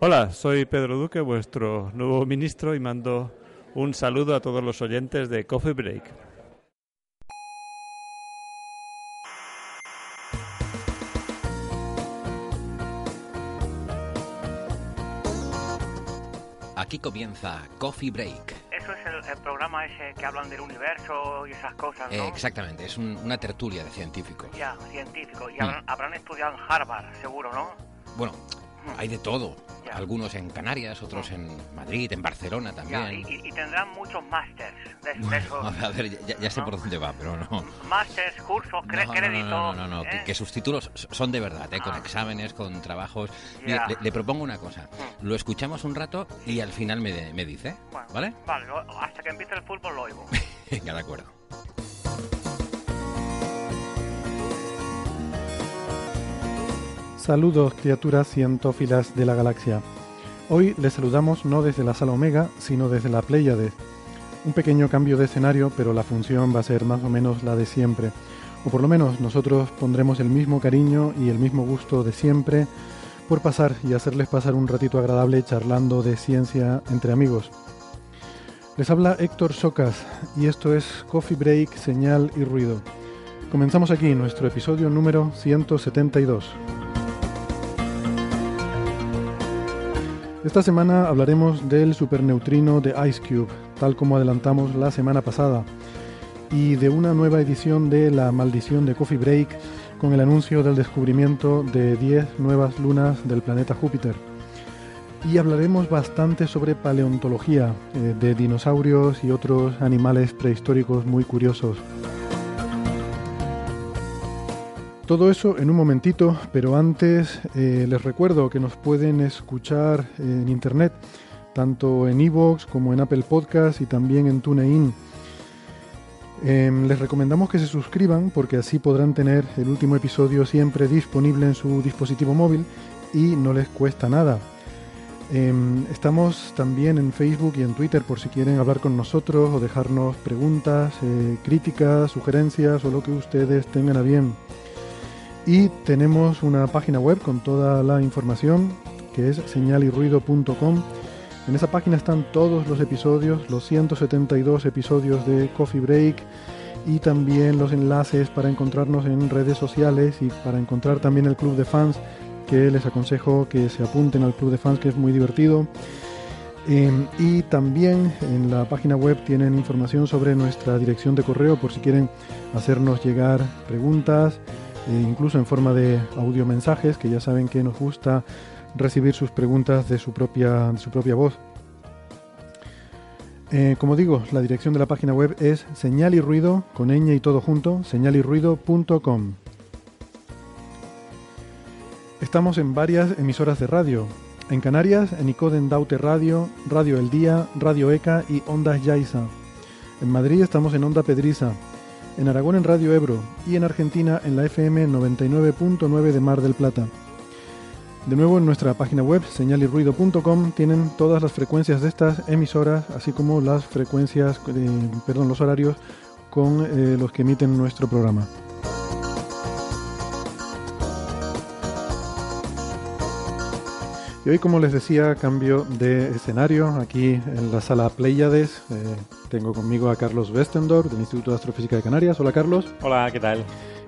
Hola, soy Pedro Duque, vuestro nuevo ministro, y mando un saludo a todos los oyentes de Coffee Break. Aquí comienza Coffee Break. Eso es el, el programa ese que hablan del universo y esas cosas, ¿no? Eh, exactamente, es un- una tertulia de científicos. Ya, científico. Y Mm. habrán, habrán estudiado en Harvard, seguro, ¿no? Bueno, hay de todo. Ya. Algunos en Canarias, otros en Madrid, en Barcelona Ya, también. y, y- y tendrán muchos másters de, de Bueno, a ver, ya, ya sé ¿no? por dónde va, pero no. Másters, cursos, no, no, créditos. no, no, no, que, ¿eh? que sus títulos son de verdad, ¿eh? con Ah. exámenes, con trabajos. Ya. Mire, le, le propongo una cosa. Mm. Lo escuchamos un rato y al final me, me dice, Bueno, ¿vale? Vale, hasta que empiece el fútbol lo oigo. Venga, de acuerdo. Saludos criaturas cientófilas de la galaxia. Hoy les saludamos no desde la sala Omega, sino desde la Pléyade. Un pequeño cambio de escenario, pero la función va a ser más o menos la de siempre. O por lo menos nosotros pondremos el mismo cariño y el mismo gusto de siempre por pasar y hacerles pasar un ratito agradable charlando de ciencia entre amigos. Les habla Héctor Socas y esto es Coffee Break, Señal y Ruido. Comenzamos aquí nuestro episodio número 172. Esta semana hablaremos del superneutrino de Ice Cube, tal como adelantamos la semana pasada, y de una nueva edición de La Maldición de Coffee Break con el anuncio del descubrimiento de 10 nuevas lunas del planeta Júpiter. Y hablaremos bastante sobre paleontología, eh, de dinosaurios y otros animales prehistóricos muy curiosos. Todo eso en un momentito, pero antes eh, les recuerdo que nos pueden escuchar en internet, tanto en iVoox como en Apple Podcast y también en TuneIn. Em, les recomendamos que se suscriban porque así podrán tener el último episodio siempre disponible en su dispositivo móvil y no les cuesta nada. Em, estamos también en Facebook y en Twitter por si quieren hablar con nosotros o dejarnos preguntas, eh, críticas, sugerencias o lo que ustedes tengan a bien. Y tenemos una página web con toda la información que es señalirruido.com. En esa página están todos los episodios, los 172 episodios de Coffee Break y también los enlaces para encontrarnos en redes sociales y para encontrar también el club de fans que les aconsejo que se apunten al club de fans que es muy divertido. Eh, y también en la página web tienen información sobre nuestra dirección de correo por si quieren hacernos llegar preguntas, eh, incluso en forma de audio mensajes, que ya saben que nos gusta recibir sus preguntas de su propia, de su propia voz. Eh, como digo, la dirección de la página web es señal y ruido, con ñ y todo junto, señalirruido.com. Estamos en varias emisoras de radio. En Canarias, en Icoden Daute Radio, Radio El Día, Radio ECA y Ondas Yaiza. En Madrid estamos en Onda Pedriza. En Aragón en Radio Ebro y en Argentina en la FM 99.9 de Mar del Plata. De nuevo en nuestra página web señalirruido.com tienen todas las frecuencias de estas emisoras, así como las frecuencias, eh, perdón, los horarios con eh, los que emiten nuestro programa. Y hoy, como les decía, cambio de escenario aquí en la sala Pleiades. Eh, tengo conmigo a Carlos Westendorf del Instituto de Astrofísica de Canarias. Hola, Carlos. Hola, ¿qué tal?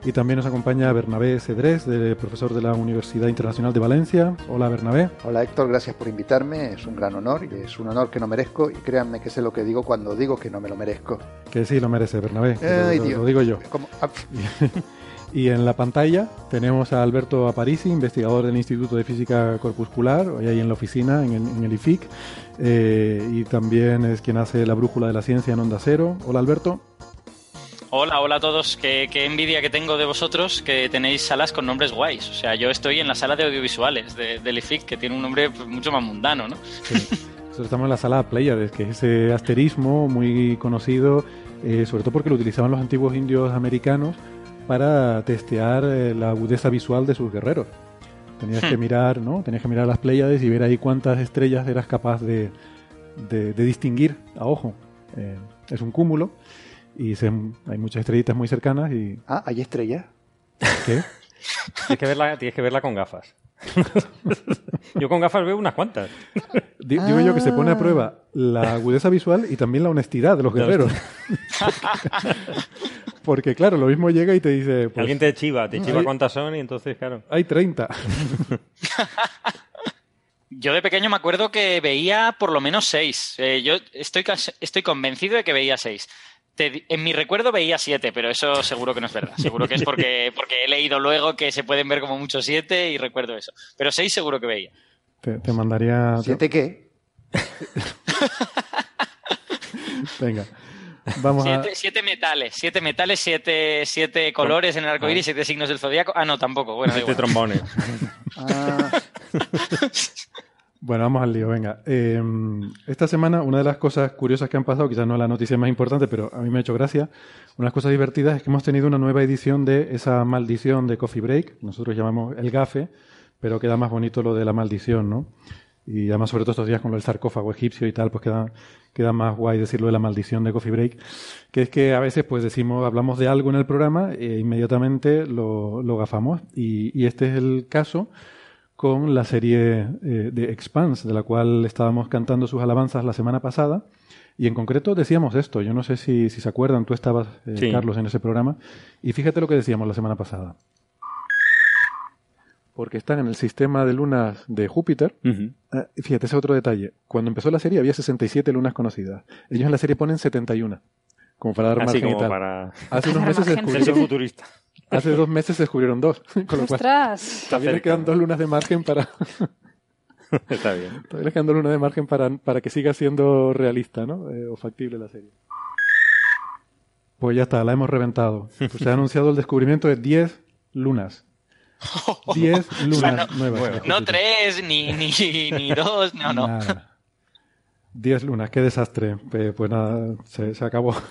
Y también nos acompaña Bernabé Cedrés, de- profesor de la Universidad Internacional de Valencia. Hola, Bernabé. Hola Héctor, gracias por invitarme, es un gran honor y es un honor que no merezco y créanme que sé lo que digo cuando digo que no me lo merezco. Que sí lo merece, Bernabé. Ay, lo, lo- Dios. lo digo yo. Como- ah, Y en la pantalla tenemos a Alberto Aparici, investigador del Instituto de Física Corpuscular, hoy ahí en la oficina, en el, en el IFIC, eh, y también es quien hace la brújula de la ciencia en Onda Cero. Hola Alberto. Hola, hola a todos. Qué, qué envidia que tengo de vosotros que tenéis salas con nombres guays. O sea, yo estoy en la sala de audiovisuales de, del IFIC, que tiene un nombre pues, mucho más mundano, ¿no? Sí. Nosotros estamos en la sala Pleiades, que es ese asterismo muy conocido, eh, sobre todo porque lo utilizaban los antiguos indios americanos para testear eh, la agudeza visual de sus guerreros. Tenías que mirar, ¿no? Tenías que mirar las Pleiades y ver ahí cuántas estrellas eras capaz de, de- de distinguir a ojo. Eh, es un cúmulo y se- hay muchas estrellitas muy cercanas y... Ah, hay estrellas. ¿Qué? Tienes que verla, tienes que verla con gafas. Yo con gafas veo unas cuantas. Di- Digo yo que se pone a prueba la agudeza visual y también la honestidad de los guerreros. Porque claro, lo mismo llega y te dice... pues, Alguien te chiva, te chiva hay- cuántas son y entonces, claro. Hay 30. Yo de pequeño me acuerdo que veía por lo menos seis. Eh, yo estoy, estoy convencido de que veía seis. Te en mi recuerdo veía siete, pero eso seguro que no es verdad. Seguro que es porque, porque he leído luego que se pueden ver como mucho siete y recuerdo eso. Pero seis seguro que veía. Te, te mandaría... ¿Siete qué? Venga. Vamos a... Siete, metales, siete metales, siete, siete colores en el arco iris, siete signos del zodiaco. Ah, no, tampoco. Bueno, Siete igual. trombones. Ah, Bueno, vamos al lío, venga. Eh, esta semana una de las cosas curiosas que han pasado, quizás no es la noticia más importante, pero a mí me ha hecho gracia, una de las cosas divertidas es que hemos tenido una nueva edición de esa maldición de Coffee Break, nosotros llamamos el gafe, pero queda más bonito lo de la maldición, ¿no? Y además, sobre todo estos días con lo del sarcófago egipcio y tal, pues queda, queda más guay decirlo de la maldición de Coffee Break, que es que a veces pues decimos, hablamos de algo en el programa e inmediatamente lo, lo gafamos. Y, y este es el caso con la serie eh, de Expanse, de la cual estábamos cantando sus alabanzas la semana pasada. Y en concreto decíamos esto, yo no sé si, si se acuerdan, tú estabas, eh, Sí. Carlos, en ese programa, y fíjate lo que decíamos la semana pasada. Porque están en el sistema de lunas de Júpiter. Ah, y fíjate, ese otro detalle. Cuando empezó la serie había 67 lunas conocidas. Ellos en la serie ponen 71. Como para dar Así margen y como tal. para Hace unos meses se descubrieron, futurista. hace dos meses se descubrieron dos. Con lo cual ¡Ostras! todavía le quedan dos lunas de margen para, Está bien. Todavía le quedan dos lunas de margen para, para que siga siendo realista, ¿no? Eh, o factible la serie. Pues ya está, la hemos reventado. Pues se ha anunciado el descubrimiento de 10 lunas. 10 lunas nuevas. No tres, ni, ni, ni dos, no, no. Nada. 10 lunas, qué desastre. Pues, pues nada, se, se acabó.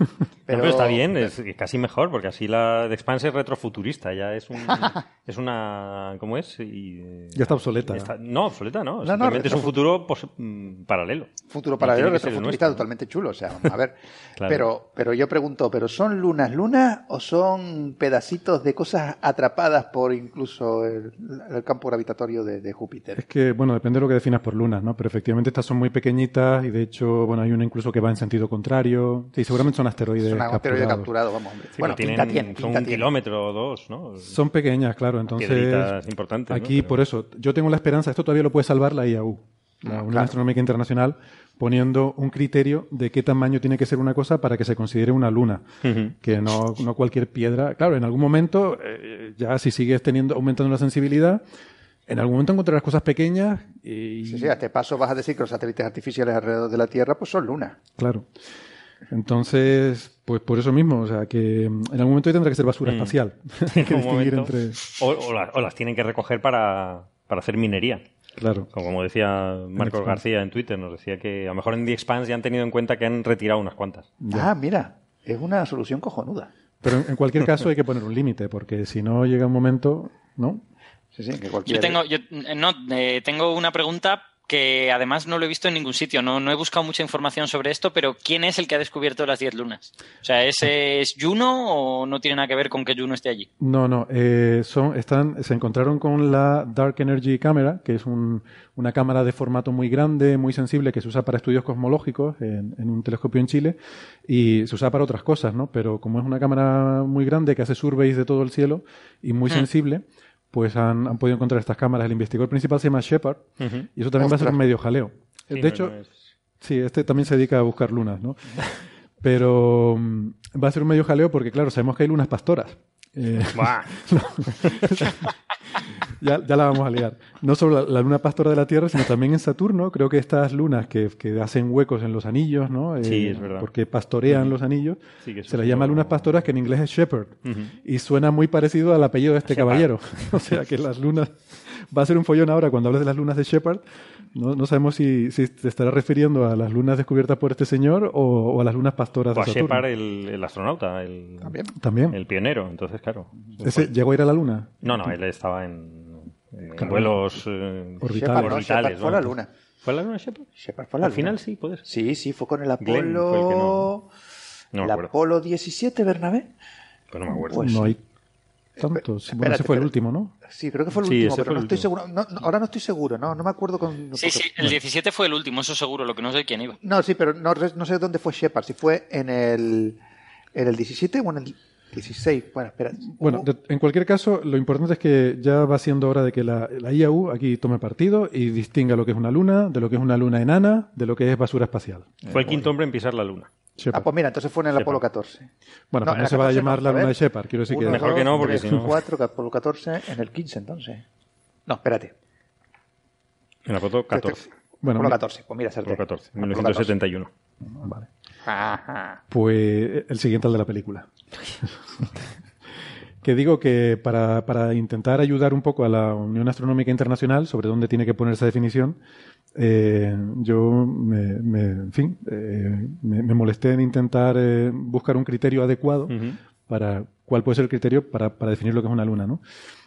Pero, pero está bien, es casi mejor, porque así la de Expanse es retrofuturista, ya es un es una ¿cómo es? Y, eh, Ya está obsoleta. está- no, obsoleta, no, no, simplemente es un futuro pos- mm, paralelo. futuro paralelo, retrofuturista nuestro. totalmente chulo. O sea, vamos a ver. Claro. pero, pero yo pregunto, ¿pero son lunas lunas o son pedacitos de cosas atrapadas por incluso el, el campo gravitatorio de, de Júpiter? Es que, bueno, depende de lo que definas por lunas, ¿no? Pero efectivamente estas son muy pequeñitas y de hecho, bueno, hay una incluso que va en sentido contrario. Sí, seguramente son asteroides Es un asteroide capturados. capturado, vamos, hombre. Sí, bueno, pero pinta tienen, tiene, son pinta un kilómetro o dos, ¿no? Son pequeñas, claro. Entonces, importantes, ¿no? aquí Pero- por eso, yo tengo la esperanza, esto todavía lo puede salvar la IAU, la Unión claro. Astronómica Internacional, poniendo un criterio de qué tamaño tiene que ser una cosa para que se considere una luna. Ujú. Que no, no cualquier piedra. Claro, en algún momento, eh, ya si sigues teniendo, aumentando la sensibilidad, en algún momento encontrarás cosas pequeñas y. Sí, sí, a este paso vas a decir que los satélites artificiales alrededor de la Tierra pues son lunas. Claro. Entonces, pues por eso mismo, o sea, que en algún momento tendrá que ser basura Mm. espacial. Hay que distinguir momento. entre. o, o la- o las tienen que recoger para, para hacer minería. Claro. Como decía Marcos. García en Twitter, nos decía que a lo mejor en The Expanse ya han tenido en cuenta que han retirado unas cuantas. Ya. Ah, mira, es una solución cojonuda. Pero en, en cualquier caso hay que poner un límite, porque si no llega un momento, ¿no? Sí, sí, que Yo tengo, yo, eh, no, eh, tengo una pregunta que además no lo he visto en ningún sitio. No, no he buscado mucha información sobre esto, pero ¿quién es el que ha descubierto las 10 lunas? O sea, ¿es, es Juno o no tiene nada que ver con que Juno esté allí? No, no. eh, son, están, se encontraron con la Dark Energy Camera, que es un- una cámara de formato muy grande, muy sensible, que se usa para estudios cosmológicos en, en un telescopio en Chile y se usa para otras cosas, ¿no? Pero como es una cámara muy grande que hace surveys de todo el cielo y muy Hmm. sensible, pues han, han podido encontrar estas cámaras. El investigador principal se llama Shepard y eso también va a ser un medio jaleo. Sí, de no, hecho, no es- Sí, este también se dedica a buscar lunas, ¿no? Pero mm, va a ser un medio jaleo porque, claro, sabemos que hay lunas pastoras. Eh. ya, ya la vamos a liar. No solo la, la luna pastora de la Tierra, sino también en Saturno. Creo que estas lunas que, que hacen huecos en los anillos, ¿no? Eh, Sí, es verdad. Porque pastorean los anillos. Sí, que se las llama lunas pastoras, que en inglés es shepherd. Y suena muy parecido al apellido de este caballero. o sea que las lunas. Va a ser un follón ahora cuando hables de las lunas de Shepard. No, no sabemos si, si te estará refiriendo a las lunas descubiertas por este señor o, o a las lunas pastoras O a de Saturno. Shepard, el, el astronauta, el, También. También. el pionero. Entonces, claro. ¿Ese llegó a ir a la luna? No, no, él estaba en, en Claro. vuelos eh, Orbitales. Shepard, no, orbitales, Shepard fue la luna. ¿Fue la luna Shepard? Shepard fue la Al luna. final sí, puede ser. Sí, sí, fue con el Apolo... no- el acuerdo. Apolo 17, Bernabé. Pues no me acuerdo. Pues no hay tantos. Espérate, bueno, ese fue el último, ¿no? Sí, creo que fue el Sí, último, pero no estoy seguro. No, no, ahora no estoy seguro, no, no me acuerdo con. Sí, porque- sí, el 17 fue el último, eso seguro, lo que no sé quién iba. No, sí, pero no sé dónde fue Shepard, si fue en el, en el 17 o en el 16. Bueno, espera. Bueno, de- en cualquier caso, lo importante es que ya va siendo hora de que la, la IAU aquí tome partido y distinga lo que es una luna, de lo que es una luna enana, de lo que es basura espacial. Fue el quinto hombre en pisar la luna. Shepard. Ah, pues mira, entonces fue en el Shepard. Apolo 14. bueno, no, se va a 14 llamar no, la luna de Shepard. Quiero decir que... Uno, Mejor dos, que no, porque si no- 4, Apolo 14, en el 15 entonces. No, espérate. En la foto 14. Bueno, Apolo mi- 14, pues mira, acerté. Apolo 14, Apolo 1971. Vale. Pues el siguiente al de la película. que digo que para, para intentar ayudar un poco a la Unión Astronómica Internacional sobre dónde tiene que poner esa definición, eh, yo me, me- en fin, eh, me, me molesté en intentar eh, buscar un criterio adecuado para cuál puede ser el criterio para, para definir lo que es una luna, ¿no?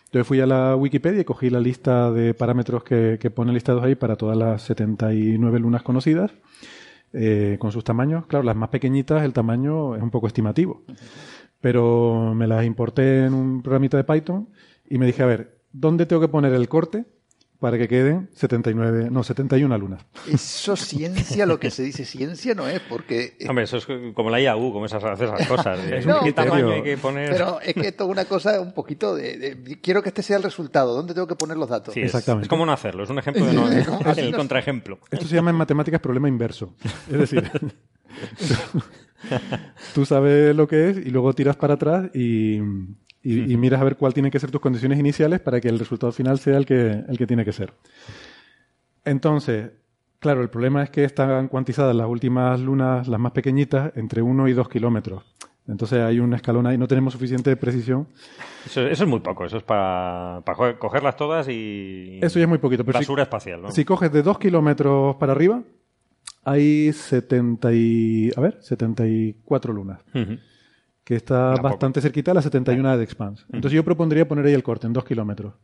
Entonces fui a la Wikipedia y cogí la lista de parámetros que, que pone listados ahí para todas las 79 lunas conocidas, eh, con sus tamaños. Claro, las más pequeñitas el tamaño es un poco estimativo, pero me las importé en un programita de Python y me dije, a ver, ¿dónde tengo que poner el corte para que queden 79, no, 71 lunas? Eso ciencia, lo que se dice ciencia no es, porque... Hombre, eso es como la IAU, como esas, esas cosas. Es un ¿Qué criterio. tamaño hay que poner? Pero es que esto es una cosa un poquito de, de- Quiero que este sea el resultado. ¿Dónde tengo que poner los datos? Sí, es, Exactamente. es como no hacerlo, es un ejemplo de no. es el contraejemplo. Esto se llama en matemáticas problema inverso. Es decir, tú sabes lo que es y luego tiras para atrás y, y- y miras a ver cuál tienen que ser tus condiciones iniciales para que el resultado final sea el que, el que tiene que ser. Entonces, claro, el problema es que están cuantizadas las últimas lunas, las más pequeñitas, entre 1 y 2 kilómetros. Entonces hay un escalón ahí, no tenemos suficiente precisión. Eso, eso es muy poco, eso es para, para co- cogerlas todas y. Eso ya es muy poquito. Pero si- Basura espacial, ¿no? Si coges de 2 kilómetros para arriba, hay 70 y, a ver, 74 lunas, Ujú. Que está Tampoco. bastante cerquita a la 71 de Expanse. Entonces yo propondría poner ahí el corte en 2 kilómetros.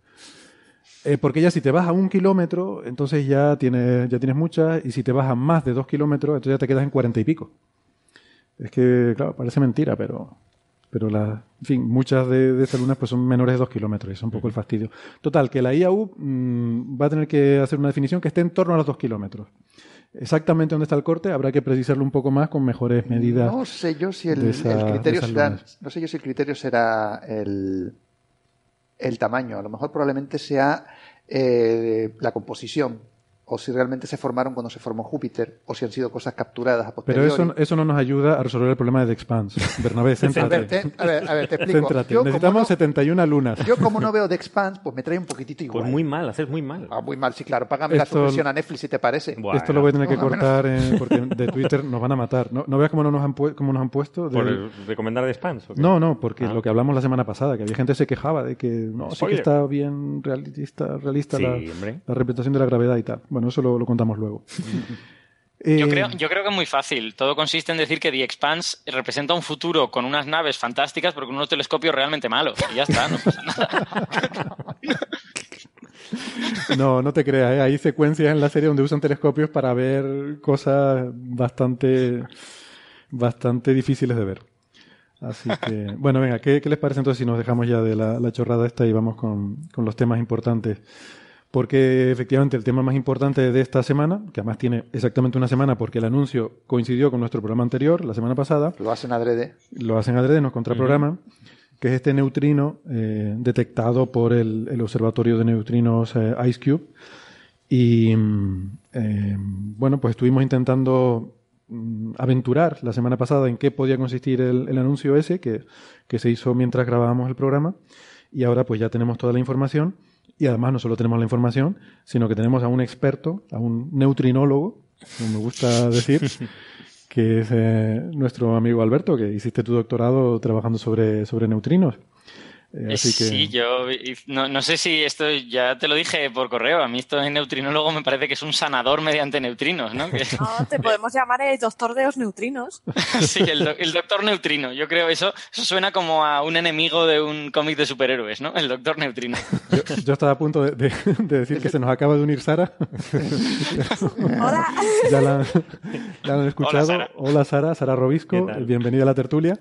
Eh, porque ya si te vas a un kilómetro, entonces ya tienes, ya tienes muchas, y si te vas a más de 2 kilómetros, entonces ya te quedas en 40 y pico. Es que, claro, parece mentira, pero, pero la, en fin, muchas de, de estas lunas pues son menores de 2 kilómetros, y es un poco el fastidio. Total, que la IAU mm, va a tener que hacer una definición que esté en torno a los 2 kilómetros. Exactamente dónde está el corte, habrá que precisarlo un poco más con mejores medidas. No sé yo si el, esa- el criterio será, no sé yo si el criterio será el, el tamaño. A lo mejor probablemente sea eh, la composición o si realmente se formaron cuando se formó Júpiter o si han sido cosas capturadas a Pero posteriori. eso, eso no nos ayuda a resolver el problema de The Expanse. Bernabé, A ver, céntrate. te, a ver, a ver, te explico. Céntrate. Yo como, Necesitamos no, 71 lunas. yo como no veo The Expanse, pues me trae un poquitito igual. Pues muy mal, haces muy mal. Ah, muy mal, sí, claro. Págame la suscripción a Netflix si te parece. Esto lo voy a tener que No, cortar eh, porque de Twitter nos van a matar. No, no veas cómo, no nos, han cómo nos han puesto. de- ¿Por el- recomendar? ¿o qué? No, no, porque Ah. lo que hablamos la semana pasada, que había gente que se quejaba de que no, sí que está bien realista, realista Sí, la, la representación de la gravedad y tal. Bueno, eso lo, lo contamos luego. Yo Eh, creo, yo creo que es muy fácil. Todo consiste en decir que The Expanse representa un futuro con unas naves fantásticas, pero con unos telescopios realmente malos. Y ya está, no pasa nada. No, no te creas, ¿eh? hay secuencias en la serie donde usan telescopios para ver cosas bastante, bastante difíciles de ver. Así que, bueno, venga, ¿qué, qué les parece entonces si nos dejamos ya de la, la chorrada esta y vamos con, con los temas importantes? Porque efectivamente el tema más importante de esta semana, que además tiene exactamente una semana porque el anuncio coincidió con nuestro programa anterior, la semana pasada, Lo hacen adrede. lo hacen adrede, nos contraprograman, que es este neutrino eh, detectado por el, el Observatorio de Neutrinos eh, IceCube. Y mm, eh, bueno, pues estuvimos intentando mm, aventurar la semana pasada en qué podía consistir el, el anuncio ese que, que se hizo mientras grabábamos el programa. Y ahora pues ya tenemos toda la información. Y además no solo tenemos la información, sino que tenemos a un experto, a un neutrinólogo, como me gusta decir, que es eh, nuestro amigo Alberto, que hiciste tu doctorado trabajando sobre, sobre neutrinos. Eh, así que... Sí, yo no, no sé si esto ya te lo dije por correo. A mí esto de neutrinólogo me parece que es un sanador mediante neutrinos, ¿no? Que- No, te podemos llamar el doctor de los neutrinos. sí, el, do- el doctor neutrino. Yo creo eso, eso suena como a un enemigo de un cómic de superhéroes, ¿no? El doctor neutrino. Yo, yo estaba a punto de, de- de decir que se nos acaba de unir Sara. Hola. ya, la, ya la han escuchado. Sara. Hola Sara, Sara Robisco, bienvenida a la tertulia.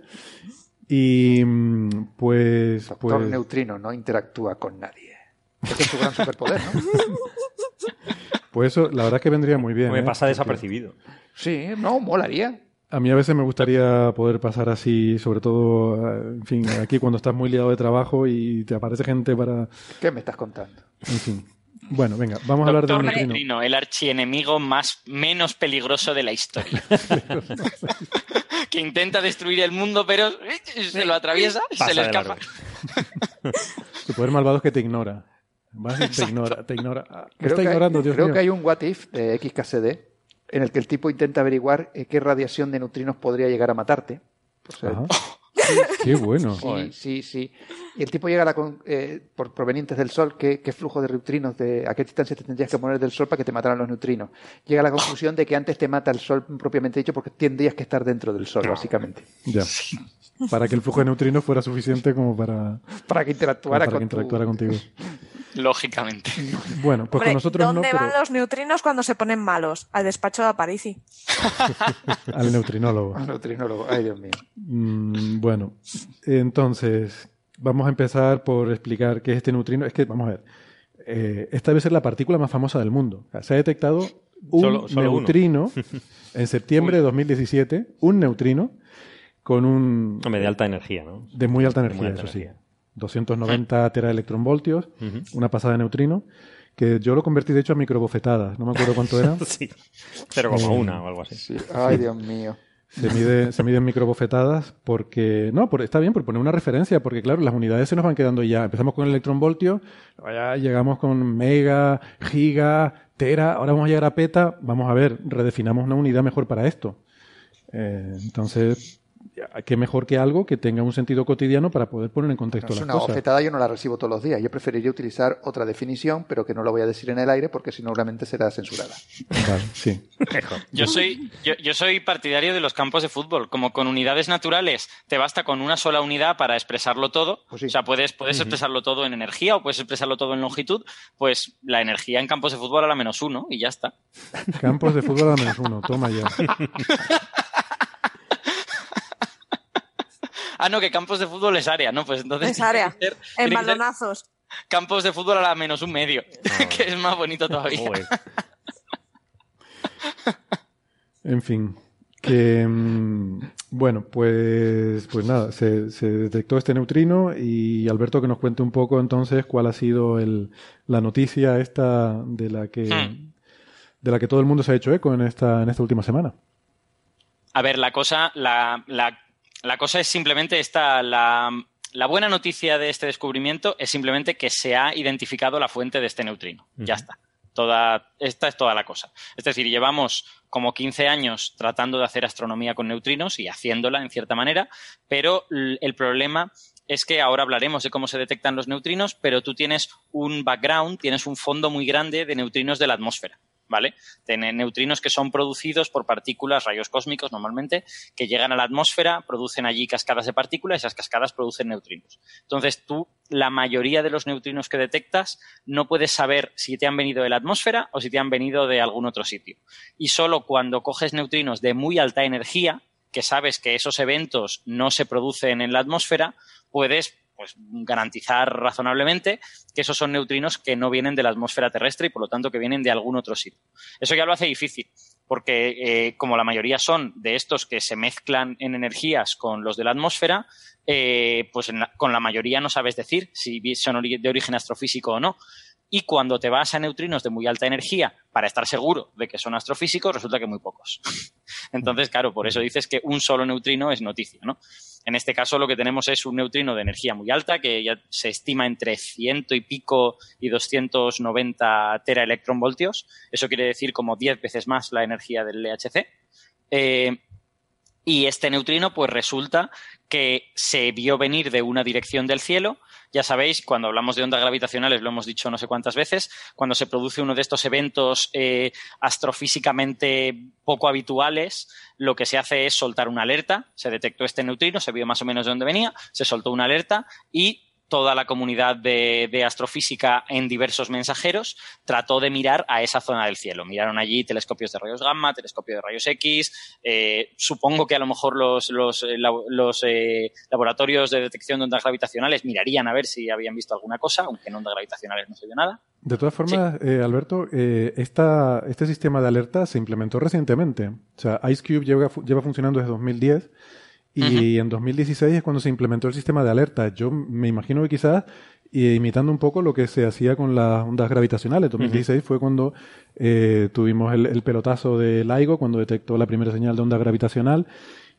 Y mm, pues, Doctor pues Neutrino no interactúa con nadie. Ese es su gran superpoder, ¿no? pues eso, la verdad es que vendría muy bien. Me ¿eh? pasa Porque desapercibido. Sí, no, molaría. A mí a veces me gustaría poder pasar así, sobre todo, eh, en fin, aquí cuando estás muy liado de trabajo y te aparece gente para, ¿Qué me estás contando? en fin. Bueno, venga, vamos a hablar del Doctor neutrino. neutrino, el archienemigo más menos peligroso de la historia. que intenta destruir el mundo, pero eh, se lo atraviesa, Pasa se le de escapa. Su poder malvado es que te ignora. Vas y te ignora, te ignora. Creo, está que, hay, ignorando, Dios creo mío. que hay un what if de XKCD en el que el tipo intenta averiguar eh, qué radiación de neutrinos podría llegar a matarte. O sea. Qué bueno. Sí, sí, sí. Y el tipo llega a la con- eh, por provenientes del Sol, ¿qué, qué flujo de neutrinos, de, a qué distancia te tendrías que poner del Sol para que te mataran los neutrinos. Llega a la conclusión de que antes te mata el Sol propiamente dicho porque tendrías que estar dentro del Sol, básicamente. Ya. Para que el flujo de neutrinos fuera suficiente como para, Para que interactuara para que con tu- interactuara contigo. Lógicamente. Bueno, pues Hombre, con nosotros no, ¿Dónde pero van los neutrinos cuando se ponen malos? Al despacho de Aparici. al neutrinólogo. Un neutrinólogo. Ay, Dios mío. Mm, bueno, entonces vamos a empezar por explicar qué es este neutrino. Es que, vamos a ver, eh, esta debe ser la partícula más famosa del mundo. O sea, se ha detectado un Solo- solo uno. neutrino en septiembre de 2017, un neutrino con un Hombre, de alta energía, ¿no? de muy alta energía, muy alta eso sí. energía. 290 teraelectronvoltios, Ujú. una pasada de neutrino, que yo lo convertí de hecho a microbofetadas, no me acuerdo cuánto era. Sí. 0,1 o algo así. Sí. Ay, Dios mío. Se mide, se miden microbofetadas porque, no, por- está bien por poner una referencia, porque claro, las unidades se nos van quedando ya. Empezamos con electronvoltio, ya llegamos con mega, giga, tera, ahora vamos a llegar a peta. Vamos a ver, redefinamos una unidad mejor para esto. Eh, entonces, qué mejor que algo que tenga un sentido cotidiano para poder poner en contexto No es las una cosas. bofetada, yo no la recibo todos los días. Yo preferiría utilizar otra definición, pero que no lo voy a decir en el aire porque si no, seguramente será censurada. Vale, sí. Yo soy, yo, yo soy partidario de los campos de fútbol. Como con unidades naturales te basta con una sola unidad para expresarlo todo. Pues sí. O sea, puedes, puedes expresarlo todo en energía o puedes expresarlo todo en longitud. Pues la energía en campos de fútbol a la menos uno y ya está. Campos de fútbol a menos uno, toma ya. Ah, no, que campos de fútbol es área, ¿no? Pues entonces. Es área. ser- En balonazos. Campos de fútbol a la menos un medio, que es más bonito todavía. Joder. En fin, que mm, bueno, pues, pues nada, se, se detectó este neutrino y Alberto que nos cuente un poco entonces cuál ha sido el, la noticia esta de la que Hmm. de la que todo el mundo se ha hecho eco en esta en esta última semana. A ver, la cosa, la, la- la cosa es simplemente esta, la, la buena noticia de este descubrimiento es simplemente que se ha identificado la fuente de este neutrino. Ya está. Toda, esta es toda la cosa. Es decir, llevamos como 15 años tratando de hacer astronomía con neutrinos y haciéndola en cierta manera, pero el problema es que ahora hablaremos de cómo se detectan los neutrinos, pero tú tienes un background, tienes un fondo muy grande de neutrinos de la atmósfera. ¿Vale? Tiene neutrinos que son producidos por partículas, rayos cósmicos normalmente, que llegan a la atmósfera, producen allí cascadas de partículas y esas cascadas producen neutrinos. Entonces tú, la mayoría de los neutrinos que detectas, no puedes saber si te han venido de la atmósfera o si te han venido de algún otro sitio. Y solo cuando coges neutrinos de muy alta energía, que sabes que esos eventos no se producen en la atmósfera, puedes pues, garantizar razonablemente que esos son neutrinos que no vienen de la atmósfera terrestre y por lo tanto que vienen de algún otro sitio. Eso ya lo hace difícil, porque eh, como la mayoría son de estos que se mezclan en energías con los de la atmósfera, eh, pues la- con la mayoría no sabes decir si son de origen astrofísico o no. Y cuando te vas a neutrinos de muy alta energía para estar seguro de que son astrofísicos, resulta que muy pocos. Entonces, claro, por eso dices que un solo neutrino es noticia, ¿no? En este caso lo que tenemos es un neutrino de energía muy alta que ya se estima entre ciento y pico y 290 teraelectronvoltios. Eso quiere decir como 10 veces más la energía del LHC. Eh, y este neutrino, pues resulta que se vio venir de una dirección del cielo. Ya sabéis, cuando hablamos de ondas gravitacionales, lo hemos dicho no sé cuántas veces, cuando se produce uno de estos eventos eh, astrofísicamente poco habituales, lo que se hace es soltar una alerta. Se detectó este neutrino, se vio más o menos de dónde venía, se soltó una alerta y toda la comunidad de, astrofísica en diversos mensajeros trató de mirar a esa zona del cielo. Miraron allí telescopios de rayos gamma, telescopios de rayos X. Eh, supongo que a lo mejor los, los, eh, eh, laboratorios de detección de ondas gravitacionales mirarían a ver si habían visto alguna cosa, aunque en ondas gravitacionales no se vio nada. De todas formas, Alberto, esta, este sistema de alerta se implementó recientemente. O sea, IceCube lleva, lleva funcionando desde 2010 y en 2016 es cuando se implementó el sistema de alerta. Yo me imagino que quizás imitando un poco lo que se hacía con las ondas gravitacionales. 2016 fue cuando eh, tuvimos el, pelotazo de LIGO, cuando detectó la primera señal de onda gravitacional.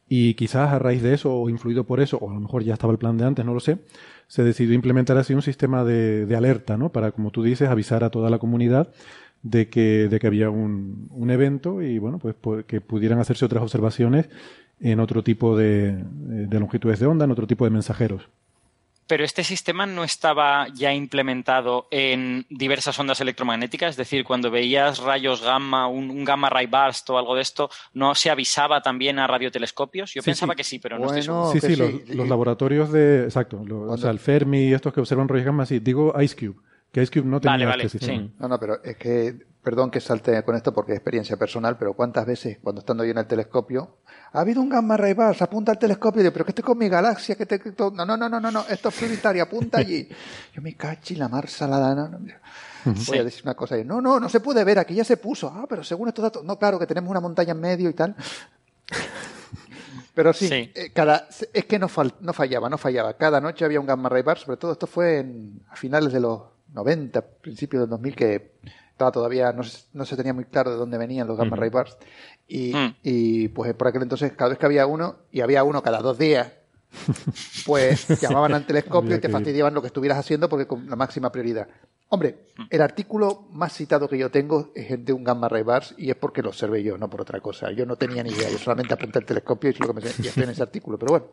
Y quizás a raíz de eso, o influido por eso, o a lo mejor ya estaba el plan de antes, no lo sé, se decidió implementar así un sistema de, alerta, ¿no? Para, como tú dices, avisar a toda la comunidad de que, de que había un, un evento y, bueno, pues, pues que pudieran hacerse otras observaciones en otro tipo de, longitudes de onda, en otro tipo de mensajeros pero este sistema no estaba ya implementado en diversas ondas electromagnéticas, es decir, cuando veías rayos gamma, un, gamma ray burst o algo de esto, ¿no se avisaba también a radiotelescopios? Yo pensaba que sí, pero no estoy seguro. Sí, sí, los, laboratorios de, exacto, o sea, el Fermi y estos que observan rayos gamma, sí, digo IceCube, que IceCube no tenía vale, este vale, No, no, pero es que, perdón que salte con esto porque es experiencia personal, pero ¿cuántas veces cuando estando yo en el telescopio ha habido un gamma ray se apunta al telescopio y digo, pero que estoy con mi galaxia, que te... No, no, no, no, no, no, esto es prioritario, apunta allí. Yo me cachi la mar salada, no, Voy a decir una cosa ahí. No, no, no se puede ver, aquí ya se puso. Ah, pero según estos datos, no, claro, que tenemos una montaña en medio y tal. Pero sí, eh, cada, es que no, no fallaba, no fallaba. Cada noche había un gamma ray sobre todo esto fue en, a finales de los 90, principios del 2000, que estaba todavía, no, no se tenía muy claro de dónde venían los gamma ray y, mm. y pues por aquel entonces, cada vez que había uno, y había uno cada dos días, pues llamaban al telescopio y te fastidiaban lo que estuvieras haciendo porque con la máxima prioridad. Hombre, mm. el artículo más citado que yo tengo es de un gamma ray bars y es porque lo observé yo, no por otra cosa. Yo no tenía ni idea, yo solamente apunté el telescopio y, lo que me, y estoy en ese artículo, pero bueno.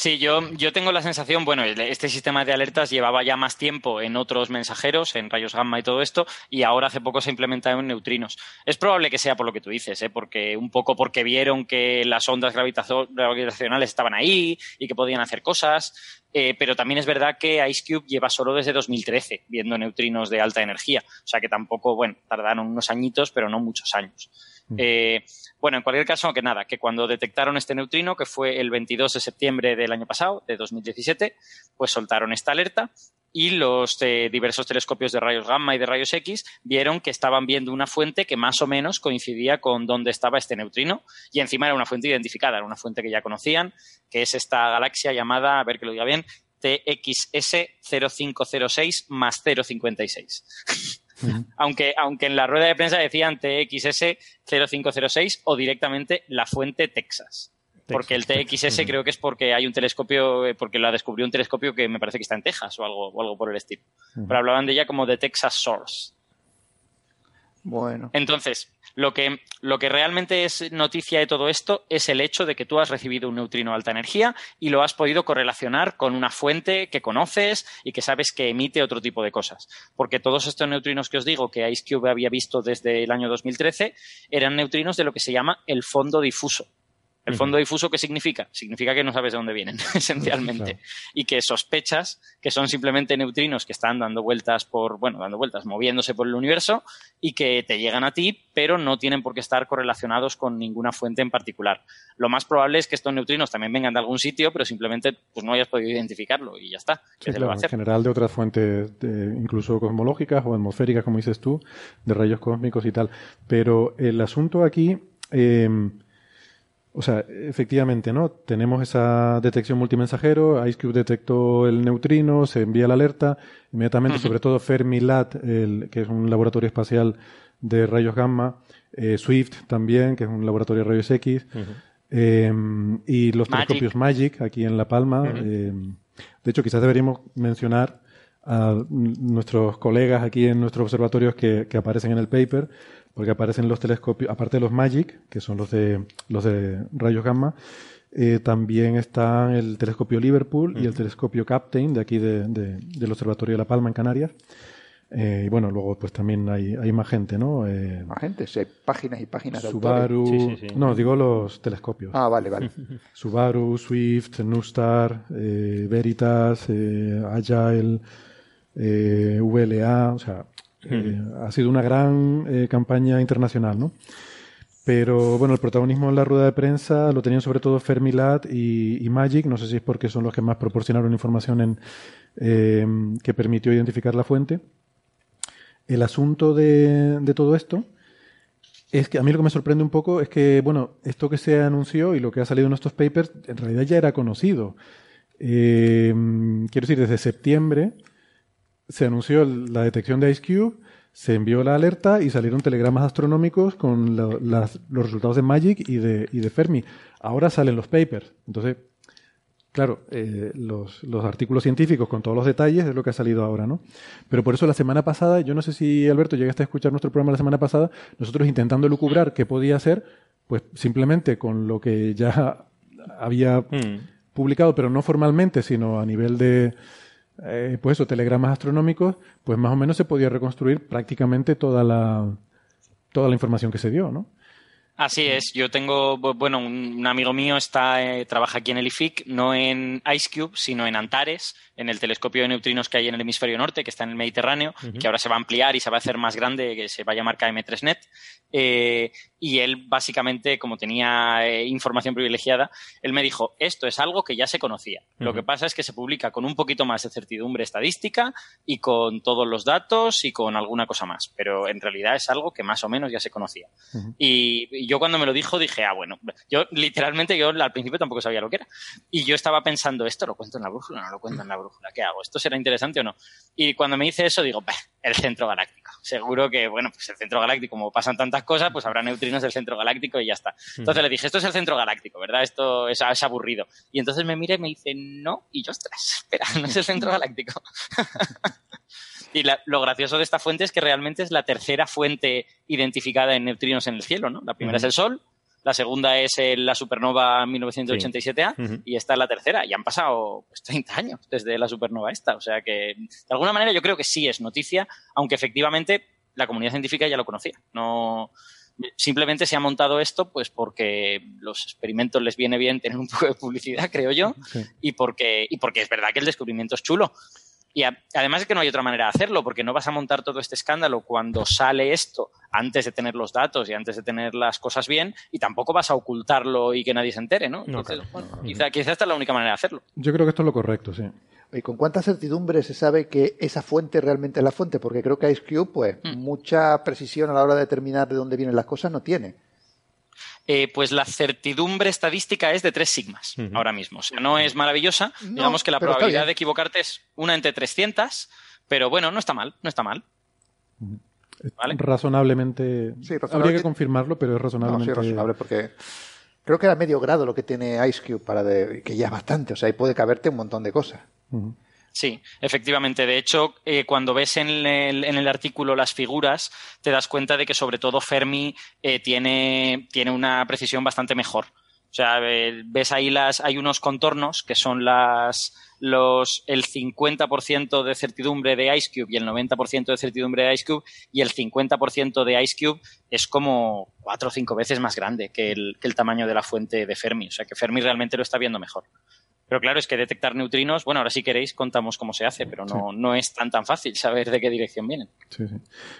Sí, yo, yo tengo la sensación, bueno, este sistema de alertas llevaba ya más tiempo en otros mensajeros, en rayos gamma y todo esto, y ahora hace poco se ha en neutrinos. Es probable que sea por lo que tú dices, ¿eh? porque un poco porque vieron que las ondas gravitacionales estaban ahí y que podían hacer cosas, eh, pero también es verdad que IceCube lleva solo desde 2013 viendo neutrinos de alta energía, o sea que tampoco, bueno, tardaron unos añitos, pero no muchos años. Mm. Eh, bueno, en cualquier caso, que nada, que cuando detectaron este neutrino, que fue el 22 de septiembre del año pasado, de 2017, pues soltaron esta alerta y los eh, diversos telescopios de rayos gamma y de rayos X vieron que estaban viendo una fuente que más o menos coincidía con donde estaba este neutrino y encima era una fuente identificada, era una fuente que ya conocían, que es esta galaxia llamada, a ver que lo diga bien, TXS 0506 más 056. aunque, aunque en la rueda de prensa decían TXS 0506 o directamente la fuente Texas. Porque el TXS creo que es porque hay un telescopio, eh, porque la descubrió un telescopio que me parece que está en Texas o algo, o algo por el estilo. Pero hablaban de ella como de Texas Source. Bueno. Entonces, lo que, lo que realmente es noticia de todo esto es el hecho de que tú has recibido un neutrino de alta energía y lo has podido correlacionar con una fuente que conoces y que sabes que emite otro tipo de cosas. Porque todos estos neutrinos que os digo que IceCube había visto desde el año 2013 eran neutrinos de lo que se llama el fondo difuso. ¿El fondo difuso qué significa? Significa que no sabes de dónde vienen, esencialmente. Y que sospechas que son simplemente neutrinos que están dando vueltas por, bueno, dando vueltas, moviéndose por el universo y que te llegan a ti, pero no tienen por qué estar correlacionados con ninguna fuente en particular. Lo más probable es que estos neutrinos también vengan de algún sitio, pero simplemente pues no hayas podido identificarlo y ya está. en general de otras fuentes, incluso cosmológicas o atmosféricas, como dices tú, de rayos cósmicos y tal. Pero el asunto aquí. Eh, O sea, efectivamente, ¿no? Tenemos esa detección multimensajero, IceCube detectó el neutrino, se envía la alerta, inmediatamente, sobre todo Fermilat, el, que es un laboratorio espacial de rayos gamma, eh, Swift también, que es un laboratorio de rayos X, eh, y los Magic. telescopios Magic aquí en La Palma. eh, de hecho, quizás deberíamos mencionar a nuestros colegas aquí en nuestros observatorios que, que aparecen en el paper, porque aparecen los telescopios, aparte de los Magic, que son los de, los de rayos gamma, eh, también está el telescopio Liverpool y el telescopio Captain de aquí de- de- del Observatorio de La Palma en Canarias. Eh, y bueno, luego pues también hay, hay más gente, ¿no? Eh, Más gente, sí, hay páginas y páginas de Subaru. Sí, sí, sí. No, digo los telescopios. Ah, vale, vale. Subaru, Swift, Nustar, eh, Veritas, eh, Agile, eh, VLA, o sea, eh, ha sido una gran eh, campaña internacional, ¿no? Pero bueno, el protagonismo en la rueda de prensa lo tenían sobre todo Fermilat y, y Magic, no sé si es porque son los que más proporcionaron información en, eh, que permitió identificar la fuente. El asunto de, de todo esto es que a mí lo que me sorprende un poco es que, bueno, esto que se anunció y lo que ha salido en estos papers, en realidad ya era conocido. Eh, quiero decir, desde septiembre se anunció la detección de IceCube, se envió la alerta y salieron telegramas astronómicos con las- los resultados de Magic y de, y de Fermi. Ahora salen los papers. Entonces, claro, eh, los, los artículos científicos con todos los detalles es lo que ha salido ahora, ¿no? Pero por eso la semana pasada, yo no sé si Alberto llegaste a escuchar nuestro programa la semana pasada, nosotros intentando lucubrar qué podía hacer, pues simplemente con lo que ya había Mm. publicado, pero no formalmente, sino a nivel de, eh, pues eso, telegramas astronómicos, pues más o menos se podía reconstruir prácticamente toda la, toda la información que se dio, ¿no? Así es, yo tengo, bu- bueno, un, amigo mío está, eh, trabaja aquí en el IFIC, no en IceCube, sino en Antares, en el telescopio de neutrinos que hay en el hemisferio norte, que está en el Mediterráneo, que ahora se va a ampliar y se va a hacer más grande, que se va a llamar KM3Net. Eh, y él, básicamente, como tenía eh, información privilegiada, él me dijo, esto es algo que ya se conocía. Lo que pasa es que se publica con un poquito más de certidumbre estadística y con todos los datos y con alguna cosa más. Pero en realidad es algo que más o menos ya se conocía. Y, y yo cuando me lo dijo dije, ah, bueno, yo literalmente yo al principio tampoco sabía lo que era. Y yo estaba pensando, ¿esto lo cuento en la brújula no lo cuento en la brújula? ¿Qué hago? ¿Esto será interesante o no? Y cuando me dice eso digo, "Bah, el centro galáctico. Seguro que, bueno, pues el centro galáctico, como pasan tantas cosas, pues habrá neutrinos del centro galáctico y ya está. Entonces le dije, esto es el centro galáctico, ¿verdad? Esto es, es aburrido. Y entonces me mira y me dice, no, y yo, ostras, espera, no es el centro galáctico. Y la- lo gracioso de esta fuente es que realmente es la tercera fuente identificada en neutrinos en el cielo, ¿no? La primera es el Sol, la segunda es el- la supernova 1987A Ujú. y esta es la tercera. Y han pasado pues, 30 años desde la supernova esta. O sea que, de alguna manera, yo creo que sí es noticia, aunque efectivamente la comunidad científica ya lo conocía. No, simplemente se ha montado esto pues porque los experimentos les viene bien tener un poco de publicidad, creo yo, Sí. y porque, y porque es verdad que el descubrimiento es chulo. Y a- además es que no hay otra manera de hacerlo, porque no vas a montar todo este escándalo cuando sale esto antes de tener los datos y antes de tener las cosas bien, y tampoco vas a ocultarlo y que nadie se entere, ¿no? No, Entonces, claro. bueno, quizá, quizá esta es la única manera de hacerlo. Yo creo que esto es lo correcto, sí. ¿Y con cuánta certidumbre se sabe que esa fuente realmente es la fuente? Porque creo que IceCube, pues, mucha precisión a la hora de determinar de dónde vienen las cosas no tiene. Eh, pues la certidumbre estadística es de tres sigmas ahora mismo. O sea, no es maravillosa. No, Digamos que la probabilidad de equivocarte es una entre 300, pero bueno, no está mal, no está mal. Vale. Razonablemente, Sí, razonable- Habría que confirmarlo, pero es No, razonablemente. sí, razonable, porque creo que era medio grado lo que tiene IceCube para de, que ya es bastante. O sea, ahí puede caberte un montón de cosas. Sí, efectivamente. De hecho, eh, cuando ves en el, en el artículo las figuras, te das cuenta de que sobre todo Fermi eh, tiene, tiene una precisión bastante mejor. O sea, eh, ves ahí las, hay unos contornos que son las, los, el 50% de certidumbre de IceCube y el 90% de certidumbre de IceCube y el 50% de IceCube es como cuatro o cinco veces más grande que el, que el tamaño de la fuente de Fermi. O sea, que Fermi realmente lo está viendo mejor. Pero claro, es que detectar neutrinos, bueno, ahora si queréis contamos cómo se hace, pero no, no es tan tan fácil saber de qué dirección vienen. Sí, sí.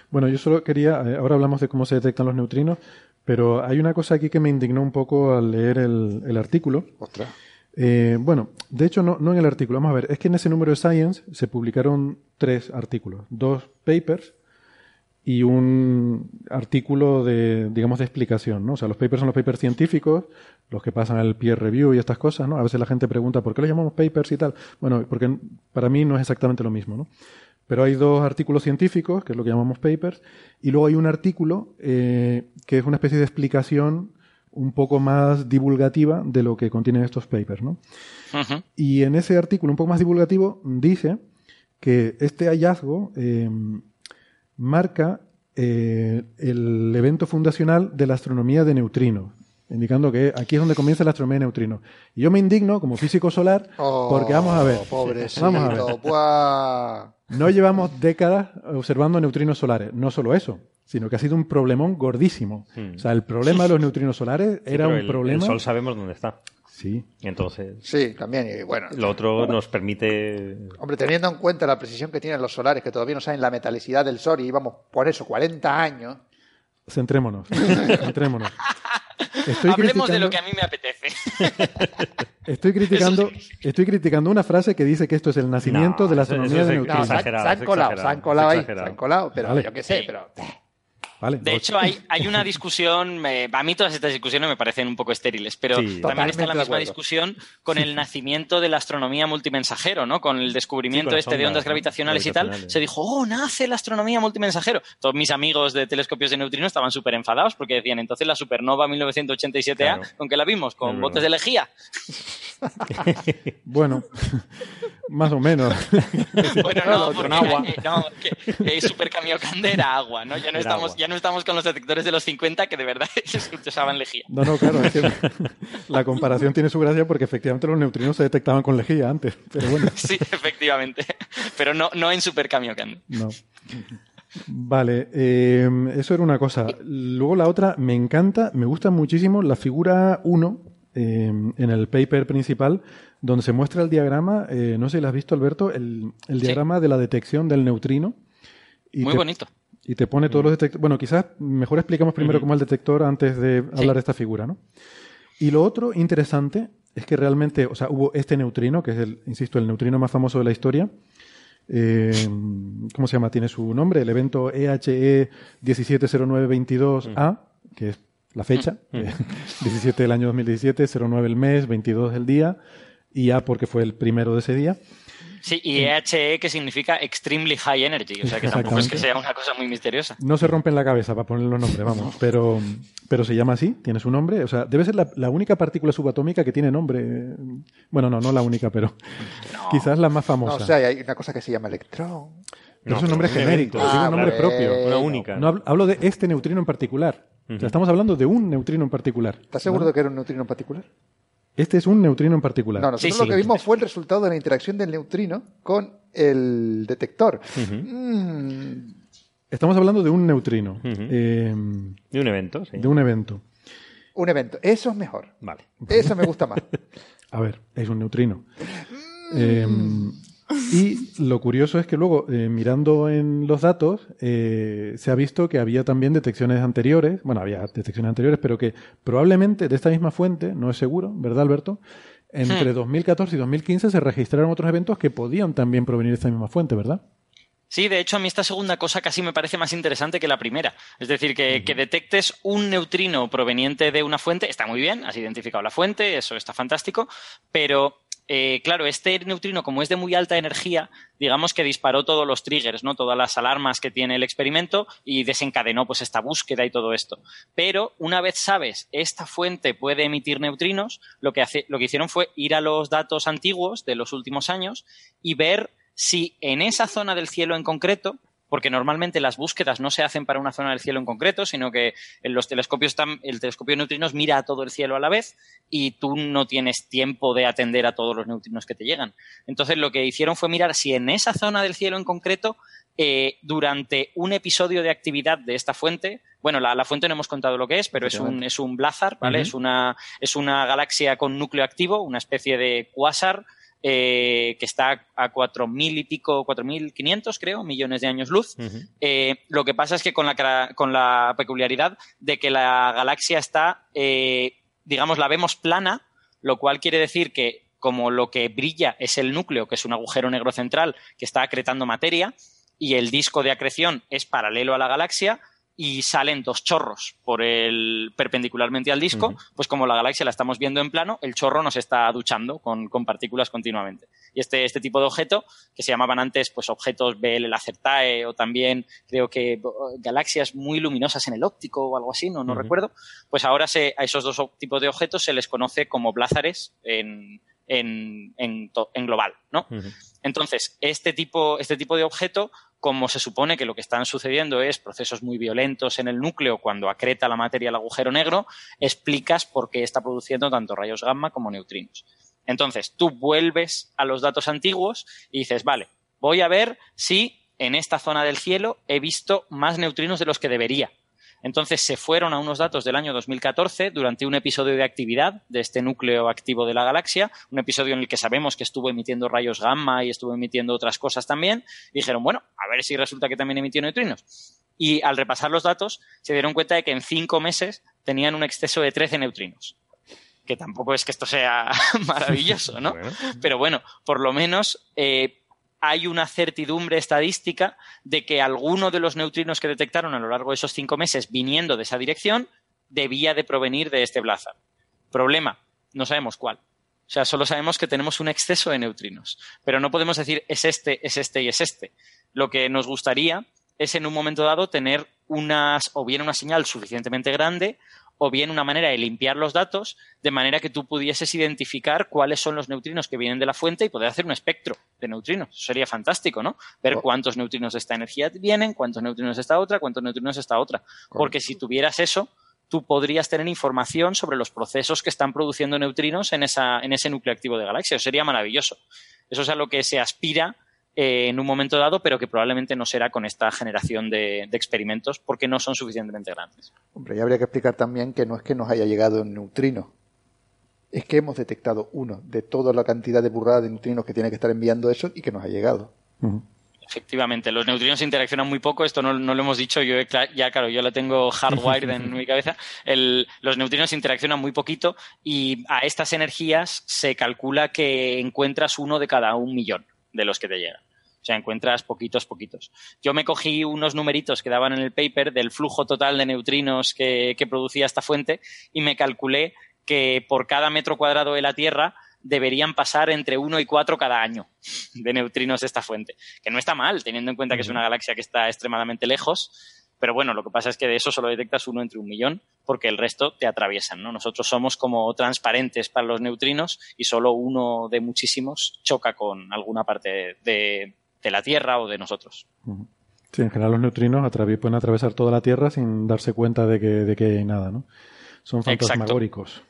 Bueno, yo solo quería, eh, ahora hablamos de cómo se detectan los neutrinos, pero hay una cosa aquí que me indignó un poco al leer el, el artículo. Ostras. Eh, bueno, de hecho no, no en el artículo, vamos a ver, es que en ese número de Science se publicaron tres artículos, dos papers y un artículo de, digamos, de explicación, ¿no? O sea, los papers son los papers científicos, los que pasan al peer review y estas cosas, ¿no? A veces la gente pregunta, ¿por qué los llamamos papers y tal? Bueno, porque para mí no es exactamente lo mismo, ¿no? Pero hay dos artículos científicos, que es lo que llamamos papers, y luego hay un artículo eh, que es una especie de explicación un poco más divulgativa de lo que contienen estos papers, ¿no? Y en ese artículo un poco más divulgativo dice que este hallazgo eh, marca eh, el evento fundacional de la astronomía de neutrinos, indicando que aquí es donde comienza la astronomía de neutrinos. Y yo me indigno como físico solar porque vamos a ver, Oh, vamos a ver. No llevamos décadas observando neutrinos solares. No solo eso, sino que ha sido un problemón gordísimo. Hmm. O sea, el problema de los neutrinos solares Sí, era pero un el- problema. El Sol sabemos dónde está. Sí. Entonces, Sí, también. Y bueno, lo otro nos permite. hombre, teniendo en cuenta la precisión que tienen los solares, que todavía no saben la metalicidad del Sol, y íbamos por eso 40 años. Centrémonos. Centrémonos. Estoy Hablemos de lo que a mí me apetece. Estoy criticando, estoy criticando una frase que dice que esto es el nacimiento No, de la astronomía eso de es No, neutrinos. se han, colado, se han colado ahí, se han colado, pero Vale. yo qué sé, Sí. pero. Vale, De hecho, hay, hay una discusión, eh, a mí todas estas discusiones me parecen un poco estériles, pero Sí. también está la misma discusión con el nacimiento de la astronomía multimensajero, ¿no? Con el descubrimiento Sí, con este de ondas, gravitacionales y tal, se dijo, oh, nace la astronomía multimensajero. Todos mis amigos de telescopios de neutrinos estaban súper enfadados porque decían, entonces la supernova 1987A, Claro. ¿con qué la vimos? Con botes de lejía. Bueno, más o menos. Bueno, no, Con porque agua. no, que, eh, Super Camiocande era agua, ¿no? Ya no, Era estamos, agua. ya no estamos con los detectores de los 50 que de verdad se usaban lejía. No, no, claro, es que la comparación tiene su gracia porque efectivamente los neutrinos se detectaban con lejía antes. Pero bueno, Sí, efectivamente. Pero no, no en Super Camiocande. no. Vale, eh, eso era una cosa. Luego la otra, me encanta, me gusta muchísimo la figura 1 eh, en el paper principal, donde se muestra el diagrama, eh, no sé si lo has visto Alberto, el, el Sí. diagrama de la detección del neutrino. Y Muy te- bonito. Y te pone todos los detectores. Bueno, quizás mejor explicamos primero cómo es el detector antes de Sí. hablar de esta figura, ¿no? Y lo otro interesante es que realmente, o sea, hubo este neutrino, que es el, insisto, el neutrino más famoso de la historia. Eh, ¿Cómo se llama? Tiene su nombre, el evento E EHE 170922A, que es la fecha, eh, 17 del año 2017, 09 el mes, 22 el día, y A porque fue el primero de ese día. Sí, y EHE que significa Extremely High Energy, o sea que tampoco es que sea una cosa muy misteriosa. No se rompen la cabeza para ponerle los nombres, vamos, pero, pero se llama así, tiene su nombre. O sea, debe ser la, la única partícula subatómica que tiene nombre. Bueno, no, no la única, pero quizás la más No, famosa. o sea, hay una cosa que se llama electrón. pero No, es un nombre genérico, Ah, un nombre vale. propio. Una no. única. No hablo, hablo de este neutrino en particular. O sea, estamos hablando de un neutrino en particular. ¿Estás seguro de que era un neutrino en particular? Este es un neutrino en particular. No, nosotros Sí, lo sí. que vimos fue el resultado de la interacción del neutrino con el detector. Mm, Estamos hablando de un neutrino, eh, De un evento, sí. de un evento. un evento. Eso es mejor. Vale. Eso me gusta más. A ver, es un neutrino. Eh, y lo curioso es que luego, eh, mirando en los datos, eh, se ha visto que había también detecciones anteriores, bueno, había detecciones anteriores, pero que probablemente de esta misma fuente, no es seguro, ¿verdad, Alberto? Entre 2014 y 2015 se registraron otros eventos que podían también provenir de esta misma fuente, ¿verdad? Sí, de hecho, a mí esta segunda cosa casi me parece más interesante que la primera. Es decir, que, que detectes un neutrino proveniente de una fuente, está muy bien, has identificado la fuente, eso está fantástico, pero eh, claro, este neutrino, como es de muy alta energía, digamos que disparó todos los triggers, ¿no? Todas las alarmas que tiene el experimento y desencadenó pues esta búsqueda y todo esto. Pero una vez sabes, esta fuente puede emitir neutrinos, lo que, hace, lo que hicieron fue ir a los datos antiguos de los últimos años y ver si en esa zona del cielo en concreto, porque normalmente las búsquedas no se hacen para una zona del cielo en concreto, sino que en los telescopios están, el telescopio de neutrinos mira a todo el cielo a la vez y tú no tienes tiempo de atender a todos los neutrinos que te llegan. Entonces lo que hicieron fue mirar si en esa zona del cielo en concreto, eh, durante un episodio de actividad de esta fuente, bueno, la, la fuente no hemos contado lo que es, pero es un, es un blazar, ¿vale? Es, una, es una galaxia con núcleo activo, una especie de cuásar eh, que está a 4.000 y pico, 4.500 creo, millones de años luz. Eh, lo que pasa es que con la, con la peculiaridad de que la galaxia está, eh, digamos, la vemos plana, lo cual quiere decir que como lo que brilla es el núcleo, que es un agujero negro central que está acretando materia, y el disco de acreción es paralelo a la galaxia y salen dos chorros por el perpendicularmente al disco, pues como la galaxia la estamos viendo en plano, el chorro nos está duchando con, partículas continuamente. Y este, este tipo de objeto, que se llamaban antes pues objetos BL Lacertae o también creo que galaxias muy luminosas en el óptico o algo así, no, no recuerdo, pues ahora se, a esos dos tipos de objetos se les conoce como blázares en, en, en, global, ¿no? Entonces, este tipo, este tipo de objeto como se supone que lo que están sucediendo es procesos muy violentos en el núcleo cuando acreta la materia al agujero negro, explicas por qué está produciendo tanto rayos gamma como neutrinos. Entonces, tú vuelves a los datos antiguos y dices, vale, voy a ver si en esta zona del cielo he visto más neutrinos de los que debería. Entonces se fueron a unos datos del año 2014 durante un episodio de actividad de este núcleo activo de la galaxia, un episodio en el que sabemos que estuvo emitiendo rayos gamma y estuvo emitiendo otras cosas también. dijeron, bueno, a ver si resulta que también emitió neutrinos. Y al repasar los datos se dieron cuenta de que en cinco meses tenían un exceso de 13 neutrinos que tampoco es que esto sea maravilloso, ¿no? Pero bueno, por lo menos eh, hay una certidumbre estadística de que alguno de los neutrinos que detectaron a lo largo de esos cinco meses viniendo de esa dirección debía de provenir de este blazar. Problema, no sabemos cuál. O sea, solo sabemos que tenemos un exceso de neutrinos, pero no podemos decir es este, es este y es este. Lo que nos gustaría es en un momento dado tener unas, o bien una señal suficientemente grande o bien una manera de limpiar los datos de manera que tú pudieses identificar cuáles son los neutrinos que vienen de la fuente y poder hacer un espectro de neutrinos. sería fantástico, ¿no? Ver cuántos neutrinos de esta energía vienen, cuántos neutrinos de esta otra, cuántos neutrinos de esta otra. Porque si tuvieras eso, tú podrías tener información sobre los procesos que están produciendo neutrinos en, esa, en ese núcleo activo de galaxias. sería maravilloso. Eso es a lo que se aspira eh, en un momento dado, pero que probablemente no será con esta generación de, experimentos porque no son suficientemente grandes. Hombre, ya habría que explicar también que no es que nos haya llegado un neutrino, es que hemos detectado uno de toda la cantidad de burradas de neutrinos que tiene que estar enviando eso y que nos ha llegado. Efectivamente, los neutrinos interaccionan muy poco, esto no, lo hemos dicho, yo ya claro, yo lo tengo hardwired en mi cabeza, los neutrinos interaccionan muy poquito y a estas energías se calcula que encuentras uno de cada un millón de los que te llegan. O sea, encuentras poquitos, poquitos. Yo me cogí unos numeritos que daban en el paper del flujo total de neutrinos que, producía esta fuente y me calculé que por cada metro cuadrado de la Tierra deberían pasar entre 1 y 4 cada año de neutrinos de esta fuente. Que no está mal, teniendo en cuenta que es una galaxia que está extremadamente lejos, pero bueno, lo que pasa es que de eso solo detectas uno entre un millón, porque el resto te atraviesan, ¿no? Nosotros somos como transparentes para los neutrinos y solo uno de muchísimos choca con alguna parte de, la Tierra o de nosotros. Sí, en general los neutrinos pueden atravesar toda la Tierra sin darse cuenta de que, de que hay nada, ¿no? Son fantasmagóricos.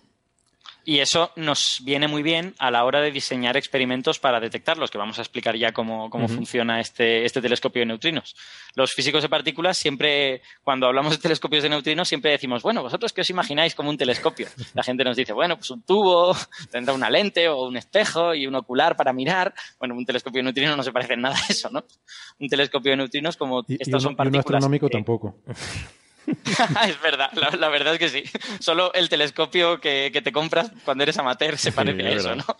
Y eso nos viene muy bien a la hora de diseñar experimentos para detectarlos, que vamos a explicar ya cómo, funciona este, este, telescopio de neutrinos. Los físicos de partículas siempre, cuando hablamos de telescopios de neutrinos, siempre decimos, bueno, vosotros qué os imagináis como un telescopio. La gente nos dice, bueno, pues un tubo, tendrá una lente o un espejo y un ocular para mirar. Bueno, un telescopio de neutrinos no se parece en nada a eso, ¿no? Un telescopio de neutrinos como estos son partículas. Y un astronómico tampoco. es verdad, la, verdad es que sí. Solo el telescopio que, te compras cuando eres amateur se parece a eso, ¿no?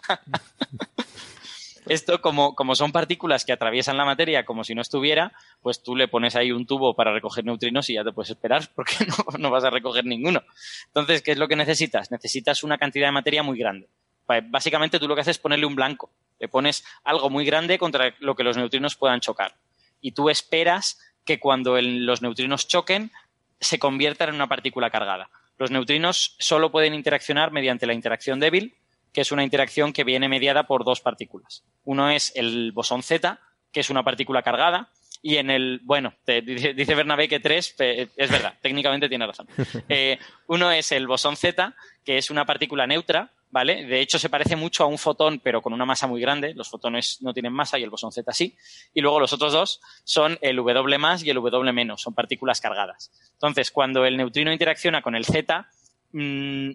Esto, como, como, son partículas que atraviesan la materia como si no estuviera, pues tú le pones ahí un tubo para recoger neutrinos y ya te puedes esperar porque no, no vas a recoger ninguno. Entonces, ¿qué es lo que necesitas? Necesitas una cantidad de materia muy grande. Básicamente tú lo que haces es ponerle un blanco. Le pones algo muy grande contra lo que los neutrinos puedan chocar. Y tú esperas que cuando los neutrinos choquen, se conviertan en una partícula cargada. Los neutrinos solo pueden interaccionar mediante la interacción débil, que es una interacción que viene mediada por dos partículas. Uno es el bosón Z, que es una partícula cargada, y en el, bueno, dice, Bernabé que tres, es verdad, técnicamente tiene razón. Eh, uno es el bosón Z, que es una partícula neutra, ¿vale? De hecho, se parece mucho a un fotón, pero con una masa muy grande. Los fotones no tienen masa y el bosón Z sí. Y luego los otros dos son el W más y el W menos, son partículas cargadas. Entonces, cuando el neutrino interacciona con el Z, mm,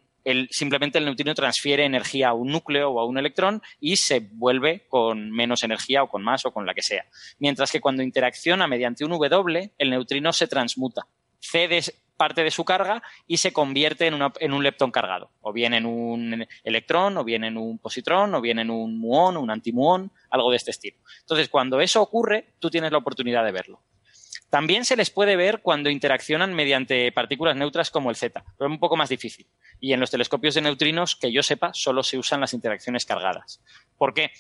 simplemente el neutrino transfiere energía a un núcleo o a un electrón y se vuelve con menos energía o con más o con la que sea. Mientras que cuando interacciona mediante un W, el neutrino se transmuta. Cede parte de su carga y se convierte en, en un leptón cargado, o bien en un electrón, o bien en un positrón, o bien en un muón, un antimuón, algo de este estilo. Entonces, cuando eso ocurre, tú tienes la oportunidad de verlo. También se les puede ver cuando interaccionan mediante partículas neutras como el Z, pero es un poco más difícil. Y en los telescopios de neutrinos, que yo sepa, solo se usan las interacciones cargadas. ¿Por qué?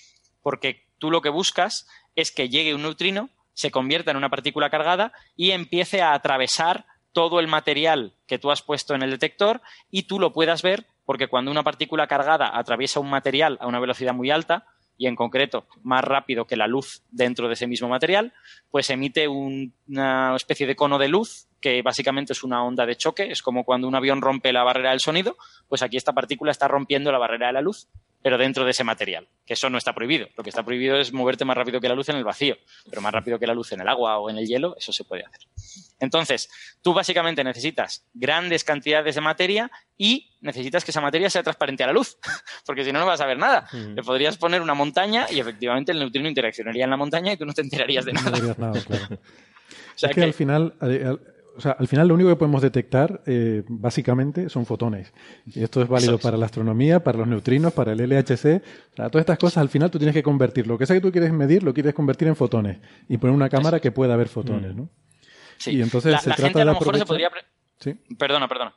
Porque tú lo que buscas es que llegue un neutrino, se convierta en una partícula cargada y empiece a atravesar todo el material que tú has puesto en el detector y tú lo puedas ver porque cuando una partícula cargada atraviesa un material a una velocidad muy alta, y en concreto más rápido que la luz dentro de ese mismo material, pues emite un- una especie de cono de luz que básicamente es una onda de choque, es como cuando un avión rompe la barrera del sonido, pues aquí esta partícula está rompiendo la barrera de la luz, pero dentro de ese material, que eso no está prohibido. Lo que está prohibido es moverte más rápido que la luz en el vacío, pero más rápido que la luz en el agua o en el hielo, eso se puede hacer. Entonces, tú básicamente necesitas grandes cantidades de materia y necesitas que esa materia sea transparente a la luz, porque si no, no vas a ver nada. Le podrías poner una montaña y efectivamente el neutrino interaccionaría en la montaña y tú no te enterarías de nada. verías nada, claro. O sea es que, que- al final, eh, al, o sea, al final lo único que podemos detectar, eh, básicamente, son fotones. Y esto es válido para la astronomía, para los neutrinos, para el LHC. O sea, todas estas cosas, al final tú tienes que convertir. Lo que sea que tú quieres medir, lo quieres convertir en fotones. Y poner una cámara que pueda ver fotones, ¿no? Sí. Y entonces la, se la trata gente a de mejor se podría... Sí. Perdona, perdona.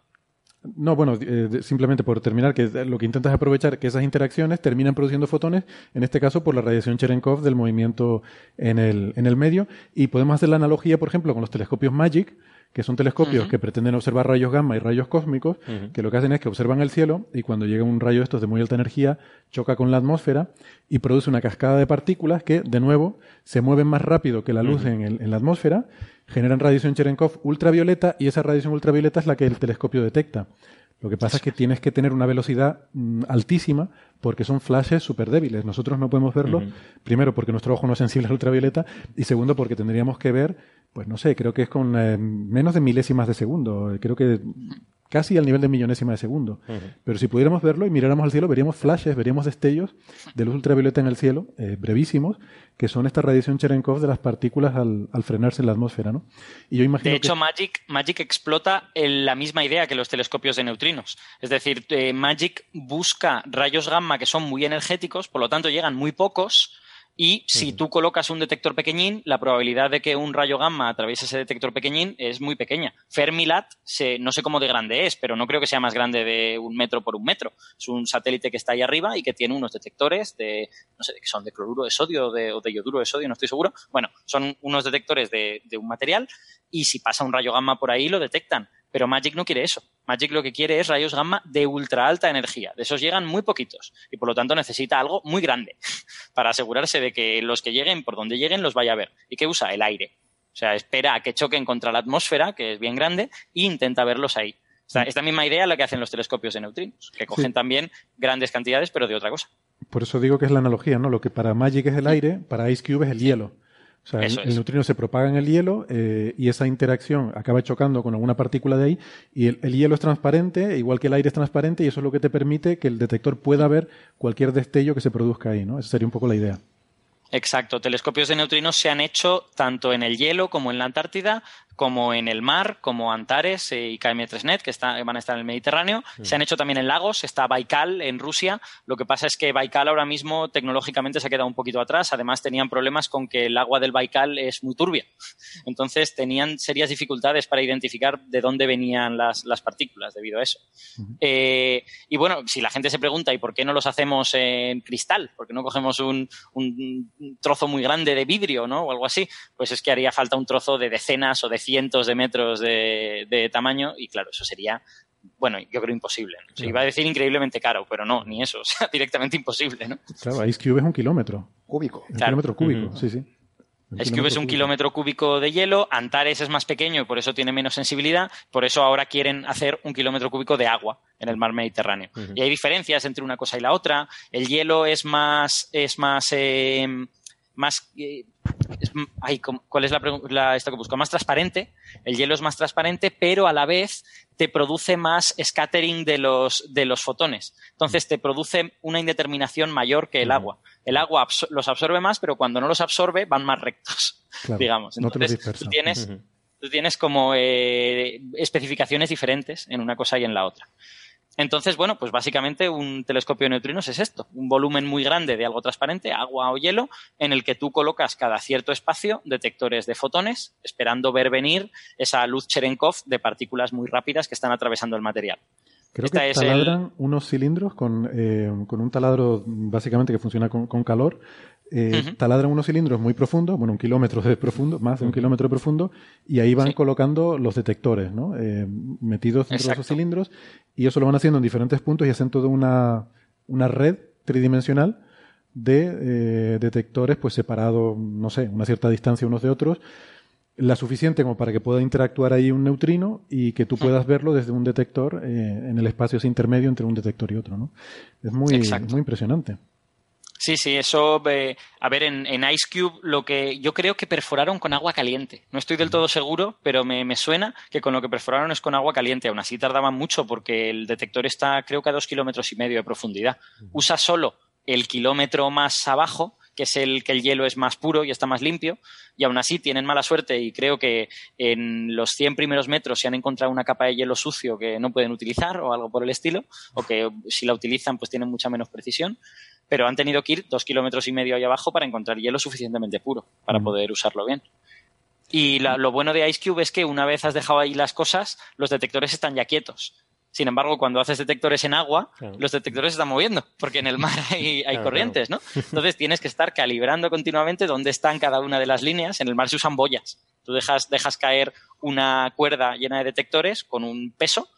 No, bueno, eh, simplemente por terminar, que lo que intentas es aprovechar que esas interacciones terminan produciendo fotones, en este caso por la radiación Cherenkov del movimiento en el, en el medio, y podemos hacer la analogía, por ejemplo, con los telescopios MAGIC, que son telescopios que pretenden observar rayos gamma y rayos cósmicos, que lo que hacen es que observan el cielo y cuando llega un rayo de estos de muy alta energía, choca con la atmósfera y produce una cascada de partículas que, de nuevo, se mueven más rápido que la luz en, el- en la atmósfera, generan radiación Cherenkov ultravioleta y esa radiación ultravioleta es la que el telescopio detecta. Lo que pasa es que tienes que tener una velocidad mm, altísima porque son flashes súper débiles. Nosotros no podemos verlo, primero porque nuestro ojo no es sensible al ultravioleta y segundo porque tendríamos que ver, pues no sé, creo que es con eh, menos de milésimas de segundo. Creo que casi al nivel de millonésima de segundo. Pero si pudiéramos verlo y miráramos al cielo, veríamos flashes, veríamos destellos de luz ultravioleta en el cielo, eh, brevísimos, que son esta radiación Cherenkov de las partículas al, al frenarse en la atmósfera, ¿no? Y yo imagino De hecho, que... Magic, Magic explota el- la misma idea que los telescopios de neutrinos. Es decir, eh, Magic busca rayos gamma que son muy energéticos, por lo tanto llegan muy pocos. Y si tú colocas un detector pequeñín, la probabilidad de que un rayo gamma atraviese ese detector pequeñín es muy pequeña. Fermilat, se- no sé cómo de grande es, pero no creo que sea más grande de un metro por un metro. Es un satélite que está ahí arriba y que tiene unos detectores de, no sé, que son de cloruro de sodio o de, o de yoduro de sodio, no estoy seguro. Bueno, son unos detectores de, de un material y si pasa un rayo gamma por ahí lo detectan. Pero Magic no quiere eso. Magic lo que quiere es rayos gamma de ultra alta energía. De esos llegan muy poquitos y por lo tanto necesita algo muy grande para asegurarse de que los que lleguen por donde lleguen los vaya a ver. ¿Y qué usa? El aire. O sea, espera a que choquen contra la atmósfera, que es bien grande, e intenta verlos ahí. Esta misma idea es la que hacen los telescopios de neutrinos, que cogen también grandes cantidades, pero de otra cosa. Por eso digo que es la analogía, ¿no? Lo que para Magic es el aire, para Ice Cube es el hielo. O sea, el, Eso el es. neutrino se propaga en el hielo eh, y esa interacción acaba chocando con alguna partícula de ahí y el, el hielo es transparente, igual que el aire es transparente y eso es lo que te permite que el detector pueda ver cualquier destello que se produzca ahí, ¿no? Esa sería un poco la idea. Exacto, telescopios de neutrinos se han hecho tanto en el hielo como en la Antártida, como en el mar, como Antares eh, y KM3net, que está- van a estar en el Mediterráneo. Se han hecho también en lagos, está Baikal en Rusia. Lo que pasa es que Baikal ahora mismo tecnológicamente se ha quedado un poquito atrás. Además, tenían problemas con que el agua del Baikal es muy turbia. Entonces, tenían serias dificultades para identificar de dónde venían las, las partículas debido a eso. Eh, y bueno, si la gente se pregunta, ¿y por qué no los hacemos en cristal? ¿Por qué no cogemos un- un trozo muy grande de vidrio, ¿no? O algo así. Pues es que haría falta un trozo de decenas o de cientos de metros de, de tamaño y claro, eso sería, bueno, yo creo imposible. ¿no? Se iba a decir increíblemente caro, pero no, ni eso. O sea, directamente imposible, ¿no? Claro, Ice Cube es un kilómetro. Cúbico. Un Claro. kilómetro cúbico, sí, sí. Un Es que es un kilómetro cúbico de hielo, Antares es más pequeño y por eso tiene menos sensibilidad, por eso ahora quieren hacer un kilómetro cúbico de agua en el mar Mediterráneo. Y hay diferencias entre una cosa y la otra. El hielo es más, es más, eh, más, eh, es- ay, ¿cómo- ¿cuál es la, la- esto que busco? Más transparente. El hielo es más transparente, pero a la vez te produce más scattering de los, de los fotones. Entonces te produce una indeterminación mayor que el agua. El agua absor- los absorbe más, pero cuando no los absorbe van más rectos, Claro, digamos. no te los Entonces tú tienes, Tú tienes como eh, especificaciones diferentes en una cosa y en la otra. Entonces, bueno, pues básicamente un telescopio de neutrinos es esto, un volumen muy grande de algo transparente, agua o hielo, en el que tú colocas cada cierto espacio detectores de fotones, esperando ver venir esa luz Cherenkov de partículas muy rápidas que están atravesando el material. Creo Esta que es el- taladran unos cilindros con, eh, con un taladro básicamente que funciona con, con calor. Eh. Taladran unos cilindros muy profundos, bueno, un kilómetro de profundo, más de un kilómetro de profundo, y ahí van Sí. colocando los detectores, ¿no? Eh, metidos dentro de esos cilindros, y eso lo van haciendo en diferentes puntos y hacen toda una, una red tridimensional de eh, detectores, pues separados, no sé, una cierta distancia unos de otros, la suficiente como para que pueda interactuar ahí un neutrino y que tú puedas verlo desde un detector eh, en el espacio ese intermedio entre un detector y otro, ¿no? Es muy, muy impresionante. Sí, sí, eso, eh, a ver, en, en Ice Cube lo que yo creo que perforaron con agua caliente. No estoy del todo seguro, pero me, me suena que con lo que perforaron es con agua caliente. Aún así tardaban mucho porque el detector está creo que a dos kilómetros y medio de profundidad. Usa solo el kilómetro más abajo, que es el que el hielo es más puro y está más limpio, y aún así tienen mala suerte y creo que en los 100 primeros metros se han encontrado una capa de hielo sucio que no pueden utilizar o algo por el estilo, o que si la utilizan pues tienen mucha menos precisión pero han tenido que ir dos kilómetros y medio ahí abajo para encontrar hielo suficientemente puro para poder usarlo bien. Y la- lo bueno de Ice Cube es que una vez has dejado ahí las cosas, los detectores están ya quietos. Sin embargo, cuando haces detectores en agua, Claro. los detectores se están moviendo, porque en el mar hay, hay Claro, corrientes, ¿no? Entonces tienes que estar calibrando continuamente dónde están cada una de las líneas. En el mar se usan boyas. Tú dejas, dejas caer una cuerda llena de detectores con un peso.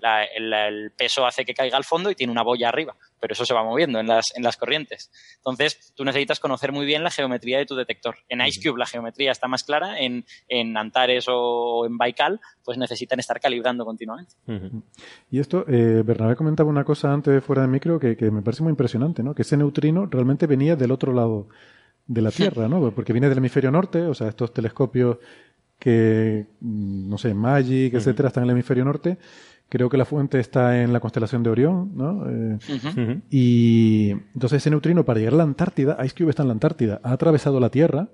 La- el, el peso hace que caiga al fondo y tiene una boya arriba, pero eso se va moviendo en las, en las corrientes. Entonces, tú necesitas conocer muy bien la geometría de tu detector. En Ice Cube la geometría está más clara, en, en Antares o en Baikal, pues necesitan estar calibrando continuamente. Y esto, eh, Bernabé comentaba una cosa antes fuera de micro que, que me parece muy impresionante, ¿no? Que ese neutrino realmente venía del otro lado de la Tierra, ¿no? Porque viene del hemisferio norte, o sea, estos telescopios que, mm, no sé, Magic, etcétera, están en el hemisferio norte. Creo que la fuente está en la constelación de Orión, ¿no? Eh, y entonces ese neutrino para llegar a la Antártida, Ice Cube está en la Antártida, ha atravesado la Tierra,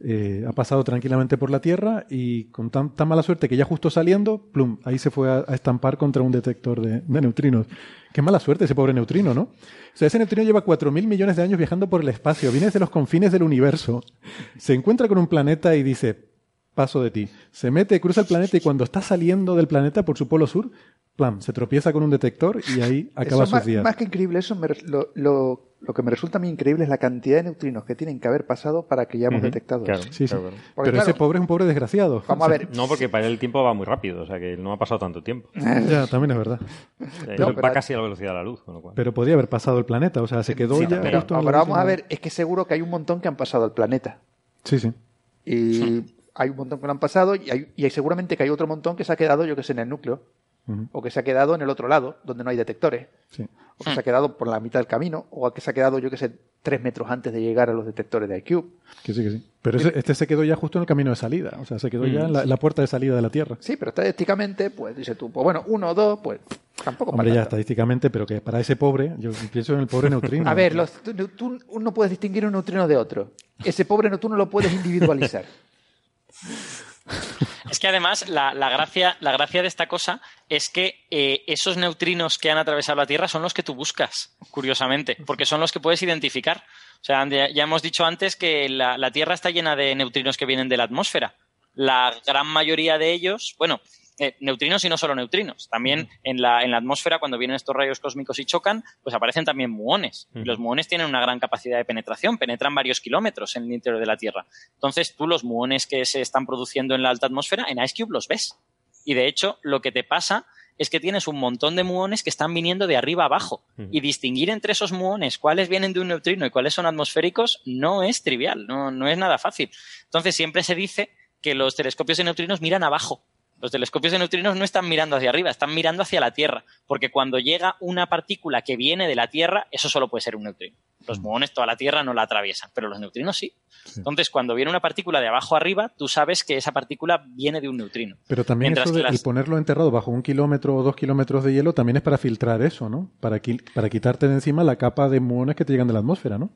eh, ha pasado tranquilamente por la Tierra y con tan, tan mala suerte que ya justo saliendo, plum, ahí se fue a, a estampar contra un detector de, de neutrinos. Qué mala suerte ese pobre neutrino, ¿no? O sea, ese neutrino lleva 4.000 millones de años viajando por el espacio, viene desde los confines del universo, se encuentra con un planeta y dice, paso de ti. Se mete, cruza el planeta y cuando está saliendo del planeta por su polo sur, plan, se tropieza con un detector y ahí acaba Eso sus más, días. más que increíble, eso me lo, lo- lo que me resulta a mí increíble es la cantidad de neutrinos que tienen que haber pasado para que ya hemos detectado Claro, eso. Sí, sí. claro, claro. Porque, Pero ese pobre es un pobre desgraciado. Vamos a ver. No, porque para él el tiempo va muy rápido, o sea que no ha pasado tanto tiempo. Ya, también es verdad. Eh, va pero- casi a la velocidad de la luz, con lo cual. Pero podría haber pasado el planeta, o sea, se quedó Sí, ya pero, justo en la ahora vamos a ver, es que seguro que hay un montón que han pasado al planeta. Sí, sí. Y hay un montón que lo han pasado y hay, y hay seguramente que hay otro montón que se ha quedado, yo que sé, en el núcleo. O que se ha quedado en el otro lado, donde no hay detectores. sí. O que se ha quedado por la mitad del camino. O que se ha quedado, yo que sé, tres metros antes de llegar a los detectores de iCube. Que sí, que sí. Pero ese- este se quedó ya justo en el camino de salida, o sea, se quedó ya Mm. en la, la puerta de salida de la Tierra. Sí, pero estadísticamente, pues dice tú, pues bueno, uno o dos, pues tampoco Hombre, para ya tanto. estadísticamente, pero que para ese pobre, yo pienso en el pobre neutrino. A ver, los, tú, tú no puedes distinguir un neutrino de otro. Ese pobre neutrino lo puedes individualizar. Es que además la, la gracia, la gracia de esta cosa es que eh, esos neutrinos que han atravesado la Tierra son los que tú buscas, curiosamente, porque son los que puedes identificar. O sea, ya, hemos dicho antes que la, la Tierra está llena de neutrinos que vienen de la atmósfera. La gran mayoría de ellos, bueno, eh, neutrinos y no solo neutrinos. También en la, en la atmósfera, cuando vienen estos rayos cósmicos y chocan, pues aparecen también muones. Y los muones tienen una gran capacidad de penetración, penetran varios kilómetros en el interior de la Tierra. Entonces, tú los muones que se están produciendo en la alta atmósfera, en Ice Cube los ves. Y de hecho, lo que te pasa es que tienes un montón de muones que están viniendo de arriba abajo. Y distinguir entre esos muones cuáles vienen de un neutrino y cuáles son atmosféricos no es trivial, no, no es nada fácil. Entonces, siempre se dice que los telescopios de neutrinos miran abajo. Los telescopios de neutrinos no están mirando hacia arriba, están mirando hacia la Tierra, porque cuando llega una partícula que viene de la Tierra, eso solo puede ser un neutrino. Los muones toda la Tierra no la atraviesan, pero los neutrinos sí. Entonces, cuando viene una partícula de abajo arriba, tú sabes que esa partícula viene de un neutrino. Pero también Mientras eso de que las- el ponerlo enterrado bajo un kilómetro o dos kilómetros de hielo también es para filtrar eso, ¿no? Para, qui- para quitarte de encima la capa de muones que te llegan de la atmósfera, ¿no?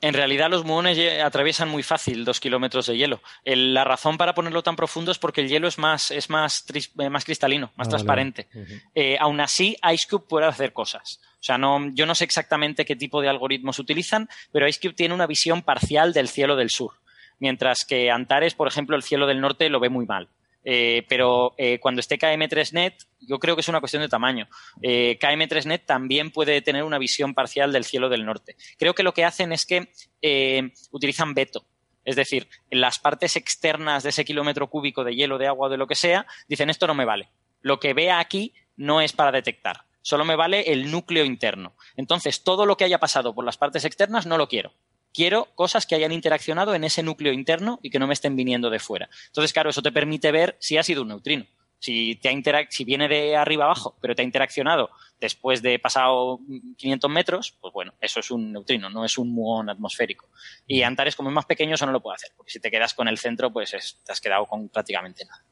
En realidad los muones atraviesan muy fácil dos kilómetros de hielo. El- la razón para ponerlo tan profundo es porque el hielo es más, es más, tris- eh, más cristalino, más Ah, vale, transparente. Eh, aún así, IceCube puede hacer cosas. O sea, no, yo no sé exactamente qué tipo de algoritmos utilizan, pero IceCube tiene una visión parcial del cielo del sur. Mientras que Antares, por ejemplo, el cielo del norte lo ve muy mal. Eh, pero eh, cuando esté KM3Net, yo creo que es una cuestión de tamaño. Eh, KM3Net también puede tener una visión parcial del cielo del norte. Creo que lo que hacen es que eh, utilizan veto. Es decir, las partes externas de ese kilómetro cúbico de hielo, de agua o de lo que sea, dicen esto no me vale. Lo que vea aquí no es para detectar. Solo me vale el núcleo interno. Entonces, todo lo que haya pasado por las partes externas no lo quiero. Quiero cosas que hayan interaccionado en ese núcleo interno y que no me estén viniendo de fuera. Entonces, claro, eso te permite ver si ha sido un neutrino. Si, te ha si viene de arriba abajo, pero te ha interaccionado después de pasado 500 metros, pues bueno, eso es un neutrino, no es un muón atmosférico. Y Antares, como es más pequeño, eso no lo puede hacer, porque si te quedas con el centro, pues es- te has quedado con prácticamente nada.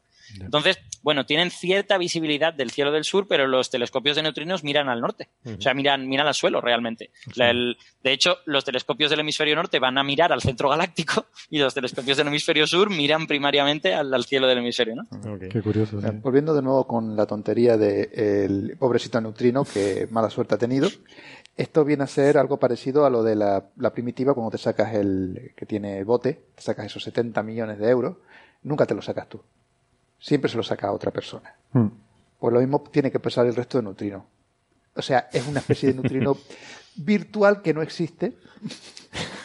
Entonces, bueno, tienen cierta visibilidad del cielo del sur, pero los telescopios de neutrinos miran al norte. O sea, miran, miran al suelo realmente. La- el- de hecho, los telescopios del hemisferio norte van a mirar al centro galáctico y los telescopios del hemisferio sur miran primariamente al, al cielo del hemisferio, ¿no? Qué curioso. sí. Volviendo de nuevo con la tontería del pobrecito neutrino que mala suerte ha tenido. Esto viene a ser algo parecido a lo de la, la primitiva cuando te sacas el que tiene bote, te sacas esos 70 millones de euros, nunca te lo sacas tú. Siempre se lo saca a otra persona. Mm. Pues lo mismo tiene que pasar el resto de neutrinos. O sea, es una especie de neutrino virtual que no existe,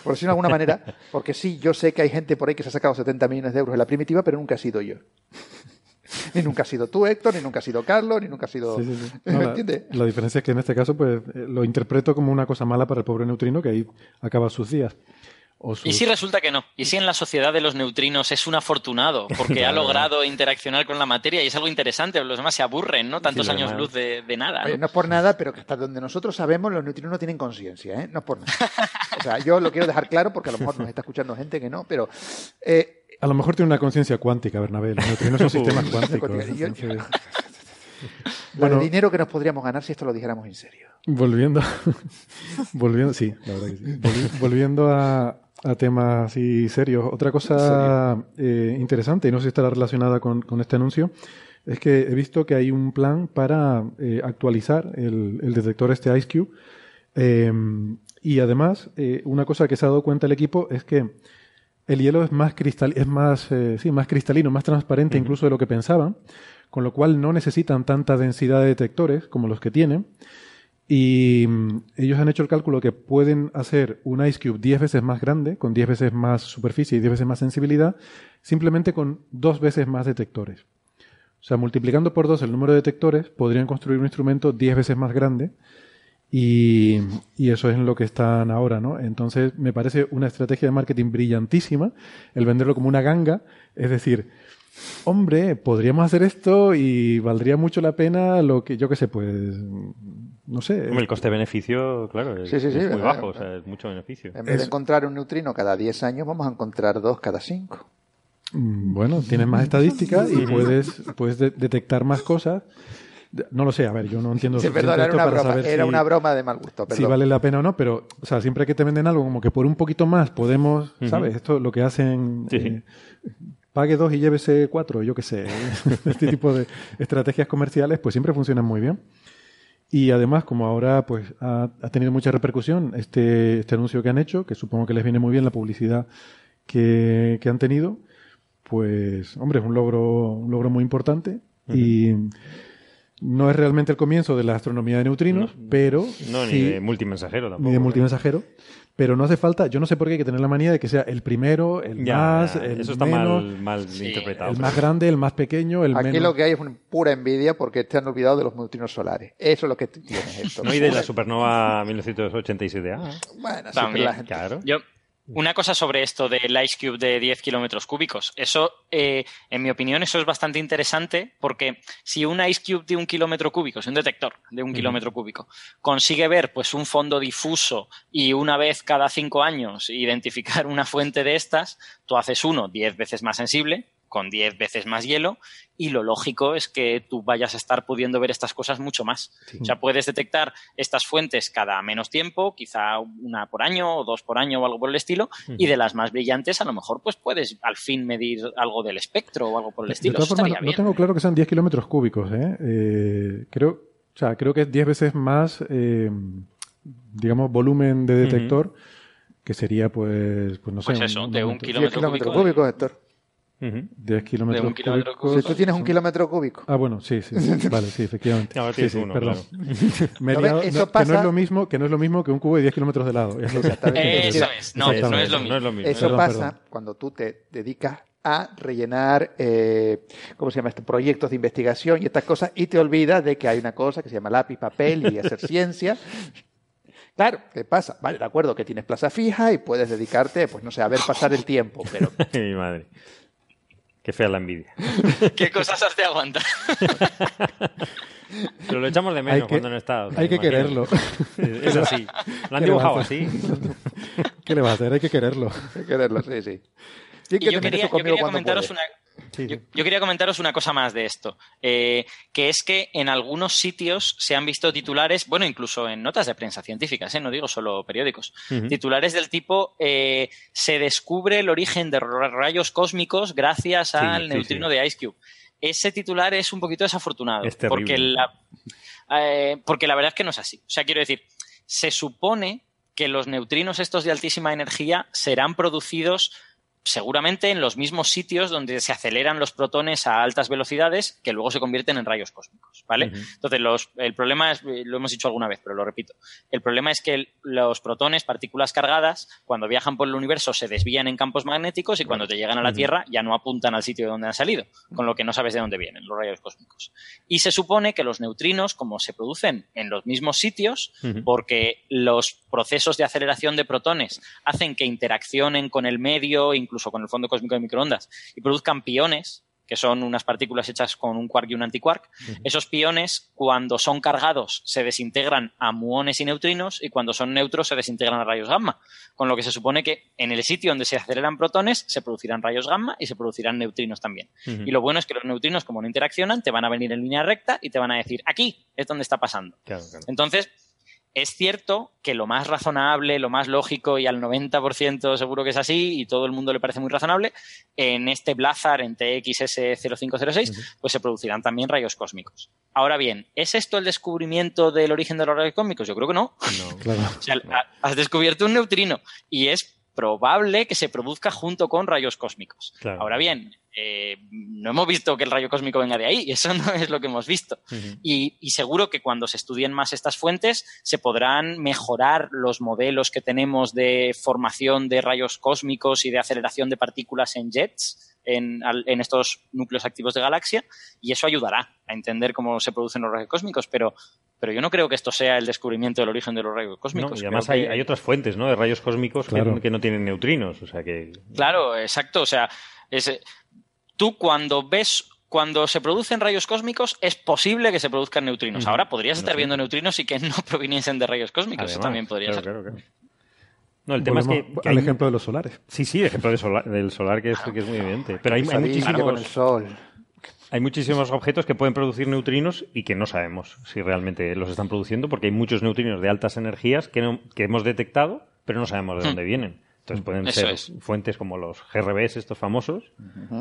por decirlo de alguna manera, porque sí, yo sé que hay gente por ahí que se ha sacado 70 millones de euros en la primitiva, pero nunca ha sido yo. Ni nunca ha sido tú, Héctor, ni nunca ha sido Carlos, ni nunca ha sido... Sí, sí, sí. ¿Me No, la, entiendes? la diferencia es que en este caso pues eh, lo interpreto como una cosa mala para el pobre neutrino que ahí acaba sus días. O sus... Y si resulta que no. Y si en la sociedad de los neutrinos es un afortunado porque ha logrado interaccionar con la materia y es algo interesante, los demás se aburren, ¿no? Tantos Sí, años luz de, de nada. Oye, ¿no? no es por nada, pero que hasta donde nosotros sabemos, los neutrinos no tienen conciencia, ¿eh? No es por nada. O sea, yo lo quiero dejar claro porque a lo mejor nos está escuchando gente que no, pero... eh, A lo mejor tiene una conciencia cuántica, Bernabé. Los neutrinos son sistemas cuánticos. Entonces- Bueno. de dinero que nos podríamos ganar si esto lo dijéramos en serio. Volviendo, volviendo, sí, la verdad que sí. Volvi- volviendo a, a temas así serios. Otra cosa eh, interesante, y no sé si estará relacionada con, con este anuncio, es que he visto que hay un plan para eh, actualizar el, el detector este IceCube. Eh, y además, eh, una cosa que se ha dado cuenta el equipo es que el hielo es más cristal, es más, sí, más cristalino, más transparente incluso de lo que pensaban, con lo cual no necesitan tanta densidad de detectores como los que tienen. Y mm, ellos han hecho el cálculo que pueden hacer un Ice Cube 10 veces más grande, con 10 veces más superficie y 10 veces más sensibilidad, simplemente con dos veces más detectores. O sea, multiplicando por dos el número de detectores, podrían construir un instrumento 10 veces más grande y, y eso es en lo que están ahora, ¿no? Entonces, me parece una estrategia de marketing brillantísima el venderlo como una ganga, es decir, hombre, podríamos hacer esto y valdría mucho la pena lo que, yo qué sé, pues, no sé. El coste-beneficio, claro, es, Sí, sí, sí, es muy eh, bajo, o eh. sea, es mucho beneficio. En vez de encontrar un neutrino cada 10 años, vamos a encontrar dos cada 5. Mm, Bueno, tienes más estadísticas y puedes, puedes de- detectar más cosas. No lo sé, a ver, yo no entiendo Sí, perdón, era esto una para broma, saber era si- una broma de mal gusto, si vale la pena o no, pero, o sea, siempre que te venden algo como que por un poquito más podemos. ¿sabes? Esto lo que hacen, Sí. eh, pague dos y llévese cuatro, yo qué sé. este tipo de estrategias comerciales, pues siempre funcionan muy bien. Y además, como ahora pues ha, ha tenido mucha repercusión este, este anuncio que han hecho, que supongo que les viene muy bien la publicidad que, que han tenido, pues, hombre, es un logro, un logro muy importante. Y no es realmente el comienzo de la astronomía de neutrinos, pero No, ni de multimensajero tampoco. ni de multimensajero. Pero no hace falta, yo no sé por qué hay que tener la manía de que sea el primero, el Ya, más, ya, el eso está menos, mal, mal Sí, interpretado. el más grande, el más pequeño, el Aquí menos. lo que hay es una pura envidia porque te han olvidado de los neutrinos solares. Eso es lo que tienes esto. No, y de la supernova 1987A. Bueno, sí, También, pero la gente- Claro. Yo, una cosa sobre esto del Ice Cube de 10 kilómetros cúbicos. Eso, eh, en mi opinión, eso es bastante interesante porque si un Ice Cube de un kilómetro cúbico, si un detector de un kilómetro cúbico, consigue ver pues un fondo difuso y una vez cada cinco años identificar una fuente de estas, tú haces uno 10 veces más sensible, con 10 veces más hielo y lo lógico es que tú vayas a estar pudiendo ver estas cosas mucho más. O sea, puedes detectar estas fuentes cada menos tiempo, quizá una por año o dos por año o algo por el estilo, y de las más brillantes a lo mejor pues puedes al fin medir algo del espectro o algo por el estilo. De todas formas, no bien. tengo claro que sean 10 kilómetros cúbicos. ¿eh? Eh, creo, o sea, creo que es 10 veces más, eh, digamos, volumen de detector, que sería, pues, pues no sé. Pues eso, de un momento- 10 kilómetro kilómetros cúbico. cúbicos, 10 kilómetros de un kilómetro cúbicos. Si tú tienes un kilómetro cúbico. Ah, bueno, sí, sí. Vale, sí, efectivamente. Ahora tienes sí, uno, perdón. Me he ¿No ves? liado, Eso no, que no pasa- es lo mismo que no es lo mismo que un cubo de 10 kilómetros de lado. Es lo que- Exactamente. Eso es, no, Exactamente. no es lo mismo. No es lo mismo. Eso Perdón, pasa perdón. cuando tú te dedicas a rellenar, eh, ¿cómo se llama esto? Proyectos de investigación y estas cosas y te olvidas de que hay una cosa que se llama lápiz, papel y hacer ciencia. Claro, ¿qué pasa? Vale, de acuerdo que tienes plaza fija y puedes dedicarte, pues no sé, a ver pasar el tiempo, pero Mi madre. Qué fea la envidia. ¿Qué cosas has de aguantar? Pero lo echamos de Hay menos que- cuando no está. hay que imagino. quererlo. Es así. Lo han ¿Qué le va a dibujado así. ¿Qué le va a hacer? Hay que quererlo. hay que quererlo, sí, sí. Tienes Y que yo quería, yo comentaros una, Sí, yo, sí. yo quería comentaros una cosa más de esto, eh, que es que en algunos sitios se han visto titulares, bueno, incluso en notas de prensa científicas, ¿eh? no digo solo periódicos, titulares del tipo eh, se descubre el origen de ra- rayos cósmicos gracias al sí, neutrino de Ice Cube. Ese titular es un poquito desafortunado, porque la, porque la verdad es que no es así. O sea, quiero decir, se supone que los neutrinos estos de altísima energía serán producidos seguramente en los mismos sitios donde se aceleran los protones a altas velocidades que luego se convierten en rayos cósmicos, ¿vale? Entonces, los, el problema es, eh, lo hemos dicho alguna vez, pero lo repito, el problema es que el- los protones, partículas cargadas, cuando viajan por el universo se desvían en campos magnéticos y cuando te llegan a la. Tierra ya no apuntan al sitio de donde han salido, con lo que no sabes de dónde vienen los rayos cósmicos. Y se supone que los neutrinos, como se producen en los mismos sitios, porque los procesos de aceleración de protones hacen que interaccionen con el medio, incluso con el fondo cósmico de microondas, y produzcan piones, que son unas partículas hechas con un quark y un antiquark. Esos piones, cuando son cargados, se desintegran a muones y neutrinos, y cuando son neutros, se desintegran a rayos gamma. Con lo que se supone que en el sitio donde se aceleran protones, se producirán rayos gamma y se producirán neutrinos también. Y lo bueno es que los neutrinos, como no interaccionan, te van a venir en línea recta y te van a decir, aquí es donde está pasando. Claro, claro. Entonces, es cierto que lo más razonable, lo más lógico y al 90% seguro que es así y todo el mundo le parece muy razonable, en este Blazar, en TXS0506, pues se producirán también rayos cósmicos. Ahora bien, ¿es esto el descubrimiento del origen de los rayos cósmicos? Yo creo que no. No. Claro. O sea, ha- has descubierto un neutrino y es probable que se produzca junto con rayos cósmicos. Claro. Ahora bien, eh, no hemos visto que el rayo cósmico venga de ahí, eso no es lo que hemos visto. Y seguro que cuando se estudien más estas fuentes se podrán mejorar los modelos que tenemos de formación de rayos cósmicos y de aceleración de partículas en jets. En, al- en estos núcleos activos de galaxia y eso ayudará a entender cómo se producen los rayos cósmicos, pero, pero yo no creo que esto sea el descubrimiento del origen de los rayos No, cósmicos. y además hay, que- hay otras fuentes, ¿no? De rayos cósmicos que- Claro. que, no tienen neutrinos. O sea que. Claro, exacto. O sea, es, tú cuando ves, cuando se producen rayos cósmicos, es posible que se produzcan neutrinos. Ahora podrías No estar sé. viendo neutrinos y que no proviniesen de rayos cósmicos. Eso también podría claro, ser. claro, claro. No, el tema es que, que al hay- ejemplo de los solares. Sí, sí, el ejemplo de solar- del solar que es, que es muy evidente. Pero hay, hay muchísimos, con el sol. hay muchísimos objetos que pueden producir neutrinos y que no sabemos si realmente los están produciendo porque hay muchos neutrinos de altas energías que, no- que hemos detectado, pero no sabemos de dónde vienen. Entonces pueden Eso ser es. fuentes como los GRBs, estos famosos,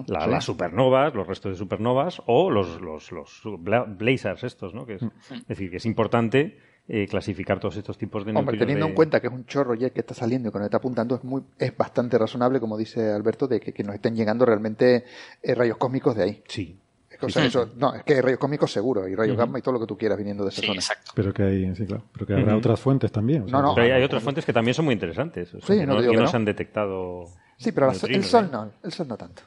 la- sí. las supernovas, los restos de supernovas, o los, los, los bla- blazars estos, ¿no? Que es, es decir, que es importante eh, clasificar todos estos tipos de Hombre, teniendo de- en cuenta que es un chorro jet que está saliendo y que nos está apuntando, es muy, es bastante razonable, como dice Alberto, de que, que nos estén llegando realmente eh, rayos cósmicos de ahí. Sí. O sea, eso, no, es que hay rayos cósmicos seguro, y rayos Ujú. gamma y todo lo que tú quieras viniendo de esa Sí, zona. exacto. Pero que hay, sí, claro. Pero que habrá otras fuentes también. o sea, No, no. Pero hay, hay otras fuentes que también son muy interesantes. o sea, Sí, que no no, te digo que que no no. se han detectado. Sí, pero el sol ¿eh? no, el sol no tanto.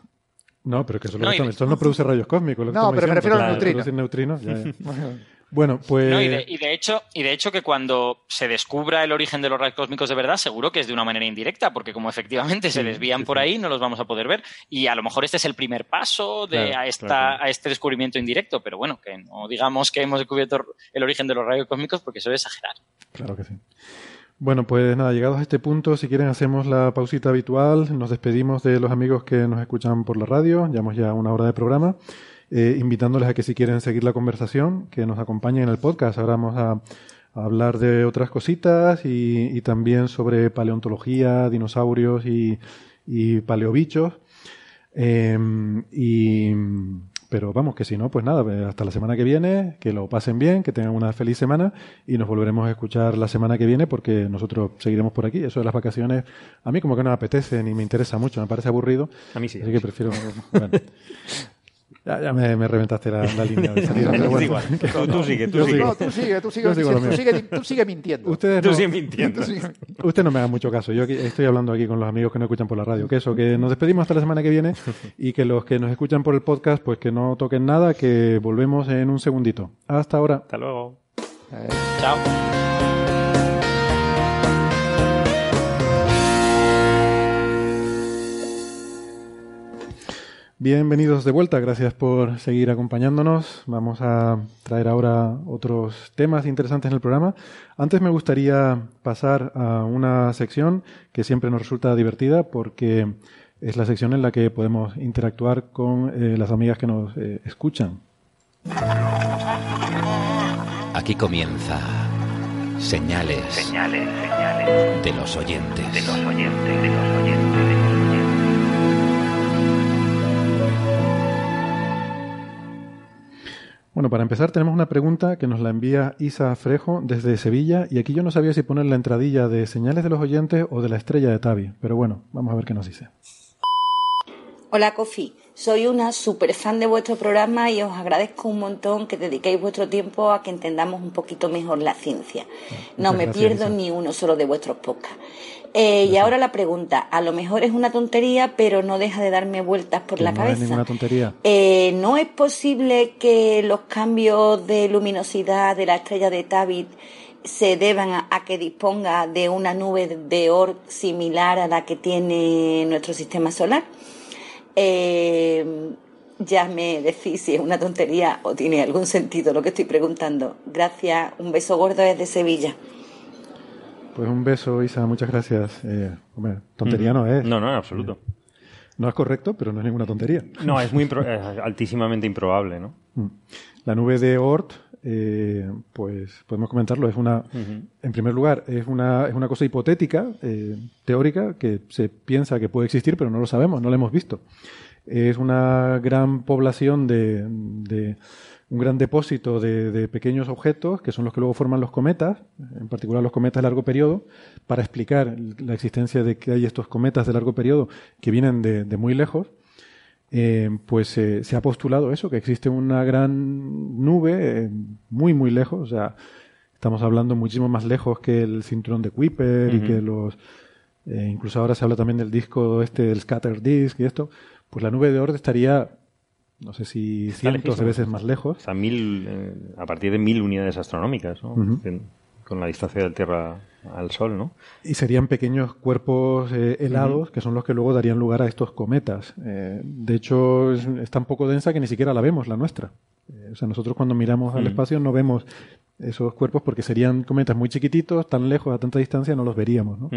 No, pero que eso lo No, que y el sol no produce rayos cósmicos. lo que No, pero me refiero a los neutrinos. neutrinos, ya, ya. Bueno, pues. No, y, de, y de hecho, y de hecho que cuando se descubra el origen de los rayos cósmicos de verdad, seguro que es de una manera indirecta, porque como efectivamente se desvían sí, por sí. ahí, no los vamos a poder ver. Y a lo mejor este es el primer paso de, Claro, a, esta, claro. a este descubrimiento indirecto, pero bueno, que no digamos que hemos descubierto el origen de los rayos cósmicos, porque eso es exagerar. Claro que sí. Bueno, pues nada, llegados a este punto, si quieren hacemos la pausita habitual, nos despedimos de los amigos que nos escuchan por la radio, llevamos ya una hora de programa, eh, invitándoles a que si quieren seguir la conversación, que nos acompañen en el podcast. Ahora vamos a, a hablar de otras cositas y, y también sobre paleontología, dinosaurios y, y paleobichos. Eh, y, pero vamos, que si no, pues nada, eh, hasta la semana que viene, que lo pasen bien, que tengan una feliz semana y nos volveremos a escuchar la semana que viene porque nosotros seguiremos por aquí. Eso de las vacaciones, a mí como que no me apetece ni me interesa mucho, me parece aburrido. A mí sí. Así que prefiero. bueno. Ya, ya me, me reventaste la, la línea de salida. pero Es bueno. igual. Tú- tú sigue, tú sigue. No, tú sigue, tú sigue, sigo tú sigue, tú sigue mintiendo. Ustedes Tú no, sigue mintiendo. Usted no me haga mucho caso. Yo aquí- estoy hablando aquí con los amigos que nos escuchan por la radio. Que eso, que nos despedimos hasta la semana que viene y que los que nos escuchan por el podcast, pues que no toquen nada, que volvemos en un segundito. Hasta ahora. Hasta luego. Eh, Chao. Bienvenidos de vuelta, gracias por seguir acompañándonos. Vamos a traer ahora otros temas interesantes en el programa. Antes me gustaría pasar a una sección que siempre nos resulta divertida porque es la sección en la que podemos interactuar con eh, las amigas que nos eh, escuchan. Aquí comienza Señales, Señales, señales de los oyentes. de los oyentes, de los oyentes, de los oyentes. Bueno, para empezar tenemos una pregunta que nos la envía Isa Frejo desde Sevilla y aquí yo no sabía si poner la entradilla de señales de los oyentes o de la estrella de Tavi, pero bueno, vamos a ver qué nos dice. Hola, Kofi. Soy una super fan de vuestro programa y os agradezco un montón que dediquéis vuestro tiempo a que entendamos un poquito mejor la ciencia. No Muchas me gracias, pierdo Isa. ni uno solo de vuestros podcasts. Eh, y ahora la pregunta. A lo mejor es una tontería, pero no deja de darme vueltas por la no cabeza. es ninguna tontería. Eh, ¿No es posible que los cambios de luminosidad de la estrella de Tabit se deban a, a que disponga de una nube de Oort similar a la que tiene nuestro sistema solar? Eh, ya me decís si es una tontería o tiene algún sentido lo que estoy preguntando. Gracias, un beso gordo desde Sevilla. Pues un beso, Isa, muchas gracias. Eh, hombre, tontería no es. No, no, en absoluto. No es correcto, pero no es ninguna tontería. No, es muy impro- es altísimamente improbable, ¿no? Mm. La nube de Oort, eh, pues podemos comentarlo, es una, en primer lugar, es una, es una cosa hipotética, eh, teórica, que se piensa que puede existir, pero no lo sabemos, no la hemos visto. Es una gran población de, de un gran depósito de, de pequeños objetos, que son los que luego forman los cometas, en particular los cometas de largo periodo, para explicar la existencia de que hay estos cometas de largo periodo que vienen de, de muy lejos eh, pues eh, se ha postulado eso, que existe una gran nube eh, muy, muy lejos. O sea, estamos hablando muchísimo más lejos que el cinturón de Kuiper y que los. incluso ahora se habla también del disco este, del Scatter Disk y esto. Pues la nube de Oort estaría, no sé si Está cientos de veces más lejos. Mil, eh, a partir de mil unidades astronómicas, con la distancia de la Tierra al Sol, ¿no? Y serían pequeños cuerpos eh, helados que son los que luego darían lugar a estos cometas. Eh, de hecho, es, es tan poco densa que ni siquiera la vemos, la nuestra. O sea, nosotros cuando miramos al Mm. espacio no vemos esos cuerpos porque serían cometas muy chiquititos, tan lejos, a tanta distancia, no los veríamos. ¿no?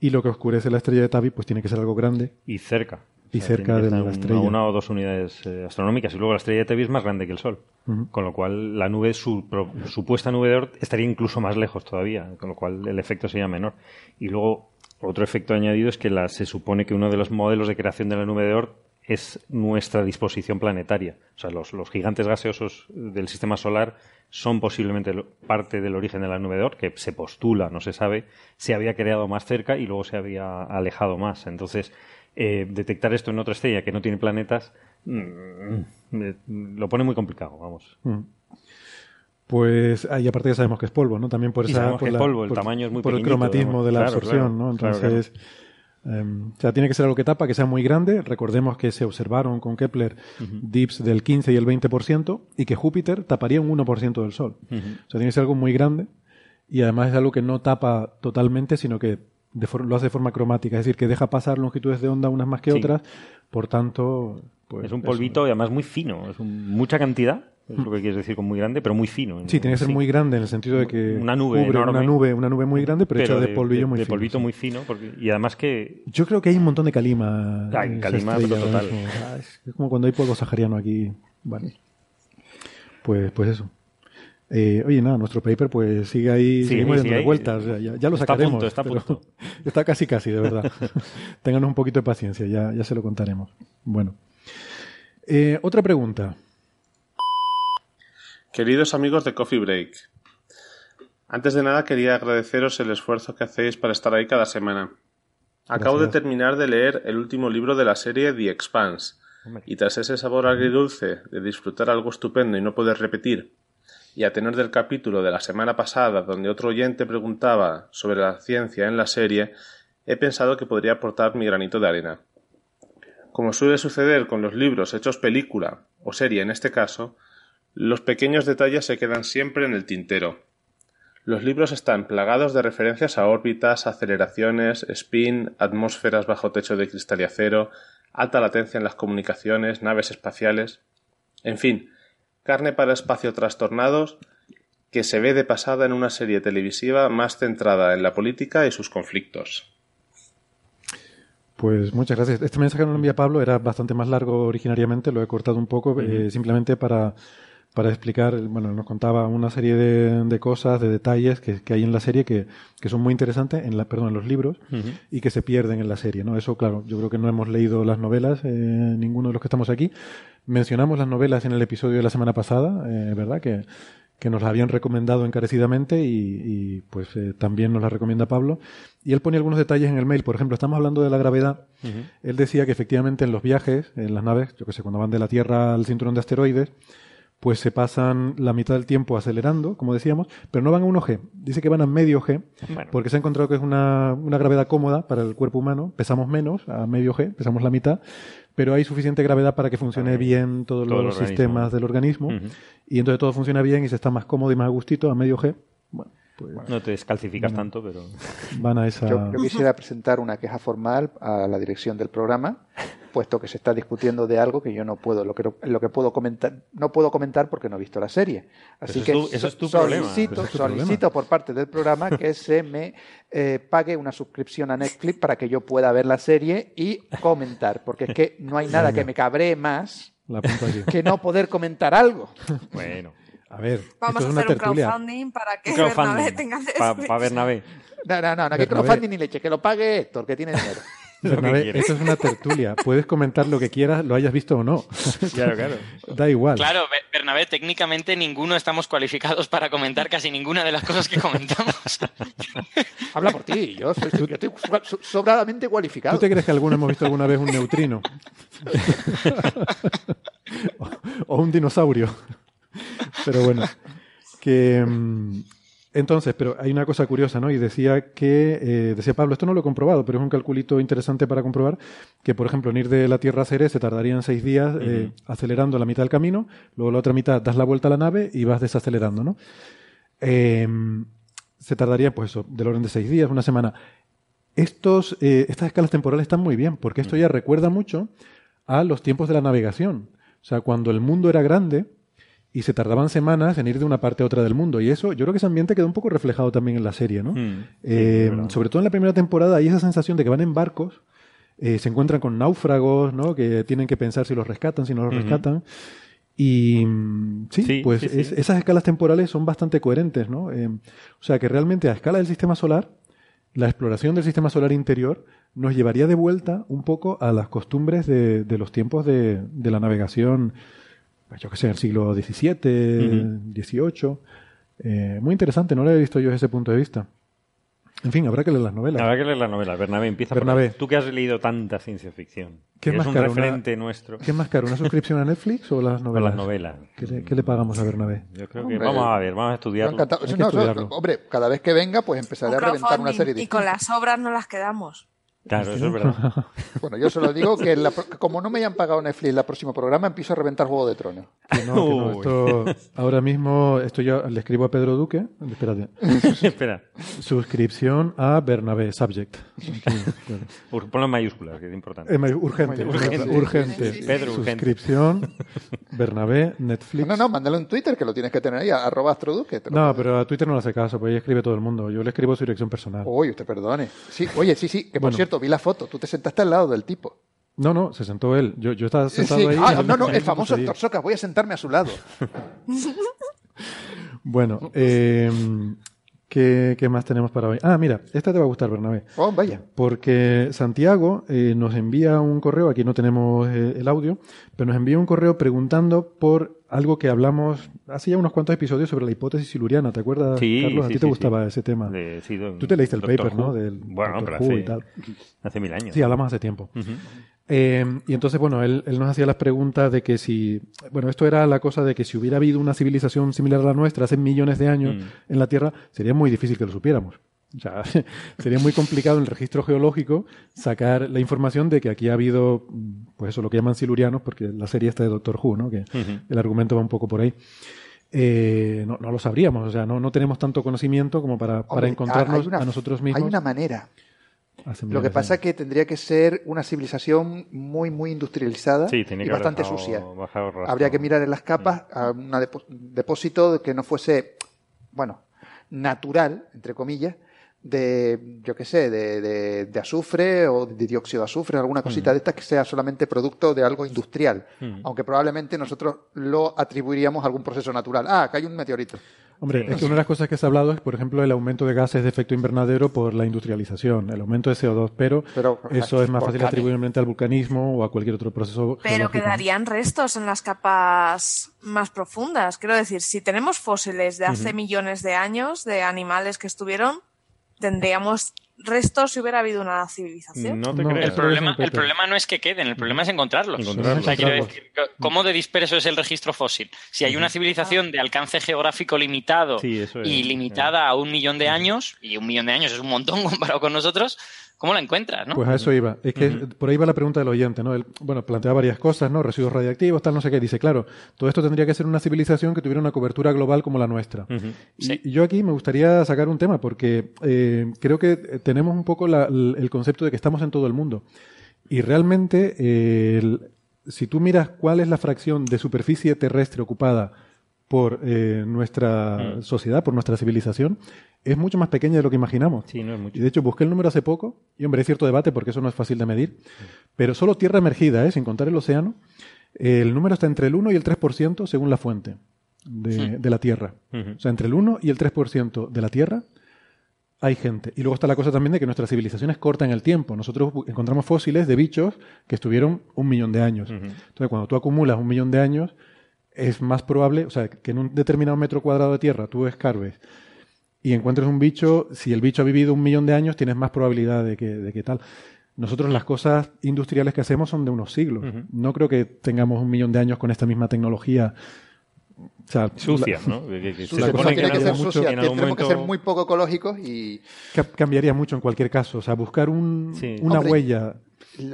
Y lo que oscurece la estrella de Tabi, pues tiene que ser algo grande. Y cerca. Y cerca de la una- estrella. Una o dos unidades eh, astronómicas. Y luego la estrella de Tevis es más grande que el Sol. Con lo cual la nube, su pro- supuesta nube de Oort, estaría incluso más lejos todavía. Con lo cual el efecto sería menor. Y luego otro efecto añadido es que la- se supone que uno de los modelos de creación de la nube de Oort es nuestra disposición planetaria. O sea, los, los gigantes gaseosos del sistema solar son posiblemente parte del origen de la nube de Oort, que se postula, no se sabe, se había creado más cerca y luego se había alejado más. Entonces, eh, detectar esto en otra estrella que no tiene planetas mm, eh, lo pone muy complicado, vamos. Mm. Pues, ah, y aparte ya sabemos que es polvo, ¿no? También por esa, por la- polvo, el tamaño es muy por el cromatismo de la Claro, absorción, claro, ¿no? claro, Entonces, em, o sea, tiene que ser algo que tapa, que sea muy grande. Recordemos que se observaron con Kepler dips del 15 y el 20% y que Júpiter taparía un 1% del Sol. O sea, tiene que ser algo muy grande y además es algo que no tapa totalmente, sino que de lo hace de forma cromática, es decir, que deja pasar longitudes de onda unas más que Sí. otras, por tanto... Pues, es un eso. polvito y además muy fino, es un- mucha cantidad, es lo que quieres decir con muy grande, pero muy fino. Sí, tiene que ser muy grande en el sentido de que Una nube cubre una nube, una nube muy grande, pero, hecha de, polvillo muy de fino. polvito sí. muy fino, porque, y además que Yo creo que hay un montón de calima. En esa calima, estrella pero total. mismo. Ah, Es es como cuando hay polvo sahariano aquí. Vale. Pues, pues eso. Eh, oye, nada, nuestro paper pues sigue ahí, Sigue seguimos sigue ahí. vueltas, o sea, ya, ya lo Está a sacaremos. punto, está punto. está casi casi, de verdad. Ténganos un poquito de paciencia, ya, ya se lo contaremos. Bueno. Eh, otra pregunta. Queridos amigos de Coffee Break, antes de nada quería agradeceros el esfuerzo que hacéis para estar ahí cada semana. Acabo Gracias. de terminar de leer el último libro de la serie The Expanse, y tras ese sabor agridulce de disfrutar algo estupendo y no poder repetir, y a tener del capítulo de la semana pasada donde otro oyente preguntaba sobre la ciencia en la serie, he pensado que podría aportar mi granito de arena. Como suele suceder con los libros hechos película, o serie en este caso, los pequeños detalles se quedan siempre en el tintero. Los libros están plagados de referencias a órbitas, aceleraciones, spin, atmósferas bajo techo de cristal y acero, alta latencia en las comunicaciones, naves espaciales. En fin, carne para espacio trastornados que se ve de pasada en una serie televisiva más centrada en la política y sus conflictos. Pues muchas gracias. Este mensaje que nos envía Pablo era bastante más largo originariamente, lo he cortado un poco, eh, simplemente para, para explicar, bueno, nos contaba una serie de, de cosas, de detalles que, que hay en la serie que, que son muy interesantes, en la, perdón, en los libros, y que se pierden en la serie, ¿no? Eso, claro, yo creo que no hemos leído las novelas, eh, ninguno de los que estamos aquí. Mencionamos las novelas en el episodio de la semana pasada, eh, ¿verdad? Que, que nos las habían recomendado encarecidamente y, y, pues eh, también nos las recomienda Pablo. Y él pone algunos detalles en el mail. Por ejemplo, estamos hablando de la gravedad. Él decía que efectivamente en los viajes, en las naves, yo que sé, cuando van de la Tierra al cinturón de asteroides, pues se pasan la mitad del tiempo acelerando, como decíamos, pero no van a 1G. Dice que van a medio G, Bueno. porque se ha encontrado que es una, una gravedad cómoda para el cuerpo humano. Pesamos menos, a medio G, pesamos la mitad, pero hay suficiente gravedad para que funcione bien todos Todo los sistemas del organismo. Y entonces todo funciona bien y se está más cómodo y más a gustito a medio G. Bueno, pues no te descalcificas Bueno. tanto, pero van a esa... Yo, yo quisiera presentar una queja formal a la dirección del programa, puesto que se está discutiendo de algo que yo no puedo, lo que, lo que puedo comentar, no puedo comentar porque no he visto la serie. Así Eso es que tu- eso es tu problema. solicito, Eso es tu solicito por parte del programa que se me eh, pague una suscripción a Netflix para que yo pueda ver la serie y comentar, porque es que no hay nada que me cabree más que no poder comentar algo. bueno. A ver, Vamos esto a es una hacer un tertulia. crowdfounding para que Un crowdfunding Bernabé tenga para Netflix. Bernabé. No, no, no, no que crowdfunding ni leche, que lo pague Héctor, que tiene dinero. Bernabé, esto es una tertulia. Puedes comentar lo que quieras, lo hayas visto o no. Claro, claro. Da igual. Claro, Be- Bernabé, técnicamente ninguno estamos cualificados para comentar casi ninguna de las cosas que comentamos. Habla por ti, yo, soy, yo estoy so- sobradamente cualificado. ¿Tú te crees que alguno hemos visto alguna vez un neutrino? o, o un dinosaurio. Pero bueno, que mm, entonces, pero hay una cosa curiosa, ¿no? Y decía que, eh, decía Pablo, esto no lo he comprobado, pero es un calculito interesante para comprobar que, por ejemplo, en ir de la Tierra a Ceres se tardarían seis días eh, acelerando la mitad del camino, luego la otra mitad das la vuelta a la nave y vas desacelerando, ¿no? Eh, se tardaría, pues eso, del orden de seis días, una semana. Estos, eh, estas escalas temporales están muy bien, porque esto ya recuerda mucho a los tiempos de la navegación. O sea, cuando el mundo era grande y se tardaban semanas en ir de una parte a otra del mundo. Y eso, yo creo que ese ambiente quedó un poco reflejado también en la serie, ¿no? Mm, sí, Eh, sobre todo en la primera temporada hay esa sensación de que van en barcos, eh, se encuentran con náufragos, ¿no? Que tienen que pensar si los rescatan, si no los rescatan. Y mm, sí, Sí, pues sí, sí. es- esas escalas temporales son bastante coherentes, ¿no? Eh, o sea que realmente a escala del sistema solar, la exploración del sistema solar interior nos llevaría de vuelta un poco a las costumbres de, de los tiempos de, de la navegación, yo que sé, el siglo XVII, XVIII. Eh, muy interesante, no lo he visto yo desde ese punto de vista. En fin, habrá que leer las novelas. Habrá que leer la novela. Bernabé, empieza Bernabé. por. Tú que has leído tanta ciencia ficción. ¿Qué es más un caro, una- referente nuestro. ¿Qué es más caro, una suscripción a Netflix o las Con novelas? las novelas. ¿Qué le, qué le pagamos a Bernabé? Yo creo que vamos a ver, vamos a estudiarlo. No, no, estudiarlo. hombre, cada vez que venga, pues empezaré a reventar una serie de y con las obras no las quedamos. Claro, eso es verdad. Bueno, yo solo digo que, la pro- que como no me hayan pagado Netflix el próximo programa, empiezo a reventar Juego de Tronos. Que no, que no, esto, ahora mismo esto yo le escribo a Pedro Duque. Espérate. Espera. Suscripción a Bernabé, subject. Ur- Ponlo en mayúsculas, que es importante. Eh, urgente, Urgente. urgente. Pedro, urgente. Suscripción, Bernabé, Netflix. No, no, mándalo en Twitter, que lo tienes que tener ahí, arroba astroduque. No, pero a Twitter no le hace caso, pues ahí escribe todo el mundo. Yo le escribo su dirección personal. Uy, usted perdone. Sí, oye, sí, sí, que por Bueno. cierto, vi la foto. Tú te sentaste al lado del tipo. No, no, se sentó él. Yo, yo estaba Sí, sentado ahí. Ah, no, no, el famoso allí. Héctor Socas. Voy a sentarme a su lado. Bueno, eh, ¿qué, qué más tenemos para hoy? Ah, mira, esta te va a gustar, Bernabé. Oh, vaya. Porque Santiago eh, nos envía un correo, aquí no tenemos eh, el audio, pero nos envía un correo preguntando por algo que hablamos hace ya unos cuantos episodios sobre la hipótesis siluriana. ¿Te acuerdas, Sí, Carlos? A sí, ti te sí, gustaba ese tema. De- Tú te leíste el Doctor paper, Who. ¿no? Del Bueno, Doctor pero Who hace, y tal. hace mil años. Sí, hablamos hace tiempo. Eh, y entonces, bueno, él, él nos hacía las preguntas de que si, bueno, esto era la cosa de que si hubiera habido una civilización similar a la nuestra hace millones de años Mm. en la Tierra, sería muy difícil que lo supiéramos. O sea, sería muy complicado en el registro geológico sacar la información de que aquí ha habido, mm, pues eso, lo que llaman silurianos, porque la serie está de Doctor Who, ¿no? Que el argumento va un poco por ahí. Eh, no, no lo sabríamos, o sea, no, no tenemos tanto conocimiento como para, para encontrarnos una- a nosotros mismos. Hay una manera. hace Lo que pasa es que tendría que ser una civilización muy, muy industrializada Sí, y bastante bajado- sucia. bajado. Habría que mirar en las capas a un depósito que no fuese, bueno, natural, entre comillas, de, yo qué sé, de, de- de azufre o de dióxido de azufre, alguna cosita de estas que sea solamente producto de algo industrial. Mm. Aunque probablemente nosotros lo atribuiríamos a algún proceso natural. Ah, acá hay un meteorito. Hombre, es que una de las cosas que se ha hablado es, por ejemplo, el aumento de gases de efecto invernadero por la industrialización, el aumento de CO2, pero, Pero, eso es más fácil atribuiblemente al vulcanismo o a cualquier otro proceso Pero geológico. quedarían restos en las capas más profundas. Quiero decir, si tenemos fósiles de hace millones de años de animales que estuvieron, tendríamos restos si hubiera habido una civilización. No te No, creas. El problema, el problema no es que queden, el problema es encontrarlos. Encontrarlos. O sea, quiero decir, ¿cómo de disperso es el registro fósil? Si hay una civilización de alcance geográfico limitado Sí, eso es. y limitada a un millón de años, y un millón de años es un montón comparado con nosotros, ¿cómo la encuentras? ¿no? Pues a eso iba. Es que por ahí va la pregunta del oyente, ¿no? Él, bueno, plantea varias cosas, ¿no? Residuos radiactivos, tal, no sé qué. Dice, claro, todo esto tendría que ser una civilización que tuviera una cobertura global como la nuestra. Ujú. Y- Y yo aquí me gustaría sacar un tema porque eh, creo que eh, tenemos un poco la- el concepto de que estamos en todo el mundo. Y realmente, eh, el- si tú miras cuál es la fracción de superficie terrestre ocupada por eh, nuestra Mm. sociedad, por nuestra civilización, es mucho más pequeña de lo que imaginamos. Sí, no es Y mucho. de hecho busqué el número hace poco, y hombre, hay cierto debate porque eso no es fácil de medir, pero solo tierra emergida, ¿eh? sin contar el océano, el número está entre el 1 y el 3% según la fuente de, de la Tierra. O sea, entre el 1 y el 3% de la Tierra hay gente. Y luego está la cosa también de que nuestra civilización es corta en el tiempo. Nosotros encontramos fósiles de bichos que estuvieron un millón de años. Entonces, cuando tú acumulas un millón de años, es más probable, o sea, que en un determinado metro cuadrado de tierra tú escarbes y encuentres un bicho, si el bicho ha vivido un millón de años, tienes más probabilidad de que, de que tal. Nosotros las cosas industriales que hacemos son de unos siglos. No creo que tengamos un millón de años con esta misma tecnología. O sea, Sucia, la- ¿no? Que- se supone que ser algún- sucia. en algún Tenemos que ser muy poco ecológicos y ca- cambiaría mucho en cualquier caso. O sea, buscar un- Sí. una Hombre, huella.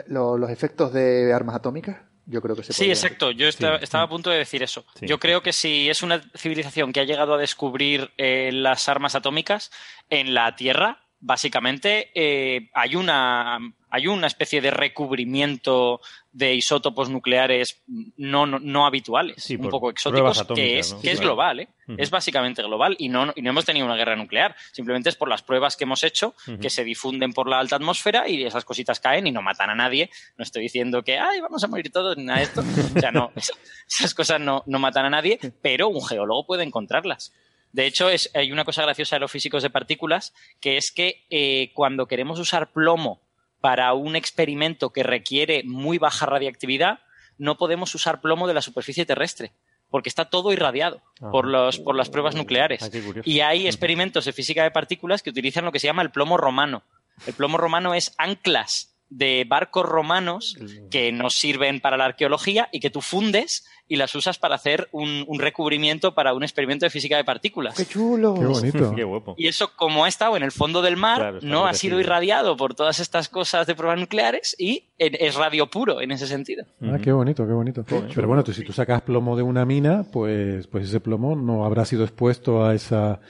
lo- los efectos de armas atómicas, yo creo que se Sí, podrían- exacto. Yo estaba, estaba a punto de decir eso. Sí. Yo creo que si es una civilización que ha llegado a descubrir eh, las armas atómicas en la Tierra, básicamente eh, hay una hay una especie de recubrimiento de isótopos nucleares no, no, no habituales, Sí, un poco exóticos, que es, ¿no? que es global, ¿eh? Es básicamente global y no, y no hemos tenido una guerra nuclear. Simplemente es por las pruebas que hemos hecho que se difunden por la alta atmósfera y esas cositas caen y no matan a nadie. No estoy diciendo que, ay, vamos a morir todos, ni nada de esto. O sea, no, esas, esas cosas no, no matan a nadie, pero un geólogo puede encontrarlas. De hecho, es, hay una cosa graciosa de los físicos de partículas, que es que eh, cuando queremos usar plomo para un experimento que requiere muy baja radiactividad, no podemos usar plomo de la superficie terrestre, porque está todo irradiado Ajá. por, los, por las pruebas nucleares. Ah. Y hay experimentos de física de partículas que utilizan lo que se llama el plomo romano. El plomo romano es anclas de barcos romanos que nos sirven para la arqueología y que tú fundes y las usas para hacer un, un recubrimiento para un experimento de física de partículas. ¡Qué chulo! Qué bonito. Qué guapo. Y eso, como ha estado en el fondo del mar, Claro, no ha sido irradiado por todas estas cosas de pruebas nucleares y es radio puro en ese sentido. Ah, qué bonito, qué bonito. Pero bueno, tú, si tú sacas plomo de una mina, pues, pues ese plomo no habrá sido expuesto a esa...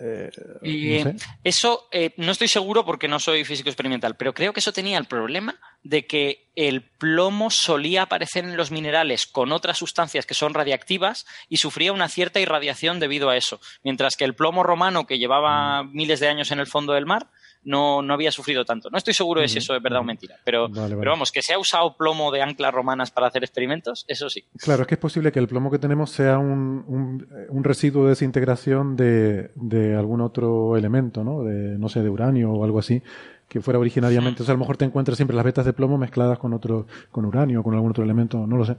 eh, Y no sé. eso eh, no estoy seguro porque no soy físico experimental, pero creo que eso tenía el problema de que el plomo solía aparecer en los minerales con otras sustancias que son radiactivas y sufría una cierta irradiación debido a eso, mientras que el plomo romano que llevaba Mm. miles de años en el fondo del mar no, no había sufrido tanto. No estoy seguro de si eso es verdad o mentira, pero, Vale, vale. pero vamos, que se ha usado plomo de anclas romanas para hacer experimentos, eso sí. Claro, es que es posible que el plomo que tenemos sea un, un, un residuo de desintegración de, de algún otro elemento, ¿no? De, no sé, de uranio o algo así, que fuera originariamente. O sea, a lo mejor te encuentras siempre las vetas de plomo mezcladas con otro, con uranio o con algún otro elemento, no lo sé.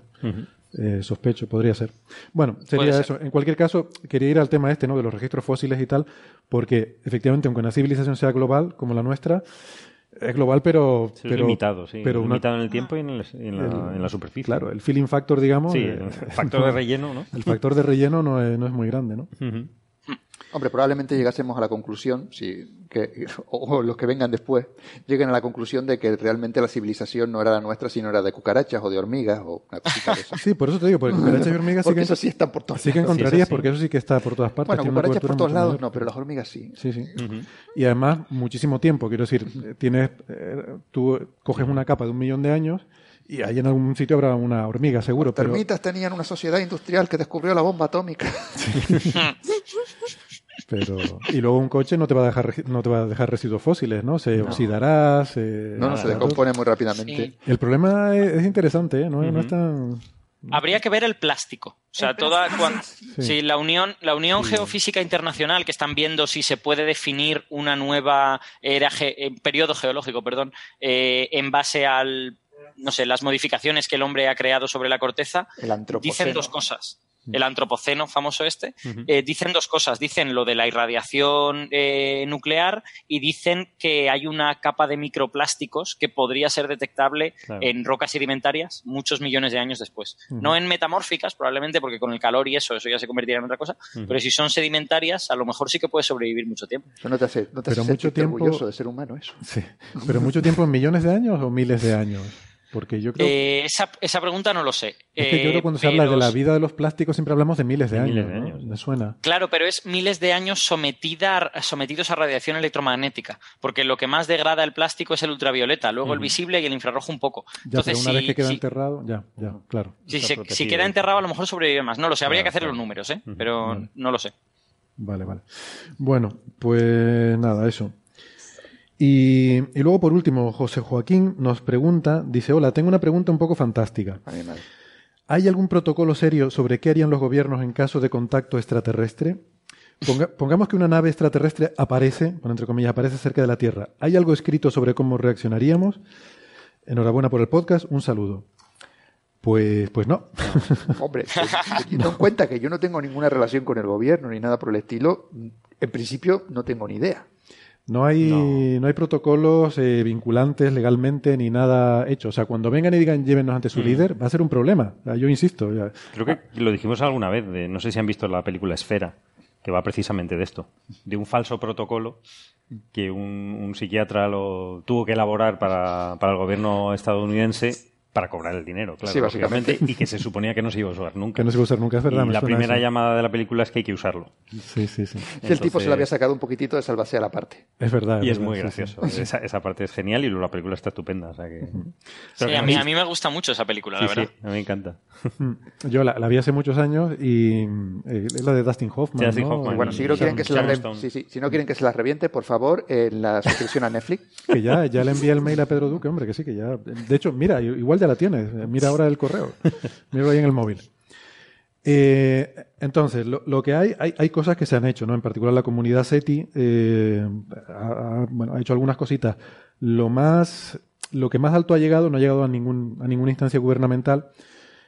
Eh, sospecho, podría ser. Bueno, sería ser. eso. En cualquier caso, quería ir al tema este, ¿no? De los registros fósiles y tal, porque efectivamente, aunque una civilización sea global, como la nuestra, es global, pero. Sí, es pero limitado, sí. Pero una- limitado en el tiempo y en, el- en la, el- en la superficie. Claro, el filling factor, digamos. Sí, eh, el factor de relleno, ¿no? El factor de relleno no es, no es muy grande, ¿no? Ujú. Hombre, probablemente llegásemos a la conclusión, si, que, o, o los que vengan después, lleguen a la conclusión de que realmente la civilización no era la nuestra, sino era de cucarachas o de hormigas o una cosita de esas. Sí, por eso te digo, porque cucarachas y hormigas sí que, eso sí están por todos sí que lados. encontrarías, sí. porque eso sí que está por todas partes. Bueno, cucarachas por todos lados mayor. no, pero las hormigas sí. Sí, sí. Y además, muchísimo tiempo. Quiero decir, tienes, eh, tú coges una capa de un millón de años y ahí en algún sitio habrá una hormiga, seguro. Pero, Termitas tenían una sociedad industrial que descubrió la bomba atómica. pero y luego un coche no te va a dejar no te va a dejar residuos fósiles, ¿no? Se oxidará, se No, no, se descompone muy rápidamente. Sí. El problema es, es interesante, ¿eh? No, es- no es tan Habría que ver el plástico. O sea, toda plástico. cuan- sí, la unión, la unión geofísica internacional que están viendo si se puede definir una nueva era ge- eh, periodo geológico, perdón, eh, en base al no sé, las modificaciones que el hombre ha creado sobre la corteza, El antropoceno. dicen dos cosas. El antropoceno famoso este, eh, dicen dos cosas. Dicen lo de la irradiación eh, nuclear y dicen que hay una capa de microplásticos que podría ser detectable Claro. en rocas sedimentarias muchos millones de años después. No en metamórficas, probablemente, porque con el calor y eso, eso ya se convertiría en otra cosa. Pero si son sedimentarias, a lo mejor sí que puede sobrevivir mucho tiempo. Eso no te hace, no te Pero hace mucho tiempo- orgulloso de ser humano, eso. sí, pero mucho tiempo en millones de años o miles de años, porque yo creo Eh, esa, esa pregunta no lo sé. es que yo Eh, creo que cuando se habla de la vida de los plásticos siempre hablamos de miles de De años, miles de ¿no? años. Me suena. Claro, pero es miles de años sometida, sometidos a radiación electromagnética, porque lo que más degrada el plástico es el ultravioleta, luego el visible y el infrarrojo un poco. Ya, Entonces, pero una si, vez que queda si- enterrado, ya, ya, claro. si se- si queda enterrado, a lo mejor sobrevive más. No lo sé, habría Claro, que hacer claro. los números, ¿eh? pero no lo sé. Vale, vale. Bueno, pues nada, eso. Y, y luego, por último, José Joaquín nos pregunta, dice, hola, tengo una pregunta un poco fantástica. Animal. ¿Hay algún protocolo serio sobre qué harían los gobiernos en caso de contacto extraterrestre? Ponga- pongamos que una nave extraterrestre aparece, bueno, entre comillas, aparece cerca de la Tierra. ¿Hay algo escrito sobre cómo reaccionaríamos? Enhorabuena por el podcast, un saludo. Pues, pues no. Hombre, pues, teniendo en cuenta que yo no tengo ninguna relación con el gobierno ni nada por el estilo, en principio no tengo ni idea. No hay, no. hay protocolos eh, vinculantes legalmente ni nada hecho. O sea, cuando vengan y digan llévenos ante su líder, va a ser un problema. O sea, yo insisto. ya. Creo que lo dijimos alguna vez, de- no sé si han visto la película Esfera, que va precisamente de esto, de un falso protocolo que un, un psiquiatra lo tuvo que elaborar para, para el gobierno estadounidense para cobrar el dinero, claro, Sí, básicamente. y que se suponía que no se iba a usar nunca. Que no se va a usar nunca, es verdad. y la primera eso. llamada de la película es que hay que usarlo. Sí, sí, sí. Si el tipo se Entonces- le había sacado un poquitito de salvase a la parte. Es verdad. Y es verdad, muy sí, sí. gracioso. Esa, esa parte es genial y luego la película está estupenda. O sea que... Sí, que a, mí, a mí me gusta mucho esa película, la Sí, verdad. sí, a mí me encanta. Yo la, la vi hace muchos años y eh, es la de Dustin Hoffman. Dustin ¿no? Hoffman. Bueno, si no quieren que se la re- sí, sí, si no quieren que se las reviente, por favor, en la suscripción a Netflix. Que ya, ya le envié el mail a Pedro Duque, hombre, que sí, que ya. De hecho, mira, igual la tienes. Mira ahora el correo. Mira ahí en el móvil. Eh, entonces, lo, lo que hay, hay, hay cosas que se han hecho, ¿no? En particular la comunidad SETI eh, ha, hecho algunas cositas. Lo más, lo que más alto ha llegado, no ha llegado a ningún, a ninguna instancia gubernamental.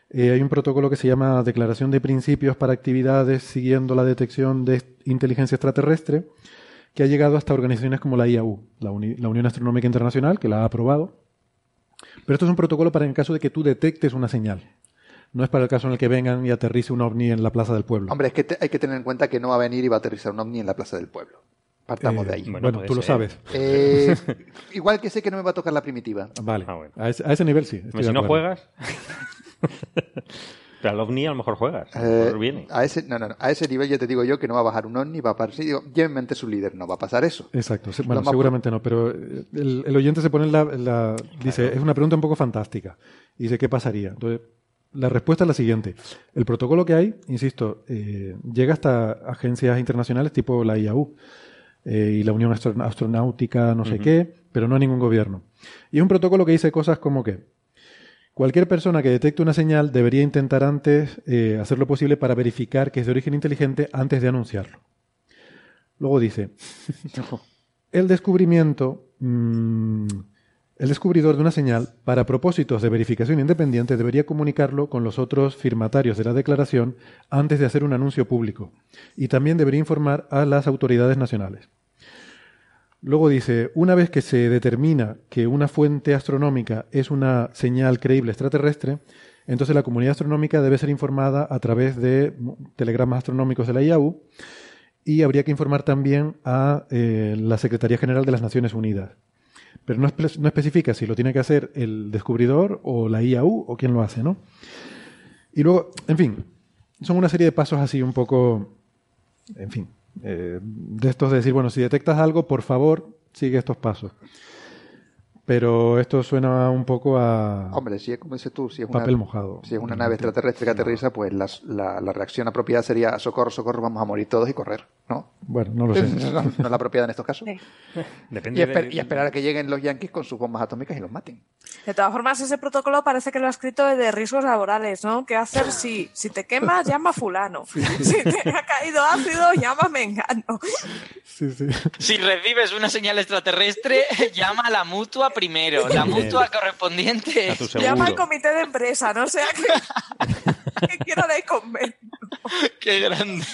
Eh, hay un protocolo que se llama Declaración de Principios para Actividades siguiendo la detección de inteligencia extraterrestre, que ha llegado hasta organizaciones como la IAU, la Unión Astronómica Internacional, que la ha aprobado, Pero esto es un protocolo para en caso de que tú detectes una señal. No es para el caso en el que vengan y aterrice un ovni en la plaza del pueblo. Hombre, es que te- hay que tener en cuenta que no va a venir y va a aterrizar un ovni en la plaza del pueblo. Partamos Eh, de ahí. Bueno, tú lo sabes. Eh, igual que sé que no me va a tocar la primitiva. Vale. a, ese, a ese nivel sí. si no juegas. Pero al ovni a lo mejor juegas. A lo Eh, mejor viene. a ese, no, no, no, a ese nivel ya te digo yo que no va a bajar un ovni, va a pasar. Digo, llévenmente su líder, no va a pasar eso. Exacto. se- Bueno, seguramente no, pero eh, el, el oyente se pone en la, en la- Dice, es una pregunta un poco fantástica. Dice, ¿qué pasaría? Entonces, la respuesta es la siguiente. El protocolo que hay, insisto, eh, llega hasta agencias internacionales tipo la IAU eh, y la Unión Astro- Astronáutica, no sé qué, pero no a ningún gobierno. Y es un protocolo que dice cosas como que cualquier persona que detecte una señal debería intentar antes eh, hacer lo posible para verificar que es de origen inteligente antes de anunciarlo. Luego dice, el descubrimiento, mm, el descubridor de una señal, para propósitos de verificación independiente, debería comunicarlo con los otros firmatarios de la declaración antes de hacer un anuncio público. Y también debería informar a las autoridades nacionales. Luego dice, una vez que se determina que una fuente astronómica es una señal creíble extraterrestre, entonces la comunidad astronómica debe ser informada a través de telegramas astronómicos de la IAU y habría que informar también a eh, la Secretaría General de las Naciones Unidas. Pero no, espe- no especifica si lo tiene que hacer el descubridor o la IAU o quién lo hace, ¿no? Y luego, en fin, son una serie de pasos así un poco, en fin, eh, de estos de decir, bueno, si detectas algo, por favor, sigue estos pasos. Pero esto suena un poco a Hombre, si es como dices tú, si es una, papel mojado. si es una nave extraterrestre que aterriza, pues la, la reacción apropiada sería socorro, socorro, vamos a morir todos y correr, ¿no? Bueno, no lo sé. no, no es la apropiada en estos casos. Depende y, esper- de- y esperar a que lleguen los yanquis con sus bombas atómicas y los maten. De todas formas, ese protocolo parece que lo ha escrito de riesgos laborales, ¿no? ¿Qué hacer si, si te quemas, llama a fulano? Si te ha caído ácido, llama a mengano. Sí, sí. Si recibes una señal extraterrestre, llama a la mutua primero. La mutua correspondiente. Llama al comité de empresa, no sea que, que quiero de comer. Qué grande.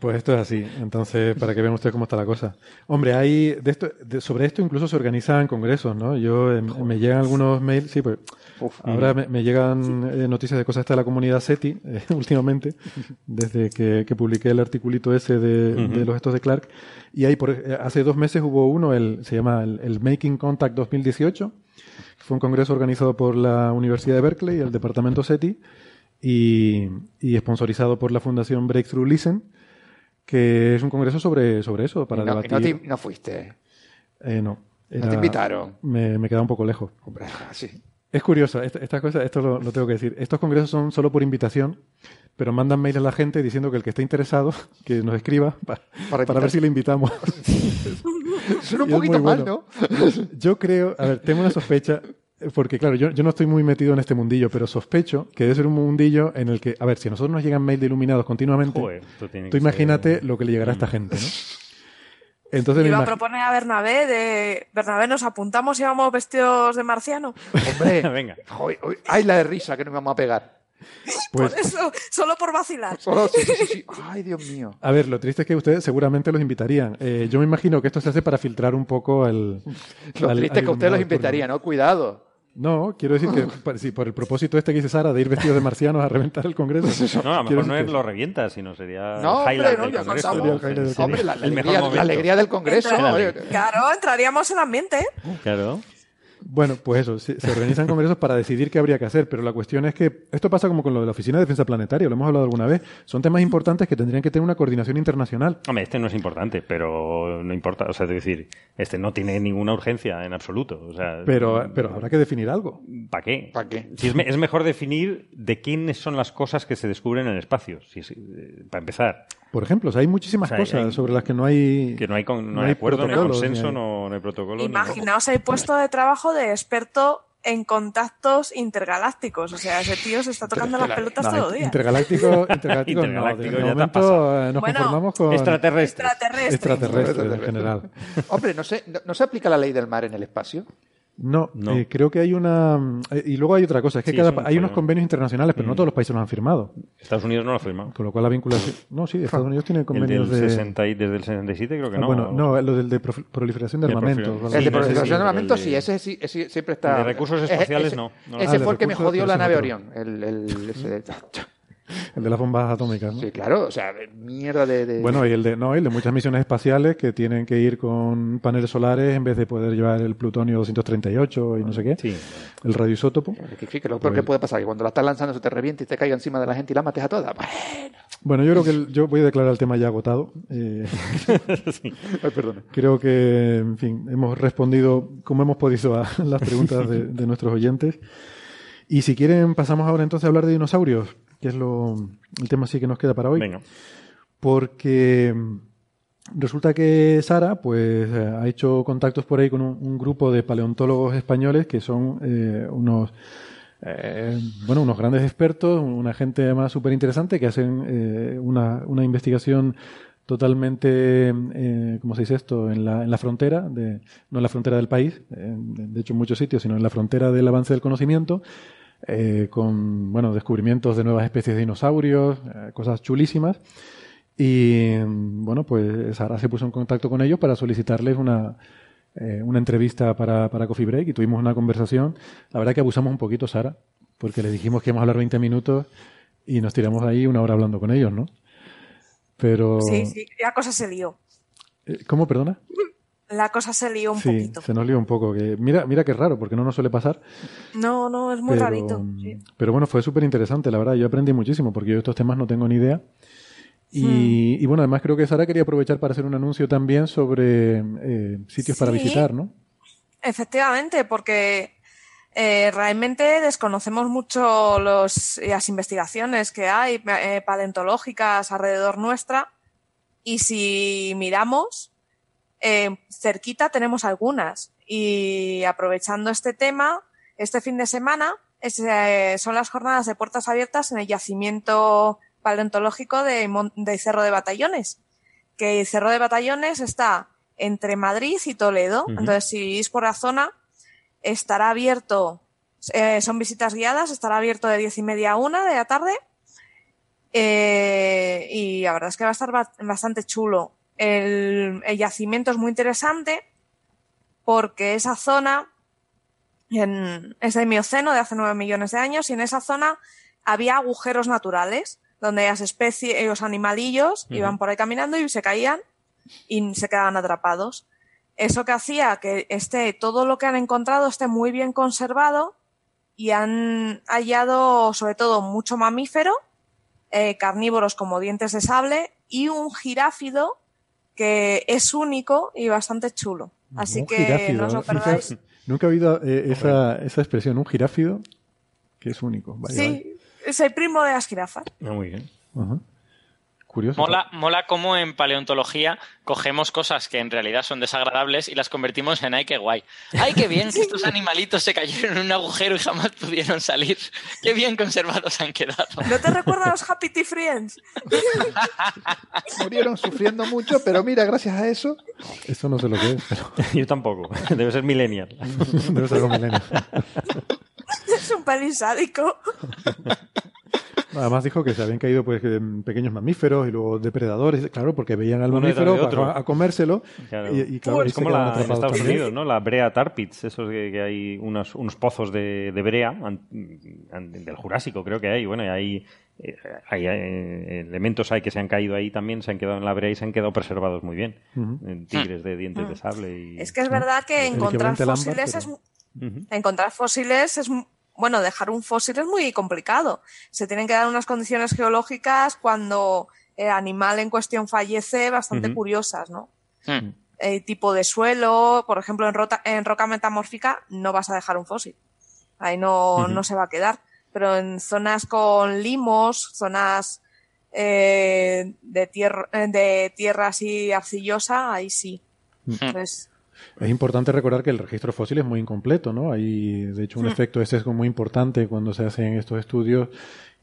Pues esto es así. Entonces, para que vean ustedes cómo está la cosa. Hombre, hay de esto, de- sobre esto incluso se organizan congresos, ¿no? Yo eh, me llegan algunos mails, sí, pues ahora me, me llegan eh, noticias de cosas esta de la comunidad SETI eh, últimamente, desde que, que publiqué el articulito ese de, los estos de Clark. Y hay por, eh, hace dos meses hubo uno, el, se llama el, el Making Contact 2018, que fue un congreso organizado por la Universidad de Berkeley y el departamento SETI y, y sponsorizado por la Fundación Breakthrough Listen, que es un congreso sobre, sobre eso, para no, debatir. no te- no fuiste. Eh, no. No te invitaron. Me, me queda un poco lejos. Hombre, sí. Es curioso, esta- estas cosas, esto lo, lo tengo que decir. Estos congresos son solo por invitación, pero mandan mail a la gente diciendo que el que esté interesado, que nos escriba pa- para, invitar. ver si le invitamos. Suena un poquito mal, bueno. ¿no? Yo creo, a ver, tengo una sospecha, porque claro, yo, yo no estoy muy metido en este mundillo, pero sospecho que debe ser un mundillo en el que, a ver, si a nosotros nos llegan mail de iluminados continuamente, Joder, tú imagínate lo que le llegará a esta gente, ¿no? Entonces Iba a proponer a Bernabé de Bernabé, nos apuntamos y vamos vestidos de marciano. Hombre, Venga. joder, ay, la de risa que nos vamos a pegar. pues, Por eso, solo por vacilar. Solo, sí, sí, sí. Ay, Dios mío. A ver, lo triste es que ustedes seguramente los invitarían. Eh, yo me imagino que esto se hace para filtrar un poco al. Lo al- triste es que usted los iluminado invitaría, ¿no? Cuidado. No, quiero decir que por, sí, por el propósito este que dice Sara de ir vestidos de marcianos a reventar el Congreso. No, a lo mejor no es que- lo revienta, sino sería No, el highlight hombre, no, del Congreso. pasamos. Sería el highlight del Hombre, la, alegría, momento. la alegría del Congreso. Entra- Claro, entraríamos en ambiente. Claro. Bueno, pues eso, se, se organizan congresos para decidir qué habría que hacer, pero la cuestión es que esto pasa como con lo de la Oficina de Defensa Planetaria, lo hemos hablado alguna vez. Son temas importantes que tendrían que tener una coordinación internacional. Hombre, este no es importante, pero no importa. O sea, es decir, este no tiene ninguna urgencia en absoluto. O sea, Pero, pero habrá que definir algo. ¿Para qué? ¿Para qué? Si es, me- es mejor definir de quiénes son las cosas que se descubren en el espacio, si es- eh, para empezar. Por ejemplo, o sea, hay muchísimas O sea, cosas hay- sobre las que no hay. Que no hay, con- no no hay hay acuerdo, no hay consenso, ni hay- no, no hay protocolo. ni- Imaginaos el puesto de trabajo de experto en contactos intergalácticos. O sea, ese tío se está tocando las pelotas No, todo el día. Intergaláctico, intergaláctico, Intergaláctico no. De momento eh, nos Bueno, conformamos con Extraterrestres. Extraterrestre. extraterrestres en general. Hombre, ¿no se, no, no se aplica la ley del mar en el espacio? No, No. eh, creo que hay una... eh, y luego hay otra cosa, es que Sí, cada es un hay unos convenios internacionales, pero no Mm. todos los países los han firmado. Estados Unidos no lo ha firmado. Con lo cual la vinculación... No, sí, Estados Unidos tiene El convenios del de... 60 y- desde el 67 creo que Ah, no. bueno, no, lo del de prof- proliferación de De armamentos. algo El de proliferación de armamento, el de- sí, ese, sí- ese siempre está. El de recursos espaciales, ese- no, ese. Ah, el fue el que me jodió la nave. Orión. El, el- ese El de las bombas atómicas, ¿no? Sí, claro, o sea, mierda de. de- Bueno, y el de, no, el de muchas misiones espaciales que tienen que ir con paneles solares en vez de poder llevar el plutonio 238 y no sé qué, Sí. el radioisótopo. que, que- que lo peor que puede pasar, que cuando la estás lanzando se te reviente y te caiga encima de la gente y la mates a todas. Bueno, yo creo que el- yo voy a declarar el tema ya agotado. Eh, Ay, perdona. creo que, en fin, hemos respondido como hemos podido a las preguntas de, de nuestros oyentes. Y si quieren, pasamos ahora entonces a hablar de dinosaurios, que es lo, el tema sí que nos queda para hoy. Venga. porque mm, resulta que Sara pues eh, ha hecho contactos por ahí con un, un grupo de paleontólogos españoles que son eh, unos eh, bueno unos grandes expertos una gente además súper interesante que hacen eh, una, una investigación totalmente eh, ¿cómo se dice esto? en la, en la frontera de, no en la frontera del país eh, de hecho en muchos sitios sino en la frontera del avance del conocimiento eh, con bueno descubrimientos de nuevas especies de dinosaurios eh, cosas chulísimas y bueno, pues Sara se puso en contacto con ellos para solicitarles una, eh, una entrevista para, para Coffee Break y tuvimos una conversación. La verdad que abusamos un poquito, Sara, porque les dijimos que íbamos a hablar 20 minutos y nos tiramos ahí una hora hablando con ellos, ¿no? Pero... Sí, sí, la cosa se lió. Eh, ¿Cómo, perdona? La cosa se lió un sí, poquito. se nos lió un poco. Que, mira, mira qué raro, porque no nos suele pasar. No, no, es muy pero, rarito. sí. pero bueno, fue súper interesante, la verdad. Yo aprendí muchísimo, porque yo de estos temas no tengo ni idea. Y, Hmm. y bueno, además creo que Sara quería aprovechar para hacer un anuncio también sobre eh, sitios para visitar, ¿no? Efectivamente, porque eh, realmente desconocemos mucho los, las investigaciones que hay eh, paleontológicas alrededor nuestra y si miramos, eh, cerquita tenemos algunas. Y aprovechando este tema, este fin de semana es, eh, son las jornadas de puertas abiertas en el yacimiento paleontológico de, de Cerro de Batallones. Que el Cerro de Batallones está entre Madrid y Toledo. Entonces, si vivís por la zona, estará abierto, eh, son visitas guiadas, estará abierto de diez y media a una de la tarde. Eh, y la verdad es que va a estar ba- bastante chulo. El, el yacimiento es muy interesante porque esa zona en, es del Mioceno de hace nueve millones de años y en esa zona había agujeros naturales donde las especies, los animalillos iban por ahí caminando y se caían y se quedaban atrapados. Eso que hacía que esté todo lo que han encontrado esté muy bien conservado y han hallado sobre todo mucho mamífero, eh, carnívoros como dientes de sable y un giráfido que es único y bastante chulo. Así Un que giráfido, no os lo perdáis. Nunca he oído eh, esa, esa expresión, un giráfido, que es único. Vale, Sí, es el primo de las jirafas. Ah, muy bien. Ajá. Curioso. Mola, mola cómo en paleontología cogemos cosas que en realidad son desagradables y las convertimos en ¡ay, qué guay! ¡Ay, qué bien que estos animalitos se cayeron en un agujero y jamás pudieron salir! ¡Qué bien conservados han quedado! ¿No te recuerda a los Happy Tea Friends? Murieron sufriendo mucho, pero mira, gracias a eso. Eso no sé lo que es, pero Yo tampoco. Debe ser millennial. debe ser milenio. Es un pelín sádico. Además dijo que se habían caído pues pequeños mamíferos y luego depredadores, claro, porque veían al Uno mamífero a comérselo Claro. y, y, claro, es se como la, en Estados también. Unidos, ¿no? La Brea Tar Pits, esos que, que hay unos, unos pozos de, de brea an- an- del Jurásico, creo que hay. Bueno, y hay, eh, hay, eh, elementos hay que se han caído ahí también, se han quedado en la brea y se han quedado preservados muy bien. En tigres de dientes de sable. Y... Es que es verdad que encontrar ámbar, fósiles pero- es encontrar fósiles es bueno, dejar un fósil es muy complicado. Se tienen que dar unas condiciones geológicas cuando el animal en cuestión fallece bastante curiosas, ¿no? Hmm. El tipo de suelo, por ejemplo, en, rota- en roca metamórfica no vas a dejar un fósil. Ahí no, no se va a quedar. Pero en zonas con limos, zonas eh, de, tierra, eh, de tierra así arcillosa, ahí sí. Entonces, Es importante recordar que el registro fósil es muy incompleto, ¿no? Hay, de hecho, un Hmm. efecto de sesgo muy importante cuando se hacen estos estudios,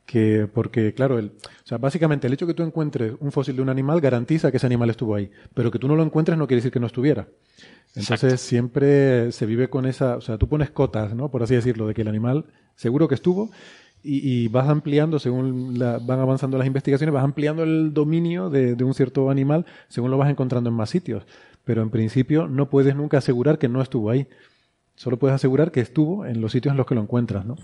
que, porque, claro, el, o sea, básicamente el hecho que tú encuentres un fósil de un animal garantiza que ese animal estuvo ahí, pero que tú no lo encuentres no quiere decir que no estuviera. Entonces siempre se vive con esa, o sea, tú pones cotas, ¿no? Por así decirlo, de que el animal seguro que estuvo y, y vas ampliando, según la- van avanzando las investigaciones, vas ampliando el dominio de, de un cierto animal según lo vas encontrando en más sitios. Pero en principio no puedes nunca asegurar que no estuvo ahí. Solo puedes asegurar que estuvo en los sitios en los que lo encuentras, ¿no?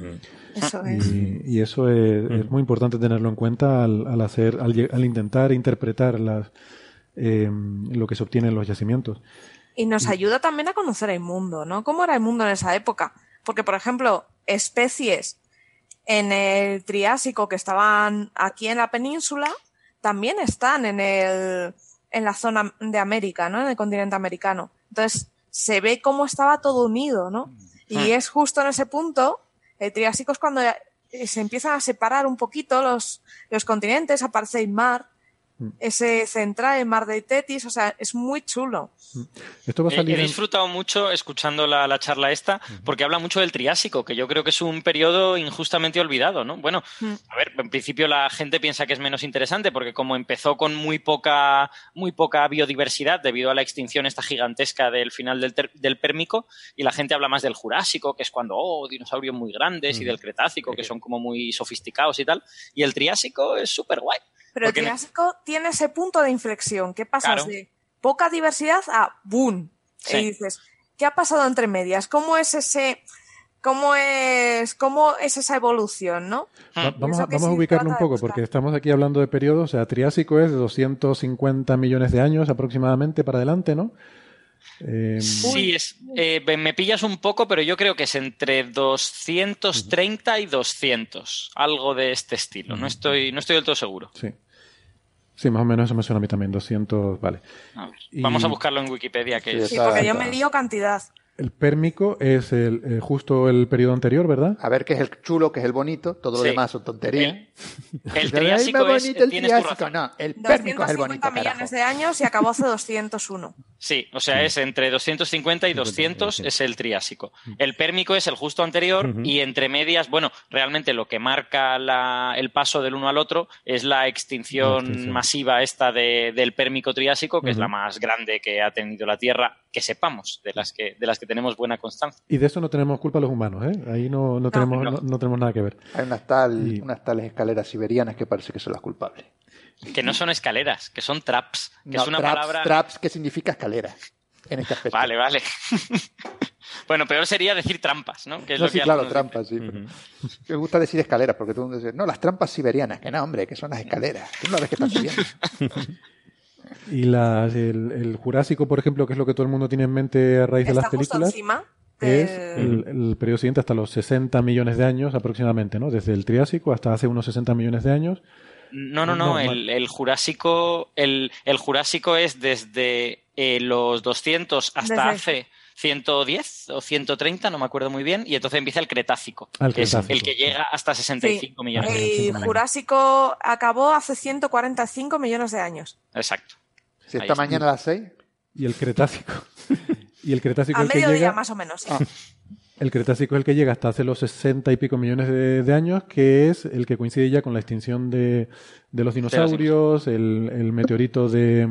Eso es. Y, y eso es, es muy importante tenerlo en cuenta al, al hacer, al, intentar interpretar las, eh, lo que se obtiene en los yacimientos. Y nos ayuda también a conocer el mundo, ¿no? ¿Cómo era el mundo en esa época? Porque, por ejemplo, especies en el Triásico que estaban aquí en la península también están en el en la zona de América, ¿no? En el continente americano. Entonces, se ve cómo estaba todo unido, ¿no? Y es justo en ese punto, el Triásico es cuando eh, se empiezan a separar un poquito los, los continentes, aparece el mar, ese central, el mar de Tetis, o sea, es muy chulo. Esto va a He, salir he en- disfrutado mucho escuchando la, la charla esta, porque habla mucho del Triásico, que yo creo que es un periodo injustamente olvidado, ¿no? Bueno, a ver, en principio la gente piensa que es menos interesante, porque como empezó con muy poca, muy poca biodiversidad debido a la extinción esta gigantesca del final del, ter- del Pérmico, y la gente habla más del Jurásico, que es cuando, oh, dinosaurios muy grandes, y del Cretácico, que son como muy sofisticados y tal, y el Triásico es súper guay. Pero el Porque me- Triásico tiene ese punto de inflexión. ¿Qué pasas Claro. de poca diversidad a boom? Sí. Y dices, ¿qué ha pasado entre medias? ¿Cómo es ese, cómo es, cómo es esa evolución, no? Va- vamos a, que vamos a ubicarlo un poco, porque estamos aquí hablando de periodos, o sea, Triásico es de 250 millones de años aproximadamente para adelante, ¿no? Eh, Sí, es, eh, me pillas un poco, pero yo creo que es entre 230 y 200, algo de este estilo. No estoy, no estoy del todo seguro. sí. Sí, más o menos eso me suena a mí también, 200, vale. A ver, Y- Vamos a buscarlo en Wikipedia, que es... Sí, porque yo me lío cantidad. El pérmico es el, eh, justo el periodo anterior, ¿verdad? A ver qué es el chulo, qué es el bonito, todo lo Sí. demás son tonterías. El Dice, "Ay, Triásico es... bonito el Triásico". razón. No, el pérmico es el 250 bonito, millones carajo. de años y acabó hace 201. Sí, o sea, es entre 250 y 200 es el Triásico. El Pérmico es el justo anterior y entre medias, bueno, realmente lo que marca la- el paso del uno al otro es la extinción, La extinción. masiva esta de- del Pérmico Triásico, que es la más grande que ha tenido la Tierra, que sepamos, de las que, de las que tenemos buena constancia. Y de eso no tenemos culpa los humanos, ¿eh? Ahí no, no tenemos, no. no- no tenemos nada que ver. Hay unas, tal, Y- unas tales escaleras siberianas que parece que son las culpables. Que no son escaleras, que son traps, que No, es una traps, palabra... traps, ¿qué significa escalera? En este aspecto. Vale, vale. bueno, peor sería decir trampas, ¿no? Que es No, lo sí, que claro, trampas, sí. pero Me gusta decir escaleras, porque todo el mundo dice, no, las trampas siberianas. Que no, hombre, que son las escaleras. Tú no ves que están subiendo. Y las, el, el Jurásico, por ejemplo, que es lo que todo el mundo tiene en mente a raíz de Está las justo películas, encima es el, el periodo siguiente hasta los 60 millones de años aproximadamente, ¿no? Desde el Triásico hasta hace unos 60 millones de años. No, no, No, no. el, el Jurásico, el, el Jurásico es desde eh, los 200 hasta Desde- hace 110 o 130, no me acuerdo muy bien, y entonces empieza el Cretácico, Ah, el que es Cretácico. el que llega hasta 65 millones de años. El Jurásico acabó hace 145 millones de años. Exacto. Si esta está. mañana a las seis, Y el Cretácico. y el Cretácico A el que mediodía llega. más o menos. Ah. El Cretácico es el que llega hasta hace los 60 y pico millones de, de años, que es el que coincide ya con la extinción de, de los dinosaurios, el, el meteorito de...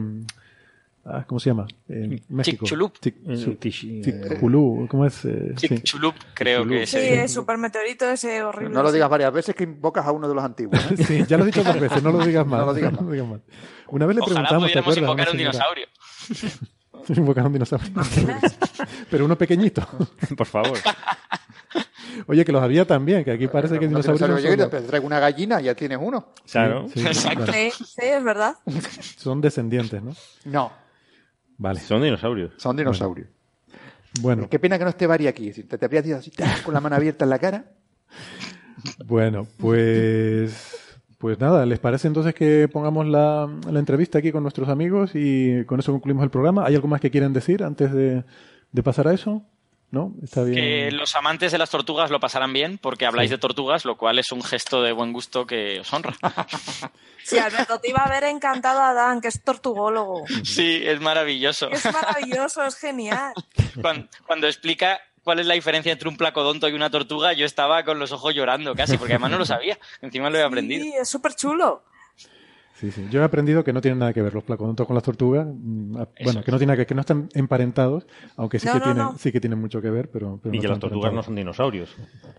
ah, ¿Cómo se llama? En México. Chicxulub. Tish- Chicxulub, ¿cómo es? Eh, sí. Chicxulub, creo que es. Sí, el supermeteorito ese horrible. no lo digas varias veces que invocas a uno de los antiguos. ¿eh? Sí, ya lo he dicho dos veces, no lo digas más. No lo digas más. más. Una vez le Ojalá preguntamos, ¿te pudiéramos acuerdas? a invocar un una señora- dinosaurio. Invocar un dinosaurio. Pero uno pequeñito. Por favor. Oye, que los había también, que aquí parece que Un dinosaurios dinosaurio no son, te traigo una gallina y ya tienes uno. Claro. Sí. Sí, sí, es verdad. son descendientes, ¿no? No, Vale. Son dinosaurios. son dinosaurios. Bueno, Qué pena que no esté Bari aquí. Si te, te habrías ido así, con la mano abierta en la cara. bueno, pues pues nada, ¿les parece entonces que pongamos la, la entrevista aquí con nuestros amigos y con eso concluimos el programa? ¿Hay algo más que quieren decir antes de, de pasar a eso? ¿No? Está bien. Que los amantes de las tortugas lo pasarán bien porque habláis de tortugas, lo cual es un gesto de buen gusto que os honra. Sí, Alberto, te iba a haber encantado a Dan, que es tortugólogo. Sí, es maravilloso. Es maravilloso, es genial. Cuando, cuando explica cuál es la diferencia entre un placodonto y una tortuga, yo estaba con los ojos llorando casi, porque además no lo sabía. Encima lo he aprendido. Sí, es súper chulo. Sí, sí. Yo he aprendido que no tienen nada que ver los placodontos con las tortugas. Mm, Bueno, que no tiene que, que no están emparentados, aunque sí No, que no, tienen, no. sí que tienen mucho que ver, pero, pero Y no que las tortugas no son dinosaurios.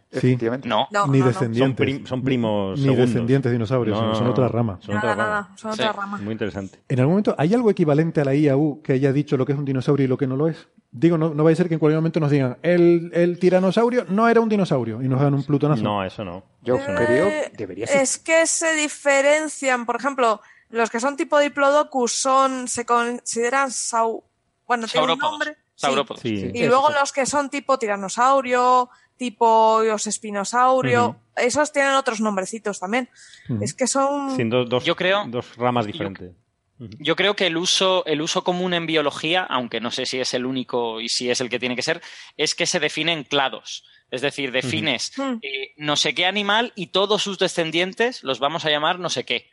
Sí. Efectivamente. No. No, ni no, no. Son, descendientes. prim- son primos Ni segundos. descendientes de dinosaurios, No, son- no, son no, otra rama. Son Nada, otra rama. nada, son otra rama. Muy interesante. En algún momento, ¿hay algo equivalente a la IAU que haya dicho lo que es un dinosaurio y lo que no lo es? Digo, no, no vaya a ser que en cualquier momento nos digan, el, el tiranosaurio no era un dinosaurio y nos hagan un plutonazo. No, eso no. Yo no. creo Eh, debería ser. Es que se diferencian, por ejemplo, los que son tipo diplodocus son, se consideran sau, bueno, tiene un Saurópodos. nombre. Sí. Saurópodos. Sí. Y luego los que son tipo tiranosaurio, tipo espinosaurio, Ujú. esos tienen otros nombrecitos también. Es que son... Sí, dos, dos- Yo creo- dos ramas diferentes. Yo creo que el uso, el uso común en biología, aunque no sé si es el único y si es el que tiene que ser, es que se definen clados. Es decir, defines Hmm. eh, no sé qué animal y todos sus descendientes los vamos a llamar no sé qué.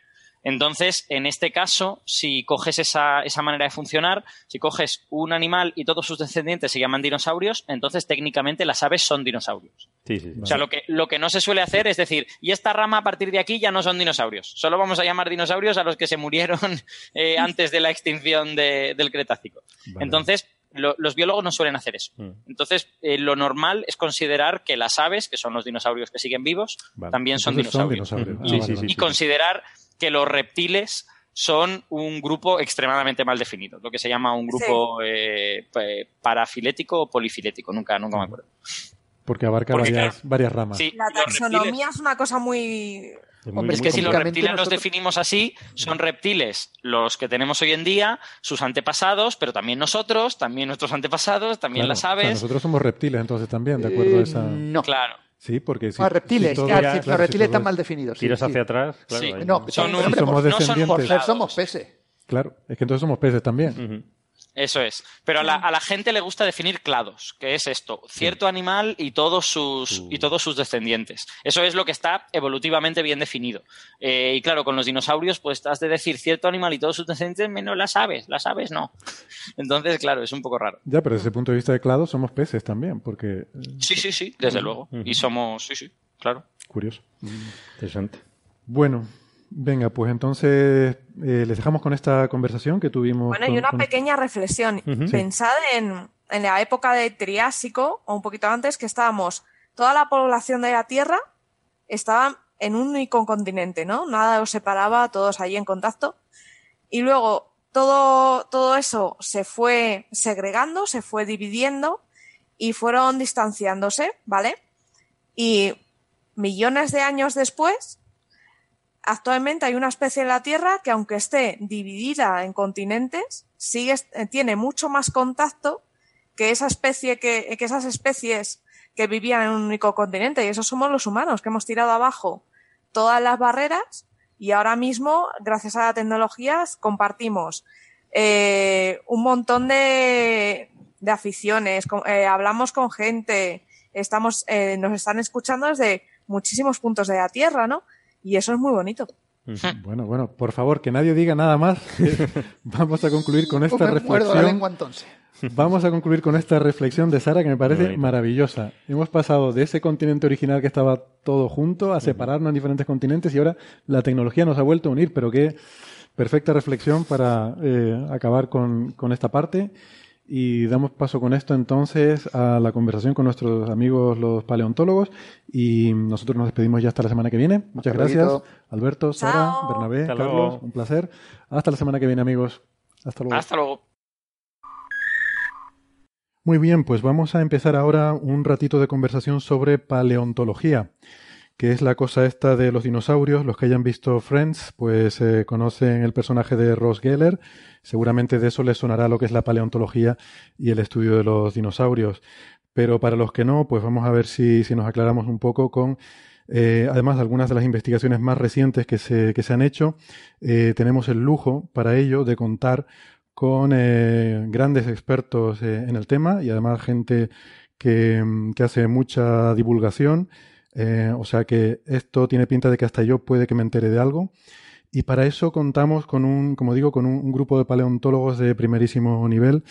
Entonces, en este caso, si coges esa, esa manera de funcionar, si coges un animal y todos sus descendientes se llaman dinosaurios, entonces técnicamente las aves son dinosaurios. Sí, sí. O sea, lo que, lo que no se suele hacer es decir, y esta rama a partir de aquí ya no son dinosaurios. Solo vamos a llamar dinosaurios a los que se murieron eh, antes de la extinción de- del Cretácico. Vale. Entonces, lo- los biólogos no suelen hacer eso. Mm. Entonces, eh, lo normal es considerar que las aves, que son los dinosaurios que siguen vivos, Vale. también son Entonces son dinosaurios. dinosaurios. Sí, Ah, sí. Y considerar que los reptiles son un grupo extremadamente mal definido, lo que se llama un grupo eh, pa- parafilético o polifilético, nunca, nunca me acuerdo. Porque abarca Porque, varias, claro, varias ramas. Sí, La reptiles- taxonomía es una cosa muy... Es muy- Hombre, es muy que si los reptiles los definimos así, son reptiles los que tenemos hoy en día, sus antepasados, pero también nosotros, también nuestros antepasados, también Claro, las o sea, aves. nosotros somos reptiles entonces también, de acuerdo a Eh, esa... No. Claro. Sí, porque si... Ah, reptiles. si todo- claro, si los reptiles todo están es- mal definidos. sí, Tiras sí. hacia atrás, claro. Sí. No, Son hombre, somos no son somos peces. Claro, es que entonces somos peces también. Ujú. Eso es. Pero a la, a la gente le gusta definir clados, que es esto, cierto animal y todos sus, y todos sus descendientes. Eso es lo que está evolutivamente bien definido. Eh, y claro, con los dinosaurios, pues has de decir cierto animal y todos sus descendientes, menos las aves. Las aves no. Entonces, claro, es un poco raro. Ya, pero desde ese punto de vista de clado somos peces también, porque... eh, Sí, sí, sí, desde luego. Y somos, sí, sí, claro. Curioso. Interesante. Bueno, venga, pues entonces eh, les dejamos con esta conversación que tuvimos. Bueno, y una con- pequeña reflexión. Ujú. Pensad en, en la época de Triásico, o un poquito antes, que estábamos, toda la población de la Tierra estaba en un único continente, ¿no? Nada os separaba, todos allí en contacto. Y luego todo, todo eso se fue segregando, se fue dividiendo y fueron distanciándose, ¿vale? Y millones de años después, actualmente hay una especie en la Tierra que aunque esté dividida en continentes, sigue, eh, tiene mucho más contacto que esa especie que, que esas especies que vivían en un único continente. Y esos somos los humanos, que hemos tirado abajo todas las barreras y ahora mismo, gracias a la tecnología, compartimos eh, un montón de, de aficiones, eh, hablamos con gente, estamos, eh, nos están escuchando desde muchísimos puntos de la Tierra, ¿no? Y eso es muy bonito. Bueno, bueno, por favor, que nadie diga nada más. Vamos a concluir con esta Pues me muerdo la reflexión. lengua entonces. Vamos a concluir con esta reflexión de Sara que me parece maravillosa. Hemos pasado de ese continente original que estaba todo junto a separarnos en diferentes continentes y ahora la tecnología nos ha vuelto a unir, pero qué perfecta reflexión para eh, acabar con, con esta parte. Y damos paso con esto entonces a la conversación con nuestros amigos los paleontólogos y nosotros nos despedimos ya hasta la semana que viene. Muchas Hasta gracias, luego. Alberto, Sara, Chao. Bernabé, Hasta Carlos, luego. un placer. Hasta la semana que viene amigos. Hasta luego. Hasta luego. Muy bien, pues vamos a empezar ahora un ratito de conversación sobre paleontología, que es la cosa esta de los dinosaurios. Los que hayan visto Friends, pues eh, conocen el personaje de Ross Geller. Seguramente de eso les sonará lo que es la paleontología y el estudio de los dinosaurios. Pero para los que no, pues vamos a ver si, si nos aclaramos un poco con, eh, además de algunas de las investigaciones más recientes que se, que se han hecho, eh, tenemos el lujo para ello de contar con eh, grandes expertos en el tema y además gente que, mm, que hace mucha divulgación. O sea que esto tiene pinta de que hasta yo puede que me entere de algo. Y para eso contamos con un, como digo, con un, un grupo de paleontólogos de primerísimo nivel.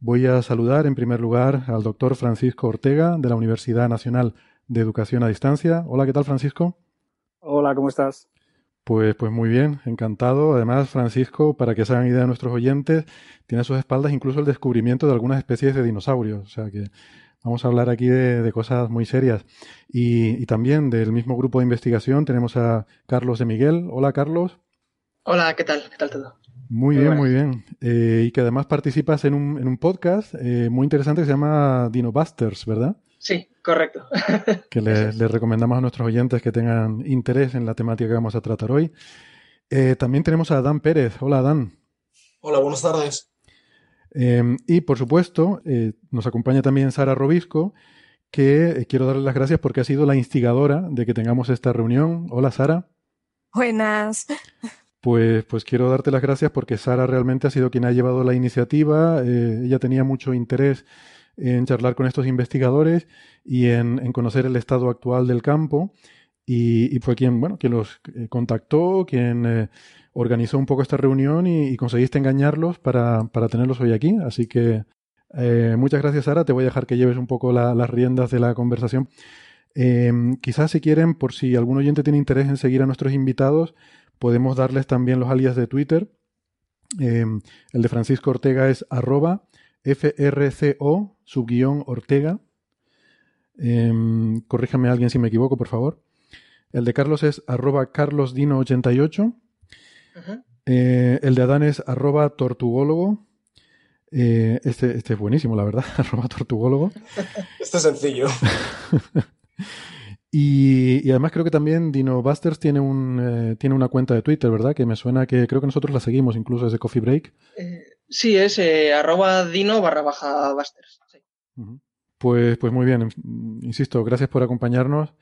Voy a saludar en primer lugar al doctor Francisco Ortega de la Universidad Nacional de Educación a Distancia. Hola, ¿qué tal Francisco? Hola, ¿cómo estás? Pues, pues muy bien, encantado. Además, Francisco, para que se hagan idea de nuestros oyentes, tiene a sus espaldas incluso el descubrimiento de algunas especies de dinosaurios. O sea que vamos a hablar aquí de, cosas muy serias. Y, también del mismo grupo de investigación tenemos a Carlos de Miguel. Hola, Carlos. Hola, ¿qué tal? ¿Qué tal todo? Muy, bien, muy bien. Eh, y que además participas en un, en un podcast eh, muy interesante que se llama Dinobusters, ¿verdad? Sí, correcto. que le, recomendamos a nuestros oyentes que tengan interés en la temática que vamos a tratar hoy. Eh, también tenemos a Dan Pérez. Hola, Dan. Hola, buenas tardes. Em, y por supuesto, eh, nos acompaña también Sara Robisco, que eh, quiero darle las gracias porque ha sido la instigadora de que tengamos esta reunión. Hola, Sara. Buenas. Pues, pues quiero darte las gracias porque Sara realmente ha sido quien ha llevado la iniciativa. ella tenía mucho interés en charlar con estos investigadores y en, conocer el estado actual del campo. Y, fue quien, bueno, quien los eh, contactó, quien eh, organizó un poco esta reunión y, conseguiste engañarlos para, tenerlos hoy aquí. Así que eh, muchas gracias, Sara. Te voy a dejar que lleves un poco las riendas de la conversación. Em, quizás si quieren, por si algún oyente tiene interés en seguir a nuestros invitados, podemos darles también los alias de Twitter. Em, el de Francisco Ortega es arroba FRCO, subguión Ortega. Eh, corríjame alguien si me equivoco, por favor. El de Carlos es arroba carlosdino88. Eh, el de Adán es arroba tortugólogo. Eh, este, este, es buenísimo, la verdad, arroba tortugólogo. Este es sencillo. y, además creo que también Dino Busters tiene, un, eh, tiene una cuenta de Twitter, ¿verdad? Que me suena que creo que nosotros la seguimos incluso desde Coffee Break. Sí, es eh, arroba dino barra baja busters. Pues, pues muy bien, insisto, gracias por acompañarnos.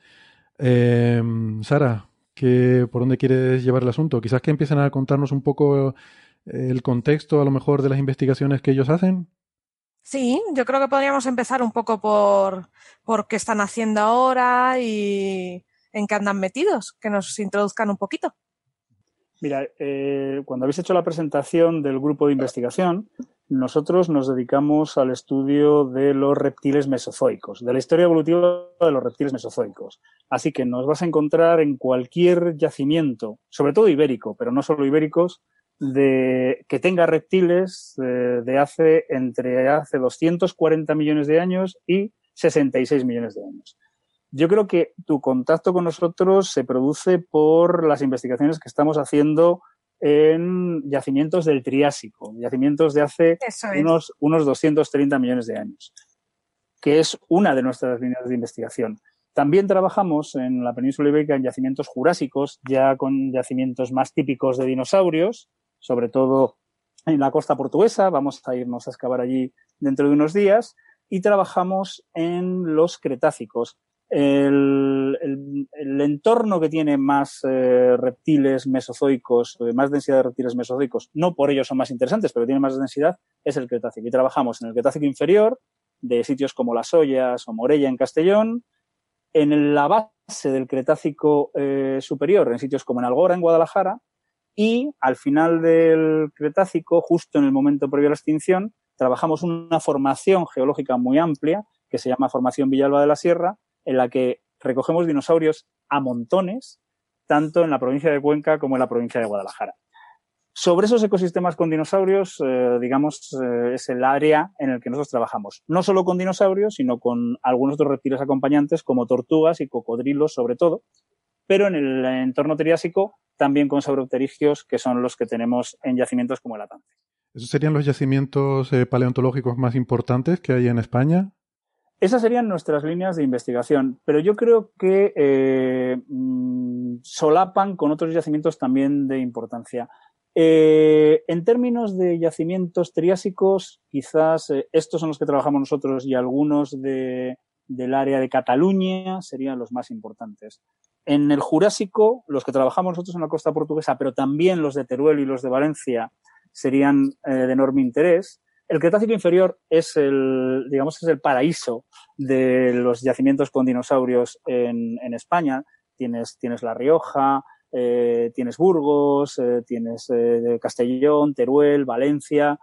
Eh, Sara, ¿qué, ¿por dónde quieres llevar el asunto? Quizás que empiecen a contarnos un poco el contexto a lo mejor de las investigaciones que ellos hacen. Sí, yo creo que podríamos empezar un poco por, por qué están haciendo ahora y en qué andan metidos, que nos introduzcan un poquito. Mira, eh, cuando habéis hecho la presentación del grupo de investigación, nosotros nos dedicamos al estudio de los reptiles mesozoicos, de la historia evolutiva de los reptiles mesozoicos. Así que nos vas a encontrar en cualquier yacimiento, sobre todo ibérico, pero no solo ibéricos, de, que tenga reptiles de, de hace entre hace 240 millones de años y 66 millones de años. Yo creo que tu contacto con nosotros se produce por las investigaciones que estamos haciendo en yacimientos del Triásico, yacimientos de hace unos, unos 230 millones de años, que es una de nuestras líneas de investigación. También trabajamos en la península ibérica en yacimientos jurásicos, ya con yacimientos más típicos de dinosaurios, sobre todo en la costa portuguesa. Vamos a irnos a excavar allí dentro de unos días. Y trabajamos en los cretácicos, el, el, entorno que tiene más eh, reptiles mesozoicos, eh, más densidad de reptiles mesozoicos, no por ello son más interesantes, pero tiene más densidad, es el Cretácico. Y trabajamos en el Cretácico inferior, de sitios como Las Ollas o Morella en Castellón, en la base del Cretácico eh, superior, en sitios como en Algora, en Guadalajara, y al final del Cretácico, justo en el momento previo a la extinción, trabajamos una formación geológica muy amplia que se llama Formación Villalba de la Sierra, en la que recogemos dinosaurios a montones, tanto en la provincia de Cuenca como en la provincia de Guadalajara. Sobre esos ecosistemas con dinosaurios, eh, digamos, eh, es el área en el que nosotros trabajamos. No solo con dinosaurios, sino con algunos otros reptiles acompañantes, como tortugas y cocodrilos, sobre todo. Pero en el entorno triásico, también con sauropterigios, que son los que tenemos en yacimientos como el Atante. ¿Esos serían los yacimientos eh, paleontológicos más importantes que hay en España? Esas serían nuestras líneas de investigación, pero yo creo que eh, mm, solapan con otros yacimientos también de importancia. Eh, en términos de yacimientos triásicos, quizás eh, estos son los que trabajamos nosotros y algunos de, del área de Cataluña serían los más importantes. En el Jurásico, los que trabajamos nosotros en la costa portuguesa, pero también los de Teruel y los de Valencia, serían de enorme interés. El Cretácico inferior es el, digamos, es el paraíso de los yacimientos con dinosaurios en, España. Tienes, tienes La Rioja, eh, tienes Burgos, eh, tienes eh, Castellón, Teruel, Valencia.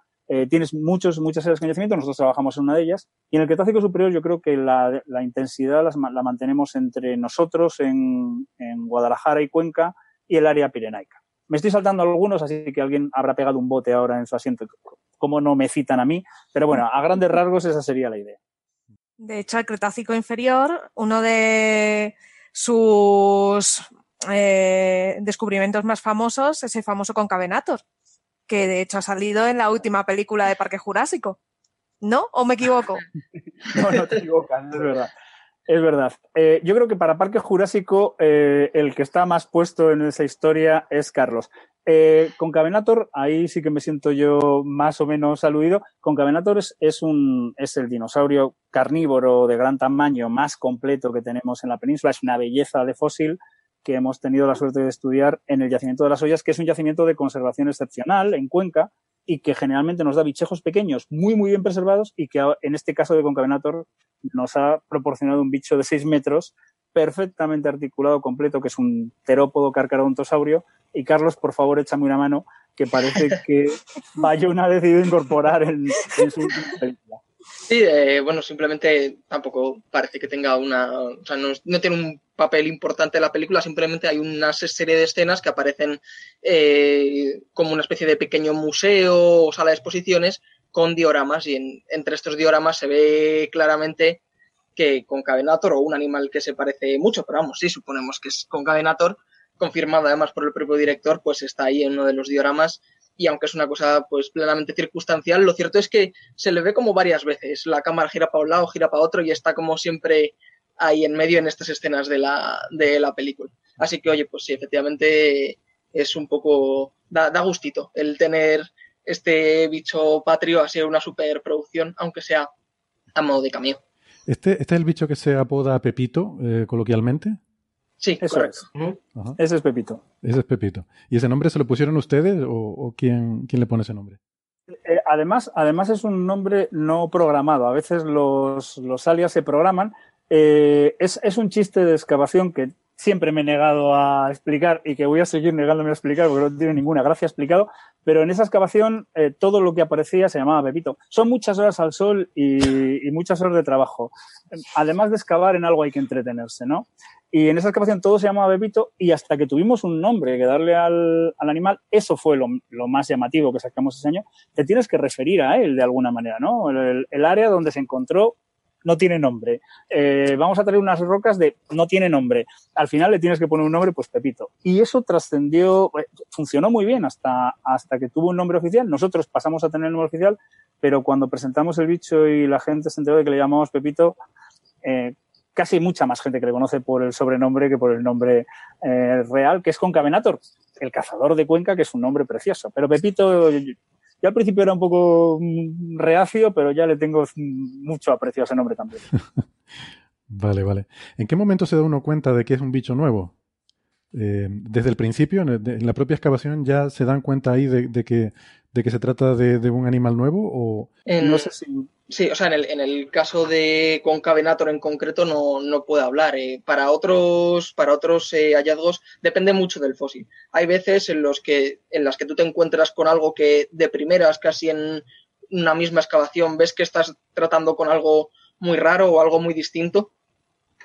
tienes muchos, muchas áreas con yacimientos, nosotros trabajamos en una de ellas. Y en el Cretácico superior yo creo que la, intensidad la mantenemos entre nosotros en Guadalajara y Cuenca y el área pirenaica. Me estoy saltando algunos, así que alguien habrá pegado un bote ahora en su asiento, como no me citan a mí, pero bueno, a grandes rasgos esa sería la idea. De hecho, el Cretácico inferior, uno de sus eh, descubrimientos más famosos es el famoso Concavenator, que de hecho ha salido en la última película de Parque Jurásico. ¿No? ¿O me equivoco? no, no te equivocas, es verdad. Es verdad. Eh, yo creo que para Parque Jurásico eh, el que está más puesto en esa historia es Carlos. Eh, con Cavenator, ahí sí que me siento yo más o menos aludido. Con Cavenator es, es, un, es el dinosaurio carnívoro de gran tamaño más completo que tenemos en la península. Es una belleza de fósil que hemos tenido la suerte de estudiar en el yacimiento de las ollas, que es un yacimiento de conservación excepcional en Cuenca y que generalmente nos da bichejos pequeños muy, muy bien preservados y que en este caso de Concavenator nos ha proporcionado un bicho de 6 metros perfectamente articulado completo, que es un terópodo carcarodontosaurio. Y Carlos, por favor, échame una mano, que parece que Bayona ha decidido incorporar en, en su película. Sí, eh, bueno, simplemente tampoco parece que tenga una. O sea, no, no, tiene un papel importante en la película, simplemente hay una serie de escenas que aparecen eh, como una especie de pequeño museo o sala de exposiciones con dioramas y en, entre estos dioramas se ve claramente que Concavenator o un animal que se parece mucho, pero vamos, sí, suponemos que es Concavenator, confirmado además por el propio director, pues está ahí en uno de los dioramas y aunque es una cosa pues plenamente circunstancial, lo cierto es que se le ve como varias veces. La cámara gira para un lado, gira para otro y está como siempre ahí en medio en estas escenas de la, de la película. Así que, oye, pues sí, efectivamente es un poco, da, gustito el tener este bicho patrio así una superproducción, aunque sea a modo de cameo. ¿Este, ¿Este es el bicho que se apoda Pepito, eh, coloquialmente? Sí, Eso correcto. es. Ese es Pepito. Ese es Pepito. ¿Y ese nombre se lo pusieron ustedes o, o quién, quién le pone ese nombre? Eh, además, además es un nombre no programado. A veces los, los alias se programan. Eh, es, es un chiste de excavación que siempre me he negado a explicar y que voy a seguir negándome a explicar porque no tiene ninguna gracia explicado, pero en esa excavación eh, todo lo que aparecía se llamaba Pepito. Son muchas horas al sol y, y, muchas horas de trabajo. Además de excavar en algo hay que entretenerse, ¿no? Y en esa excavación todo se llamaba Pepito y hasta que tuvimos un nombre que darle al, al animal, eso fue lo, lo, más llamativo que sacamos ese año, te tienes que referir a él de alguna manera, ¿no? El, área donde se encontró no tiene nombre. Eh, vamos a traer unas rocas de no tiene nombre. Al final le tienes que poner un nombre, pues Pepito. Y eso trascendió, eh, funcionó muy bien hasta, hasta que tuvo un nombre oficial. Nosotros pasamos a tener el nombre oficial, pero cuando presentamos el bicho y la gente se enteró de que le llamamos Pepito, eh, casi mucha más gente que le conoce por el sobrenombre que por el nombre eh, real, que es Concavenator, el cazador de Cuenca, que es un nombre precioso. Pero Pepito, yo al principio era un poco mm, reacio, pero ya le tengo mucho aprecio a ese nombre también. vale, vale. ¿En qué momento se da uno cuenta de que es un bicho nuevo? Eh, desde el principio, en, la propia excavación, ya se dan cuenta ahí de, de, que, de que se trata de, de, un animal nuevo o en, no sé si sí, o sea, en el, en el caso de Concavenator en concreto no, no puedo hablar. Eh, para otros, para otros eh, hallazgos depende mucho del fósil. Hay veces en los que, en las que tú te encuentras con algo que de primeras, casi en una misma excavación, ves que estás tratando con algo muy raro o algo muy distinto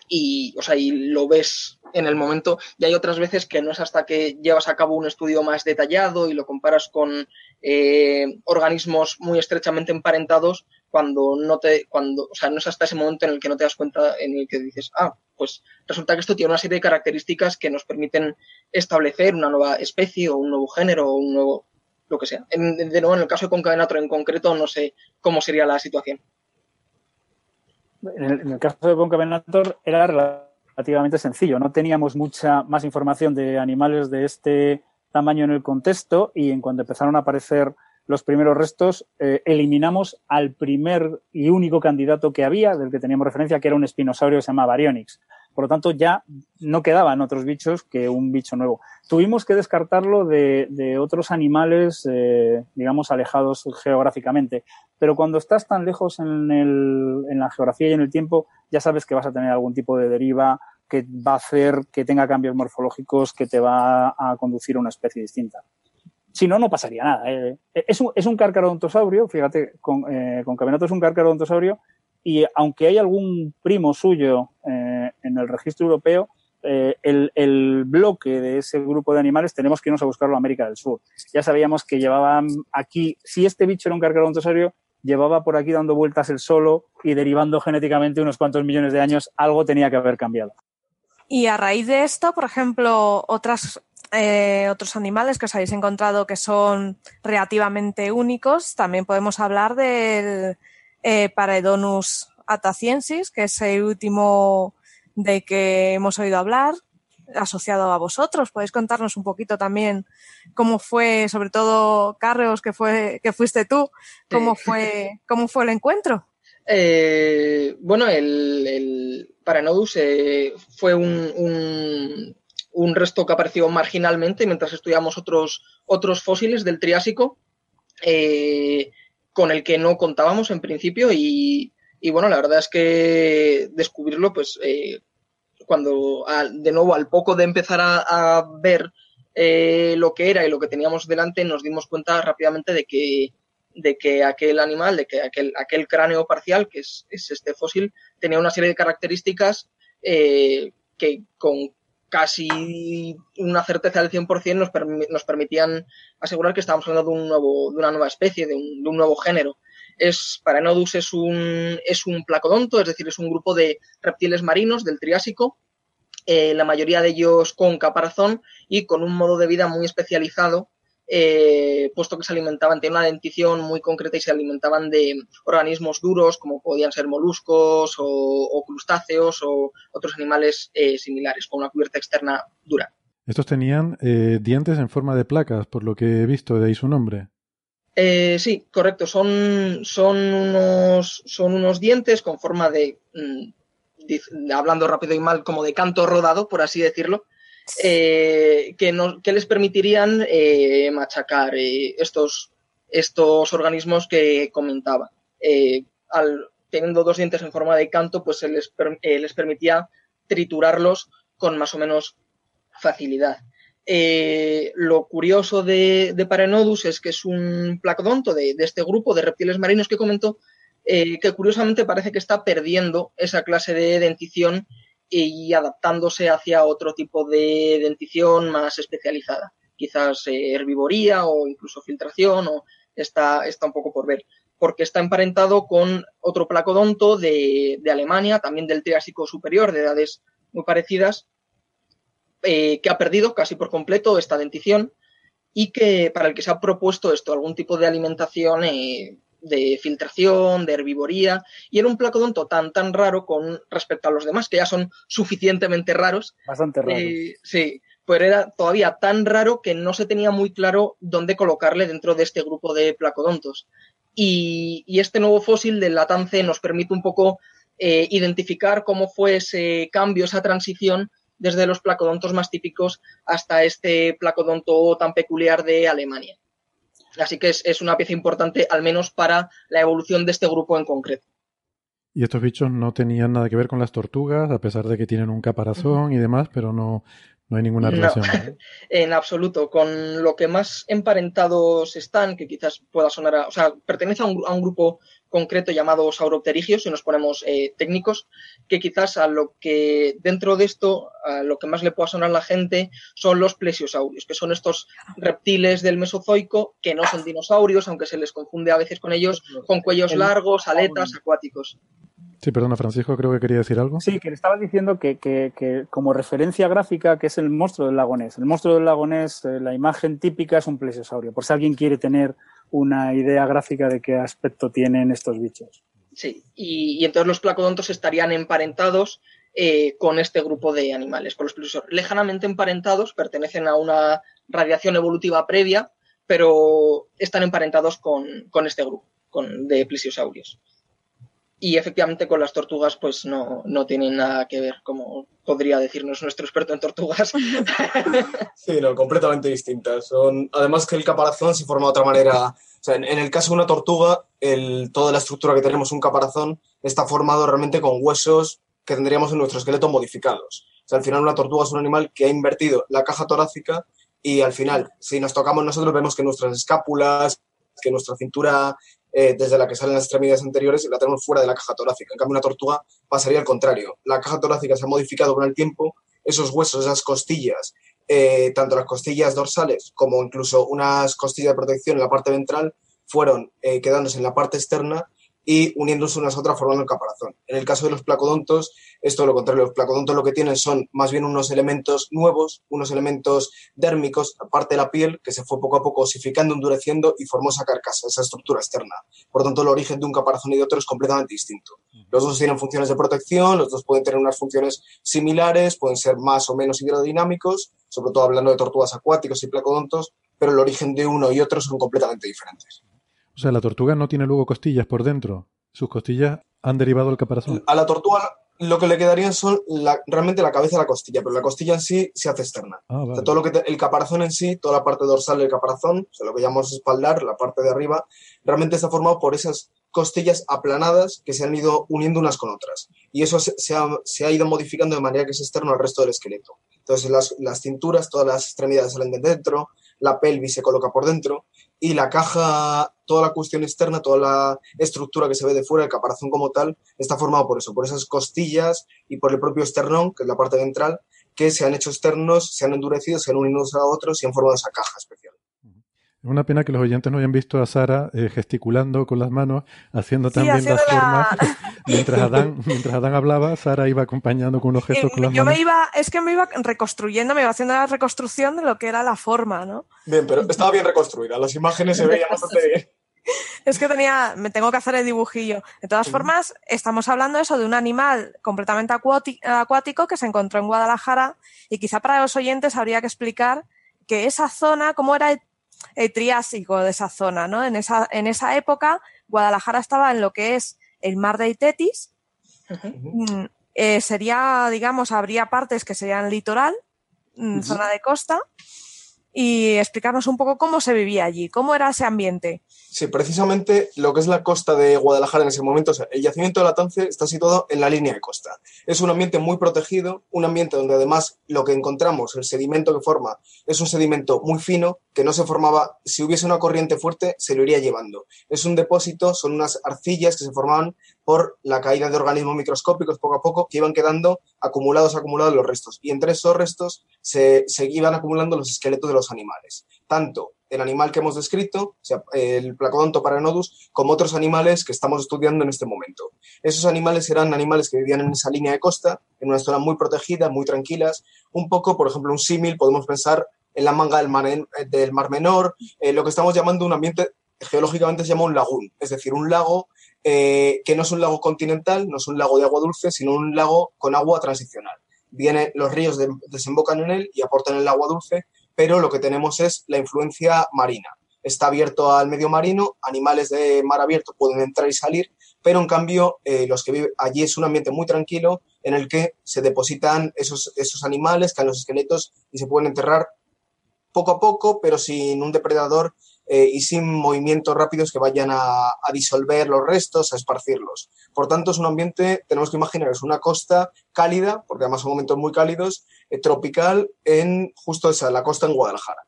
y, o sea, y lo ves en el momento. Y hay otras veces que no es hasta que llevas a cabo un estudio más detallado y lo comparas con eh, organismos muy estrechamente emparentados cuando no te, cuando, o sea, no es hasta ese momento en el que no te das cuenta en el que dices, ah, pues resulta que esto tiene una serie de características que nos permiten establecer una nueva especie o un nuevo género o un nuevo, lo que sea. En, de nuevo, en el caso de Concavenator en concreto, no sé cómo sería la situación. En el, caso de Concavenator era relativamente sencillo. No teníamos mucha más información de animales de este tamaño en el contexto y en cuanto empezaron a aparecer los primeros restos, eh, eliminamos al primer y único candidato que había, del que teníamos referencia, que era un espinosaurio que se llama Baryonyx. Por lo tanto, ya no quedaban otros bichos que un bicho nuevo. Tuvimos que descartarlo de, otros animales, eh, digamos, alejados geográficamente. Pero cuando estás tan lejos en, el, en la geografía y en el tiempo, ya sabes que vas a tener algún tipo de deriva que va a hacer que tenga cambios morfológicos que te va a conducir a una especie distinta. Si no, no pasaría nada. Eh, es, un, es carcarodontosaurio, fíjate, con, eh, con es un carcarodontosaurio y aunque hay algún primo suyo eh, en el registro europeo, eh, el, bloque de ese grupo de animales tenemos que irnos a buscarlo a América del Sur. Ya sabíamos que llevaban aquí, si este bicho era un carcarontosaurio, llevaba por aquí dando vueltas el solo y derivando genéticamente unos cuantos millones de años, algo tenía que haber cambiado. Y a raíz de esto, por ejemplo, otras, eh, otros animales que os habéis encontrado que son relativamente únicos, también podemos hablar del eh, Paredonus ataciensis, que es el último de que hemos oído hablar, asociado a vosotros. ¿Podéis contarnos un poquito también cómo fue, sobre todo Carreos, que fue, que fuiste tú, cómo fue, cómo fue el encuentro? Eh, bueno, el, el Paranodus eh, fue un, un, un, resto que apareció marginalmente mientras estudiamos otros, otros fósiles del Triásico, eh, con el que no contábamos en principio y, y bueno, la verdad es que descubrirlo, pues eh, cuando de nuevo al poco de empezar a, ver eh, lo que era y lo que teníamos delante, nos dimos cuenta rápidamente de que, de que aquel animal, de que aquel, aquel cráneo parcial, que es, es este fósil, tenía una serie de características eh, que con casi una certeza del 100% nos, nos permitían asegurar que estábamos hablando de, un nuevo, de una nueva especie, de un, de un nuevo género. Es Paranodus es un, es un placodonto, es decir, es un grupo de reptiles marinos del Triásico, eh, la mayoría de ellos con caparazón y con un modo de vida muy especializado, eh, puesto que se alimentaban, tienen una dentición muy concreta y se alimentaban de organismos duros como podían ser moluscos o, o crustáceos o otros animales eh, similares, con una cubierta externa dura. Estos tenían eh, dientes en forma de placas, por lo que he visto, de ahí su nombre. Eh, sí, correcto. Son, son, unos, son unos dientes con forma de, mm, hablando rápido y mal, como de canto rodado, por así decirlo, eh, que, les permitirían eh, machacar eh, estos, estos organismos que comentaba. Al, teniendo dos dientes en forma de canto, pues se les, les permitía triturarlos con más o menos facilidad. Lo curioso de, de, Paranodus es que es un placodonto de, de este grupo de reptiles marinos que comentó, que curiosamente parece que está perdiendo esa clase de dentición y adaptándose hacia otro tipo de dentición más especializada. Quizás eh, herbivoría o incluso filtración, o está, está un poco por ver. Porque está emparentado con otro placodonto de, de Alemania, también del Triásico Superior, de edades muy parecidas, eh, que ha perdido casi por completo esta dentición y que para el que se ha propuesto esto, algún tipo de alimentación eh, de filtración, de herbivoría, y era un placodonto tan, tan raro con respecto a los demás, que ya son suficientemente raros. Bastante raros. Eh, sí, pero era todavía tan raro que no se tenía muy claro dónde colocarle dentro de este grupo de placodontos. Y, y este nuevo fósil del Latance nos permite un poco eh, identificar cómo fue ese cambio, esa transición desde los placodontos más típicos hasta este placodonto tan peculiar de Alemania. Así que es, es, una pieza importante, al menos para la evolución de este grupo en concreto. Y estos bichos no tenían nada que ver con las tortugas, a pesar de que tienen un caparazón y demás, pero no, no hay ninguna relación. No, en absoluto. Con lo que más emparentados están, que quizás pueda sonar a. O sea, pertenece a un, a un grupo concreto llamado sauropterigios, si nos ponemos eh, técnicos, que quizás a lo que dentro de esto, a lo que más le pueda sonar a la gente son los plesiosaurios, que son estos reptiles del Mesozoico que no son dinosaurios, aunque se les confunde a veces con ellos, con cuellos largos, aletas, acuáticos. Sí, perdona, Francisco, creo que quería decir algo. Sí, que le estaba diciendo que, que, que, como referencia gráfica, que es el monstruo del lago Ness. El monstruo del lago Ness, eh, la imagen típica es un plesiosaurio, por si alguien quiere tener una idea gráfica de qué aspecto tienen estos bichos. Sí, y, entonces los placodontos estarían emparentados eh, con este grupo de animales, con los plesiosaurios. Lejanamente emparentados, pertenecen a una radiación evolutiva previa, pero están emparentados con, con este grupo con, de plesiosaurios y efectivamente con las tortugas pues no, no tienen nada que ver, como podría decirnos nuestro experto en tortugas. Sí, no, completamente distintas. Son, además que el caparazón se forma de otra manera. O sea, en, en el caso de una tortuga, el, toda la estructura que tenemos, un caparazón, está formado realmente con huesos que tendríamos en nuestro esqueleto modificados. O sea, al final una tortuga es un animal que ha invertido la caja torácica y al final, si nos tocamos nosotros, vemos que nuestras escápulas, que nuestra cintura eh, desde la que salen las extremidades anteriores y la tenemos fuera de la caja torácica. En cambio, una tortuga pasaría al contrario. La caja torácica se ha modificado con el tiempo, esos huesos, esas costillas, eh, tanto las costillas dorsales como incluso unas costillas de protección en la parte ventral, fueron eh, quedándose en la parte externa y uniéndose unas a otras formando el caparazón. En el caso de los placodontos, esto es lo contrario. Los placodontos lo que tienen son más bien unos elementos nuevos, unos elementos dérmicos, aparte de la piel, que se fue poco a poco osificando, endureciendo y formó esa carcasa, esa estructura externa. Por tanto, el origen de un caparazón y de otro es completamente distinto. Los dos tienen funciones de protección, los dos pueden tener unas funciones similares, pueden ser más o menos hidrodinámicos, sobre todo hablando de tortugas acuáticos y placodontos, pero el origen de uno y otro son completamente diferentes. O sea, la tortuga no tiene luego costillas por dentro. Sus costillas han derivado del caparazón. A la tortuga lo que le quedarían son realmente la cabeza y la costilla, pero la costilla en sí se hace externa. Ah, o sea, todo lo que el caparazón en sí, toda la parte dorsal del caparazón, o sea, lo que llamamos espaldar, la parte de arriba, realmente está formado por esas costillas aplanadas que se han ido uniendo unas con otras. Y eso se, se, ha, se ha, ido modificando de manera que es externo al resto del esqueleto. Entonces las, las cinturas, todas las extremidades salen de dentro, la pelvis se coloca por dentro y la caja, toda la cuestión externa, toda la estructura que se ve de fuera, el caparazón como tal, está formado por eso, por esas costillas y por el propio esternón, que es la parte ventral, que se han hecho externos, se han endurecido, se han unido unos a otros y han formado esa caja especial. Es una pena que los oyentes no hayan visto a Sara eh, gesticulando con las manos, haciendo también haciendo las la- formas. mientras, Adán, mientras Adán hablaba, Sara iba acompañando con unos gestos Eh, con las yo manos. me iba, es que me iba reconstruyendo, me iba haciendo la reconstrucción de lo que era la forma, ¿no? Bien, pero estaba bien reconstruida, las imágenes se veían bastante bien. Es que tenía, me tengo que hacer el dibujillo. De todas formas, estamos hablando eso de un animal completamente acuático que se encontró en Guadalajara y quizá para los oyentes habría que explicar que esa zona, cómo era el, el Triásico de esa zona, ¿no? En esa, en esa época, Guadalajara estaba en lo que es el mar de Itetis. Mm, eh, sería, digamos, habría partes que serían litoral, mm, zona de costa, y explicarnos un poco cómo se vivía allí, cómo era ese ambiente. Sí, precisamente lo que es la costa de Guadalajara en ese momento, o sea, el yacimiento de la Tance está situado en la línea de costa. Es un ambiente muy protegido, un ambiente donde además lo que encontramos, el sedimento que forma, es un sedimento muy fino que no se formaba, si hubiese una corriente fuerte, se lo iría llevando. Es un depósito, son unas arcillas que se formaban por la caída de organismos microscópicos poco a poco que iban quedando acumulados, acumulados los restos. Y entre esos restos se, se iban acumulando los esqueletos de los animales. Tanto el animal que hemos descrito, o sea, el Placodonto paranodus, como otros animales que estamos estudiando en este momento. Esos animales eran animales que vivían en esa línea de costa, en una zona muy protegida, muy tranquilas. Un poco, por ejemplo, un símil, podemos pensar en la manga del mar, Menor, eh, lo que estamos llamando un ambiente, geológicamente se llama un lagún, es decir, un lago eh, que no es un lago continental, no es un lago de agua dulce, sino un lago con agua transicional. Viene, los ríos de- desembocan en él y aportan el agua dulce, pero lo que tenemos es la influencia marina. Está abierto al medio marino, animales de mar abierto pueden entrar y salir, pero en cambio eh, los que viven allí es un ambiente muy tranquilo en el que se depositan esos, esos animales, caen los esqueletos y se pueden enterrar poco a poco, pero sin un depredador eh, y sin movimientos rápidos que vayan a, disolver los restos, a esparcirlos. Por tanto, es un ambiente, tenemos que imaginar, es una costa cálida, porque además son momentos muy cálidos, eh, tropical, en justo esa, la costa en Guadalajara,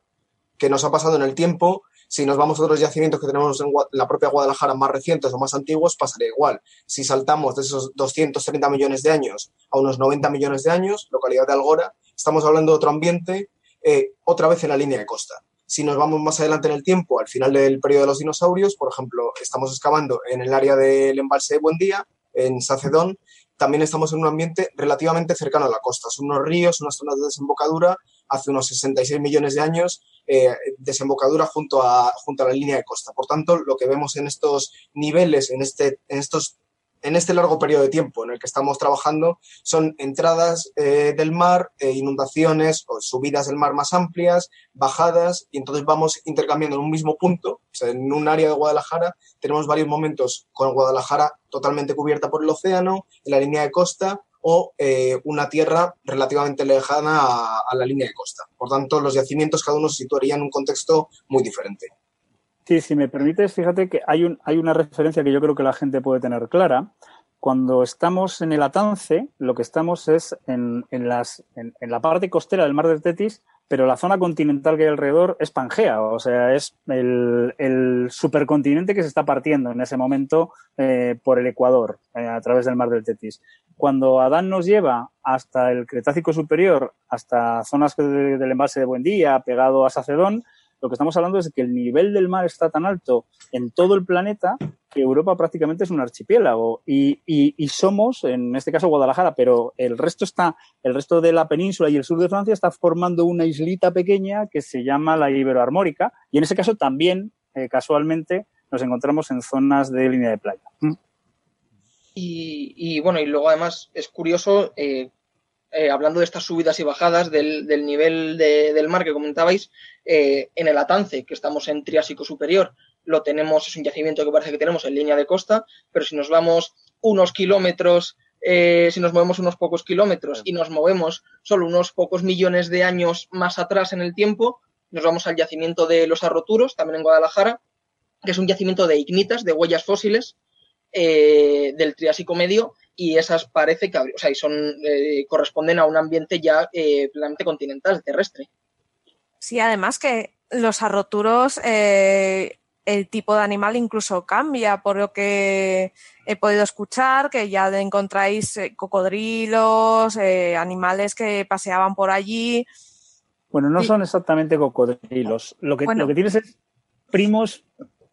que nos ha pasado en el tiempo. Si nos vamos a otros yacimientos que tenemos en la propia Guadalajara más recientes o más antiguos, pasaría igual. Si saltamos de esos 230 millones de años a unos 90 millones de años, localidad de Algora, estamos hablando de otro ambiente, eh, otra vez en la línea de costa. Si nos vamos más adelante en el tiempo, al final del periodo de los dinosaurios, por ejemplo, estamos excavando en el área del embalse de Buendía, en Sacedón, también estamos en un ambiente relativamente cercano a la costa. Son unos ríos, unas zonas de desembocadura, hace unos 66 millones de años, eh, desembocadura junto a, junto a la línea de costa. Por tanto, lo que vemos en estos niveles, en, este, en estos en este largo periodo de tiempo en el que estamos trabajando son entradas eh, del mar, eh, inundaciones o subidas del mar más amplias, bajadas, y entonces vamos intercambiando en un mismo punto, en un área de Guadalajara, tenemos varios momentos con Guadalajara totalmente cubierta por el océano, en la línea de costa, o eh, una tierra relativamente lejana a, a la línea de costa. Por tanto, los yacimientos cada uno se situaría en un contexto muy diferente. Sí, si me permites, fíjate que hay, un, hay una referencia que yo creo que la gente puede tener clara. Cuando estamos en el Atance, lo que estamos es en, en las, en, la parte costera del mar del Tetis, pero la zona continental que hay alrededor es Pangea, o sea, es el, supercontinente que se está partiendo en ese momento eh, por el Ecuador, eh, a través del mar del Tetis. Cuando Adán nos lleva hasta el Cretácico superior, hasta zonas del embalse de Buendía, pegado a Sacedón, lo que estamos hablando es de que el nivel del mar está tan alto en todo el planeta que Europa prácticamente es un archipiélago y, somos, en este caso Guadalajara, pero el resto está, el resto de la península y el sur de Francia está formando una islita pequeña que se llama la Iberoarmórica y en ese caso también, eh, casualmente, nos encontramos en zonas de línea de playa. Y, bueno, y luego además es curioso, eh, eh, hablando de estas subidas y bajadas del, nivel del mar que comentabais, eh, en el Atance, que estamos en Triásico Superior, lo tenemos, es un yacimiento que parece que tenemos en línea de costa, pero si nos vamos unos kilómetros, eh, si nos movemos unos pocos kilómetros y nos movemos solo unos pocos millones de años más atrás en el tiempo, nos vamos al yacimiento de los Arroturos, también en Guadalajara, que es un yacimiento de ignitas, de huellas fósiles del Triásico Medio, y esas parece que, o sea, y son, eh, corresponden a un ambiente ya eh, plenamente continental, terrestre. Sí, además que los arroturos, eh, el tipo de animal incluso cambia, por lo que he podido escuchar, que ya encontráis cocodrilos, animales que paseaban por allí. Bueno, no son exactamente cocodrilos. Lo que, lo que tienes es primos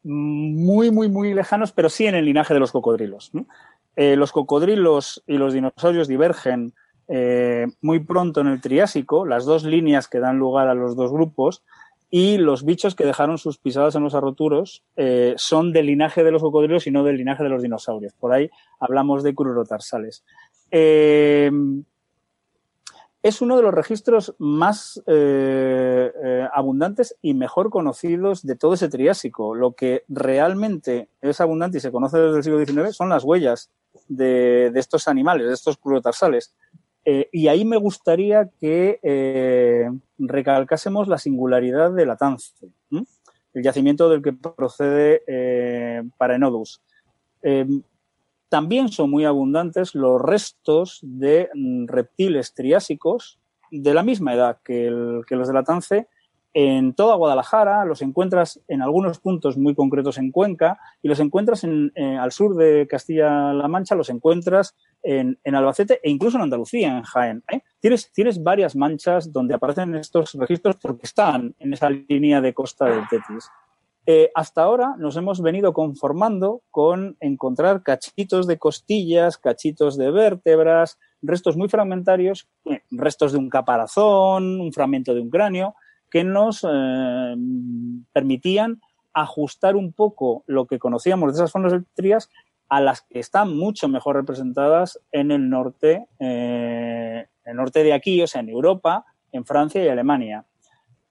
muy, muy, muy lejanos, pero sí en el linaje de los cocodrilos. ¿no? Eh, los cocodrilos y los dinosaurios divergen eh, muy pronto en el Triásico, las dos líneas que dan lugar a los dos grupos, y los bichos que dejaron sus pisadas en los arroturos eh, son del linaje de los cocodrilos y no del linaje de los dinosaurios. Por ahí hablamos de crurotarsales. es uno de los registros más abundantes y mejor conocidos de todo ese Triásico. Lo que realmente es abundante y se conoce desde el siglo XIX son las huellas de, estos animales, de estos crurotarsales. Eh, y ahí me gustaría que eh, recalcásemos la singularidad de la Tance, el yacimiento del que procede eh, Parenodus. también son muy abundantes los restos de mm, reptiles triásicos de la misma edad que, que los de la Tance en toda Guadalajara, los encuentras en algunos puntos muy concretos en Cuenca y los encuentras en, al sur de Castilla-La Mancha, los encuentras en, Albacete e incluso en Andalucía, en Jaén. ¿eh? Tienes, tienes varias manchas donde aparecen estos registros porque están en esa línea de costa del Tetis. Eh, hasta ahora nos hemos venido conformando con encontrar cachitos de costillas, cachitos de vértebras, restos muy fragmentarios, eh, restos de un caparazón, un fragmento de un cráneo, que nos eh, permitían ajustar un poco lo que conocíamos de esas de trías a las que están mucho mejor representadas en el norte, eh, el norte de aquí, o sea, en Europa, en Francia y Alemania.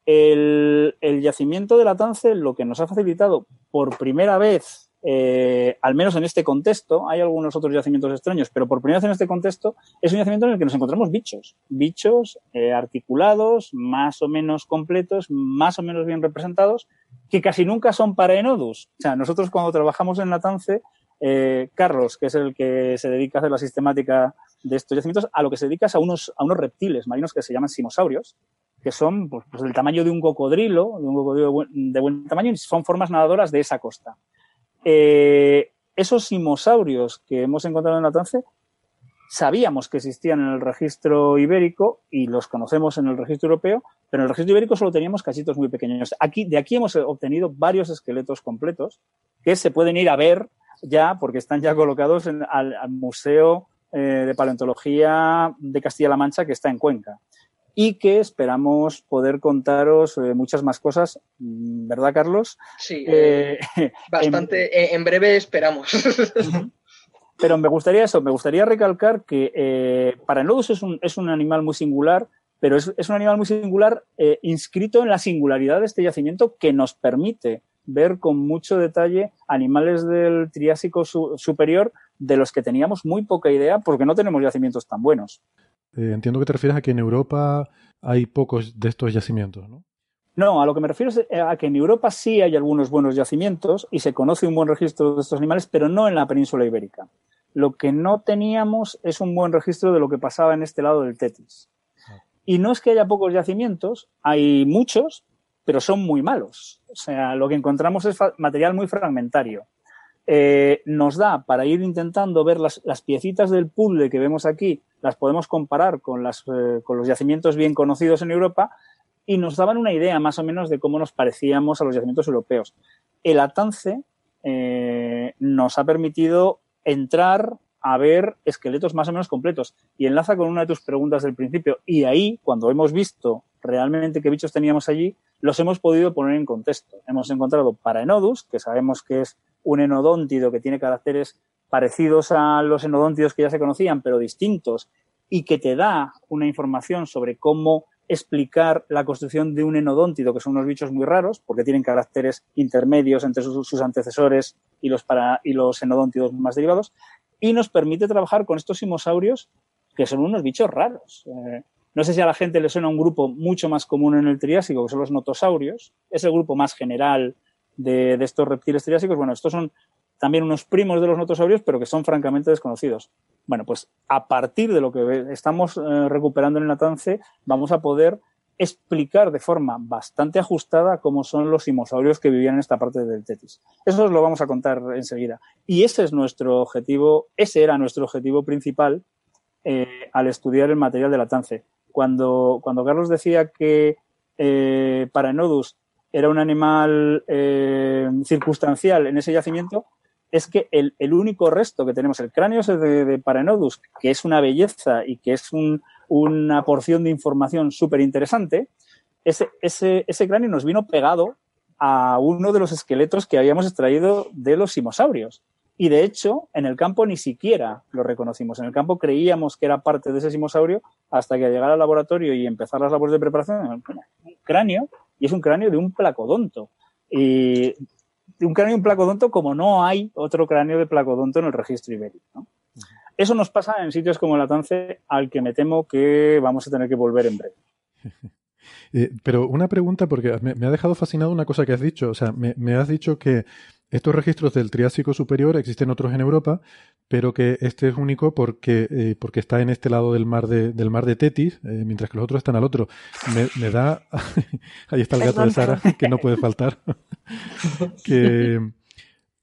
El, el yacimiento de la Tance lo que nos ha facilitado por primera vez eh, al menos en este contexto, hay algunos otros yacimientos extraños, pero por primera vez en este contexto es un yacimiento en el que nos encontramos bichos, bichos eh, articulados, más o menos completos, más o menos bien representados, que casi nunca son para enodus. O sea, nosotros cuando trabajamos en la TANCE, eh, Carlos, que es el que se dedica a hacer la sistemática de estos yacimientos, a lo que se dedica es a unos, a unos reptiles marinos que se llaman simosaurios, que son pues, pues del tamaño de un cocodrilo, de un cocodrilo de buen, de buen tamaño, y son formas nadadoras de esa costa. Eh, esos simosaurios que hemos encontrado en la Tance sabíamos que existían en el registro ibérico y los conocemos en el registro europeo, pero en el registro ibérico solo teníamos cachitos muy pequeños. Aquí, de aquí hemos obtenido varios esqueletos completos que se pueden ir a ver ya, porque están ya colocados en, al, Museo eh, de Paleontología de Castilla-La Mancha, que está en Cuenca y que esperamos poder contaros eh, muchas más cosas, mm, ¿verdad, Carlos? Sí, eh, bastante. En, breve esperamos. Pero me gustaría eso, me gustaría recalcar que eh, Paranodus es un, es un animal muy singular, pero es, es un animal muy singular eh, inscrito en la singularidad de este yacimiento que nos permite ver con mucho detalle animales del Triásico superior de los que teníamos muy poca idea porque no tenemos yacimientos tan buenos. Eh, entiendo que te refieres a que en Europa hay pocos de estos yacimientos, ¿no? No, a lo que me refiero es eh, a que en Europa sí hay algunos buenos yacimientos y se conoce un buen registro de estos animales, pero no en la península ibérica. Lo que no teníamos es un buen registro de lo que pasaba en este lado del Tetis. Y no es que haya pocos yacimientos, hay muchos, pero son muy malos. O sea, lo que encontramos es material muy fragmentario. Eh, nos da para ir intentando ver las, piecitas del puzzle que vemos aquí, las podemos comparar eh, con los yacimientos bien conocidos en Europa y nos daban una idea más o menos de cómo nos parecíamos a los yacimientos europeos. El Atance eh, nos ha permitido entrar a ver esqueletos más o menos completos. Y enlaza con una de tus preguntas del principio. Y ahí, cuando hemos visto realmente qué bichos teníamos allí, los hemos podido poner en contexto. Hemos encontrado Paraenodus, que sabemos que es un enodóntido que tiene caracteres parecidos a los enodóntidos que ya se conocían, pero distintos, y que te da una información sobre cómo explicar la construcción de un enodóntido, que son unos bichos muy raros, porque tienen caracteres intermedios entre sus, antecesores y los, para, y los enodóntidos más derivados, y nos permite trabajar con estos simosaurios que son unos bichos raros. Eh, no sé si a la gente le suena un grupo mucho más común en el Triásico, que son los notosaurios. Es el grupo más general de, estos reptiles triásicos. Bueno, estos son también unos primos de los notosaurios, pero que son francamente desconocidos. Bueno, pues a partir de lo que estamos eh, recuperando en el Natance, vamos a poder explicar de forma bastante ajustada cómo son los simosaurios que vivían en esta parte del Tetis. Eso os lo vamos a contar enseguida. Y ese es nuestro objetivo, ese era nuestro objetivo principal eh, al estudiar el material de la TANCE. Cuando, cuando Carlos decía que eh, Paranodus era un animal eh, circunstancial en ese yacimiento, es que el, único resto que tenemos, el cráneo de, de Paranodus, que es una belleza y que es un, una porción de información súper interesante, ese, ese, ese cráneo nos vino pegado a uno de los esqueletos que habíamos extraído de los simosaurios. Y de hecho, en el campo ni siquiera lo reconocimos. En el campo creíamos que era parte de ese simosaurio hasta que al llegar al laboratorio y empezar las labores de preparación, un cráneo, y es un cráneo de un placodonto. Y un cráneo de un placodonto como no hay otro cráneo de placodonto en el registro ibérico. ¿no? Eso nos pasa en sitios como el Atance, al que me temo que vamos a tener que volver en breve. Eh, pero una pregunta, porque me, ha dejado fascinado una cosa que has dicho. O sea, me, has dicho que estos registros del Triásico Superior existen otros en Europa, pero que este es único porque, eh, porque está en este lado del mar de, del mar de Tetis, eh, mientras que los otros están al otro. Me, da. Ahí está el gato de Sara, que no puede faltar. que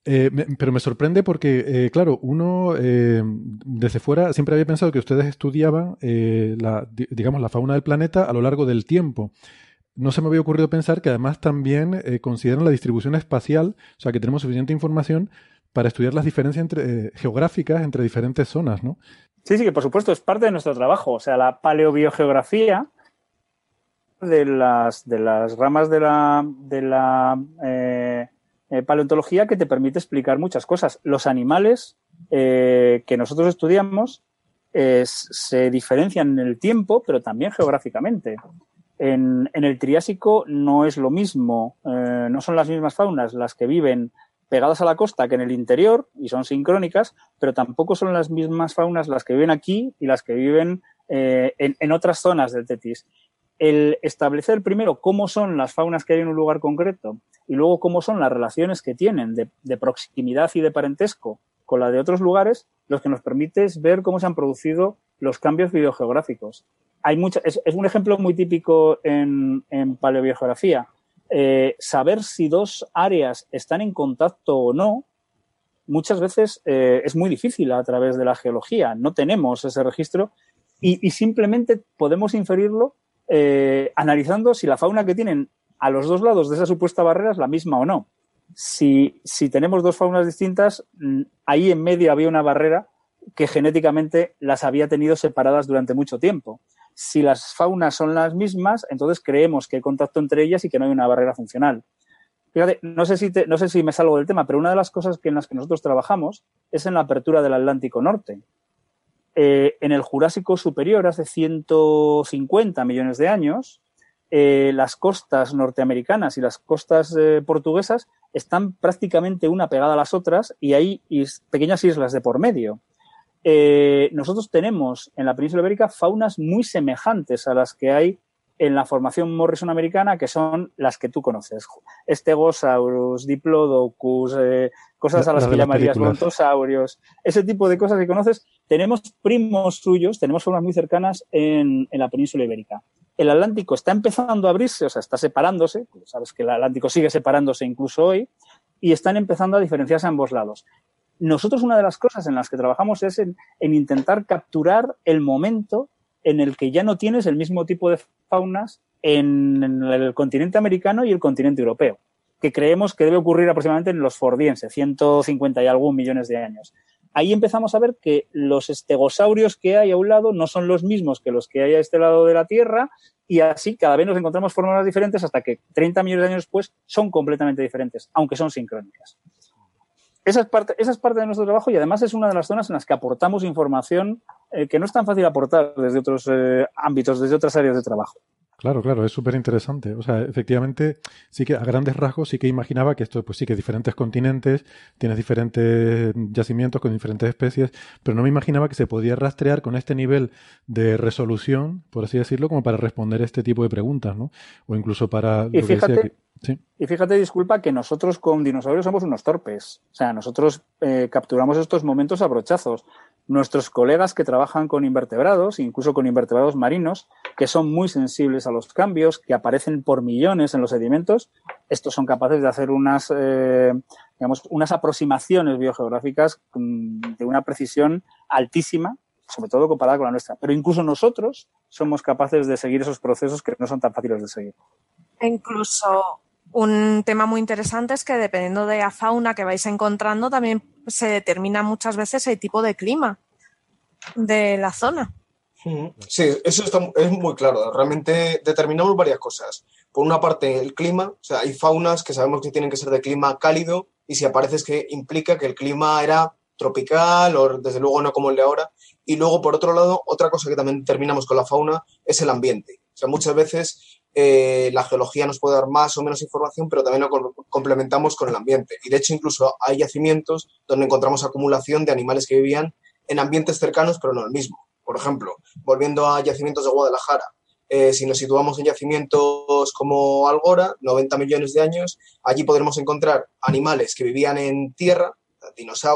eh, pero me sorprende porque, claro, uno desde fuera siempre había pensado que ustedes estudiaban la, digamos, la fauna del planeta a lo largo del tiempo. No se me había ocurrido pensar que además también consideran la distribución espacial, o sea, que tenemos suficiente información para estudiar las diferencias entre, geográficas entre diferentes zonas, ¿no? Sí, sí, que por supuesto es parte de nuestro trabajo. O sea, la paleobiogeografía de las, de las ramas de la, de la eh, paleontología que te permite explicar muchas cosas. Los animales eh, que nosotros estudiamos se diferencian en el tiempo, pero también geográficamente. En, el Triásico no es lo mismo, eh, no son las mismas faunas las que viven pegadas a la costa que en el interior y son sincrónicas, pero tampoco son las mismas faunas las que viven aquí y las que viven en, en, otras zonas del Tetis. El establecer primero cómo son las faunas que hay en un lugar concreto y luego cómo son las relaciones que tienen de, proximidad y de parentesco con la de otros lugares, los que nos permite ver cómo se han producido los cambios videogeográficos. Hay es, un ejemplo muy típico en, en. Eh, saber si dos áreas están en contacto o no, muchas veces eh, es muy difícil a través de la geología. No tenemos ese registro y, simplemente podemos inferirlo eh, analizando si la fauna que tienen a los dos lados de esa supuesta barrera es la misma o no. Si, tenemos dos faunas distintas, mm, ahí en medio había una barrera que genéticamente las había tenido separadas durante mucho tiempo. Si las faunas son las mismas, entonces creemos que hay contacto entre ellas y que no hay una barrera funcional. Fíjate, no sé si, no sé si me salgo del tema, pero una de las cosas en las que nosotros trabajamos es en la apertura del Atlántico Norte. Eh, en el Jurásico Superior, hace 150 millones de años, eh, las costas norteamericanas y las costas eh, portuguesas están prácticamente una pegada a las otras y hay pequeñas islas de por medio. Eh, nosotros tenemos en la península ibérica faunas muy semejantes a las que hay en la formación Morrison americana, que son las que tú conoces. Stegosaurus, Diplodocus, eh, cosas a las que llamarías brontosaurios, ese tipo de cosas que conoces. Tenemos primos suyos, tenemos formas muy cercanas en, en la península ibérica. El Atlántico está empezando a abrirse, o sea, está separándose, sabes que el Atlántico sigue separándose incluso hoy, y están empezando a diferenciarse a ambos lados. Nosotros una de las cosas en las que trabajamos es en, intentar capturar el momento en el que ya no tienes el mismo tipo de faunas en, el continente americano y el continente europeo, que creemos que debe ocurrir aproximadamente en los fordienses, 150 y algún millones de años. Ahí empezamos a ver que los estegosaurios que hay a un lado no son los mismos que los que hay a este lado de la Tierra y así cada vez nos encontramos formas diferentes hasta que 30 millones de años después son completamente diferentes, aunque son sincrónicas. Esa es, parte, esa es parte de nuestro trabajo y además es una de las zonas en las que aportamos información eh, que no es tan fácil aportar desde otros eh, ámbitos, desde otras áreas de trabajo. Claro, claro, es súper interesante. O sea, efectivamente, sí que a grandes rasgos sí que imaginaba que esto, pues sí que diferentes continentes, tienes diferentes yacimientos con diferentes especies, pero no me imaginaba que se podía rastrear con este nivel de resolución, por así decirlo, como para responder este tipo de preguntas, ¿no? O incluso para... Y fíjate, Y fíjate, disculpa, que nosotros con dinosaurios somos unos torpes. O sea, nosotros eh, capturamos estos momentos a brochazos nuestros colegas que trabajan con invertebrados, incluso con invertebrados marinos, que son muy sensibles a los cambios, que aparecen por millones en los sedimentos, estos son capaces de hacer unas, eh, digamos, unas aproximaciones biogeográficas mm, de una precisión altísima, sobre todo comparada con la nuestra. Pero incluso nosotros somos capaces de seguir esos procesos que no son tan fáciles de seguir. Incluso un tema muy interesante es que dependiendo de la fauna que vais encontrando, también se determina muchas veces el tipo de clima de la zona. Sí, eso es muy claro. Realmente determinamos varias cosas. Por una parte, el clima. O sea, hay faunas que sabemos que tienen que ser de clima cálido y si aparece es que implica que el clima era tropical o desde luego no como el de ahora. Y luego, por otro lado, otra cosa que también determinamos con la fauna es el ambiente. O sea, muchas veces eh, la geología nos puede dar más o menos información, pero también lo complementamos con el ambiente. Y de hecho, incluso hay yacimientos donde encontramos acumulación de animales que vivían en ambientes cercanos, pero no el mismo. Por ejemplo, volviendo a yacimientos de Guadalajara, eh, si nos situamos en yacimientos como Algora, 90 millones de años, allí podremos encontrar animales que vivían en tierra,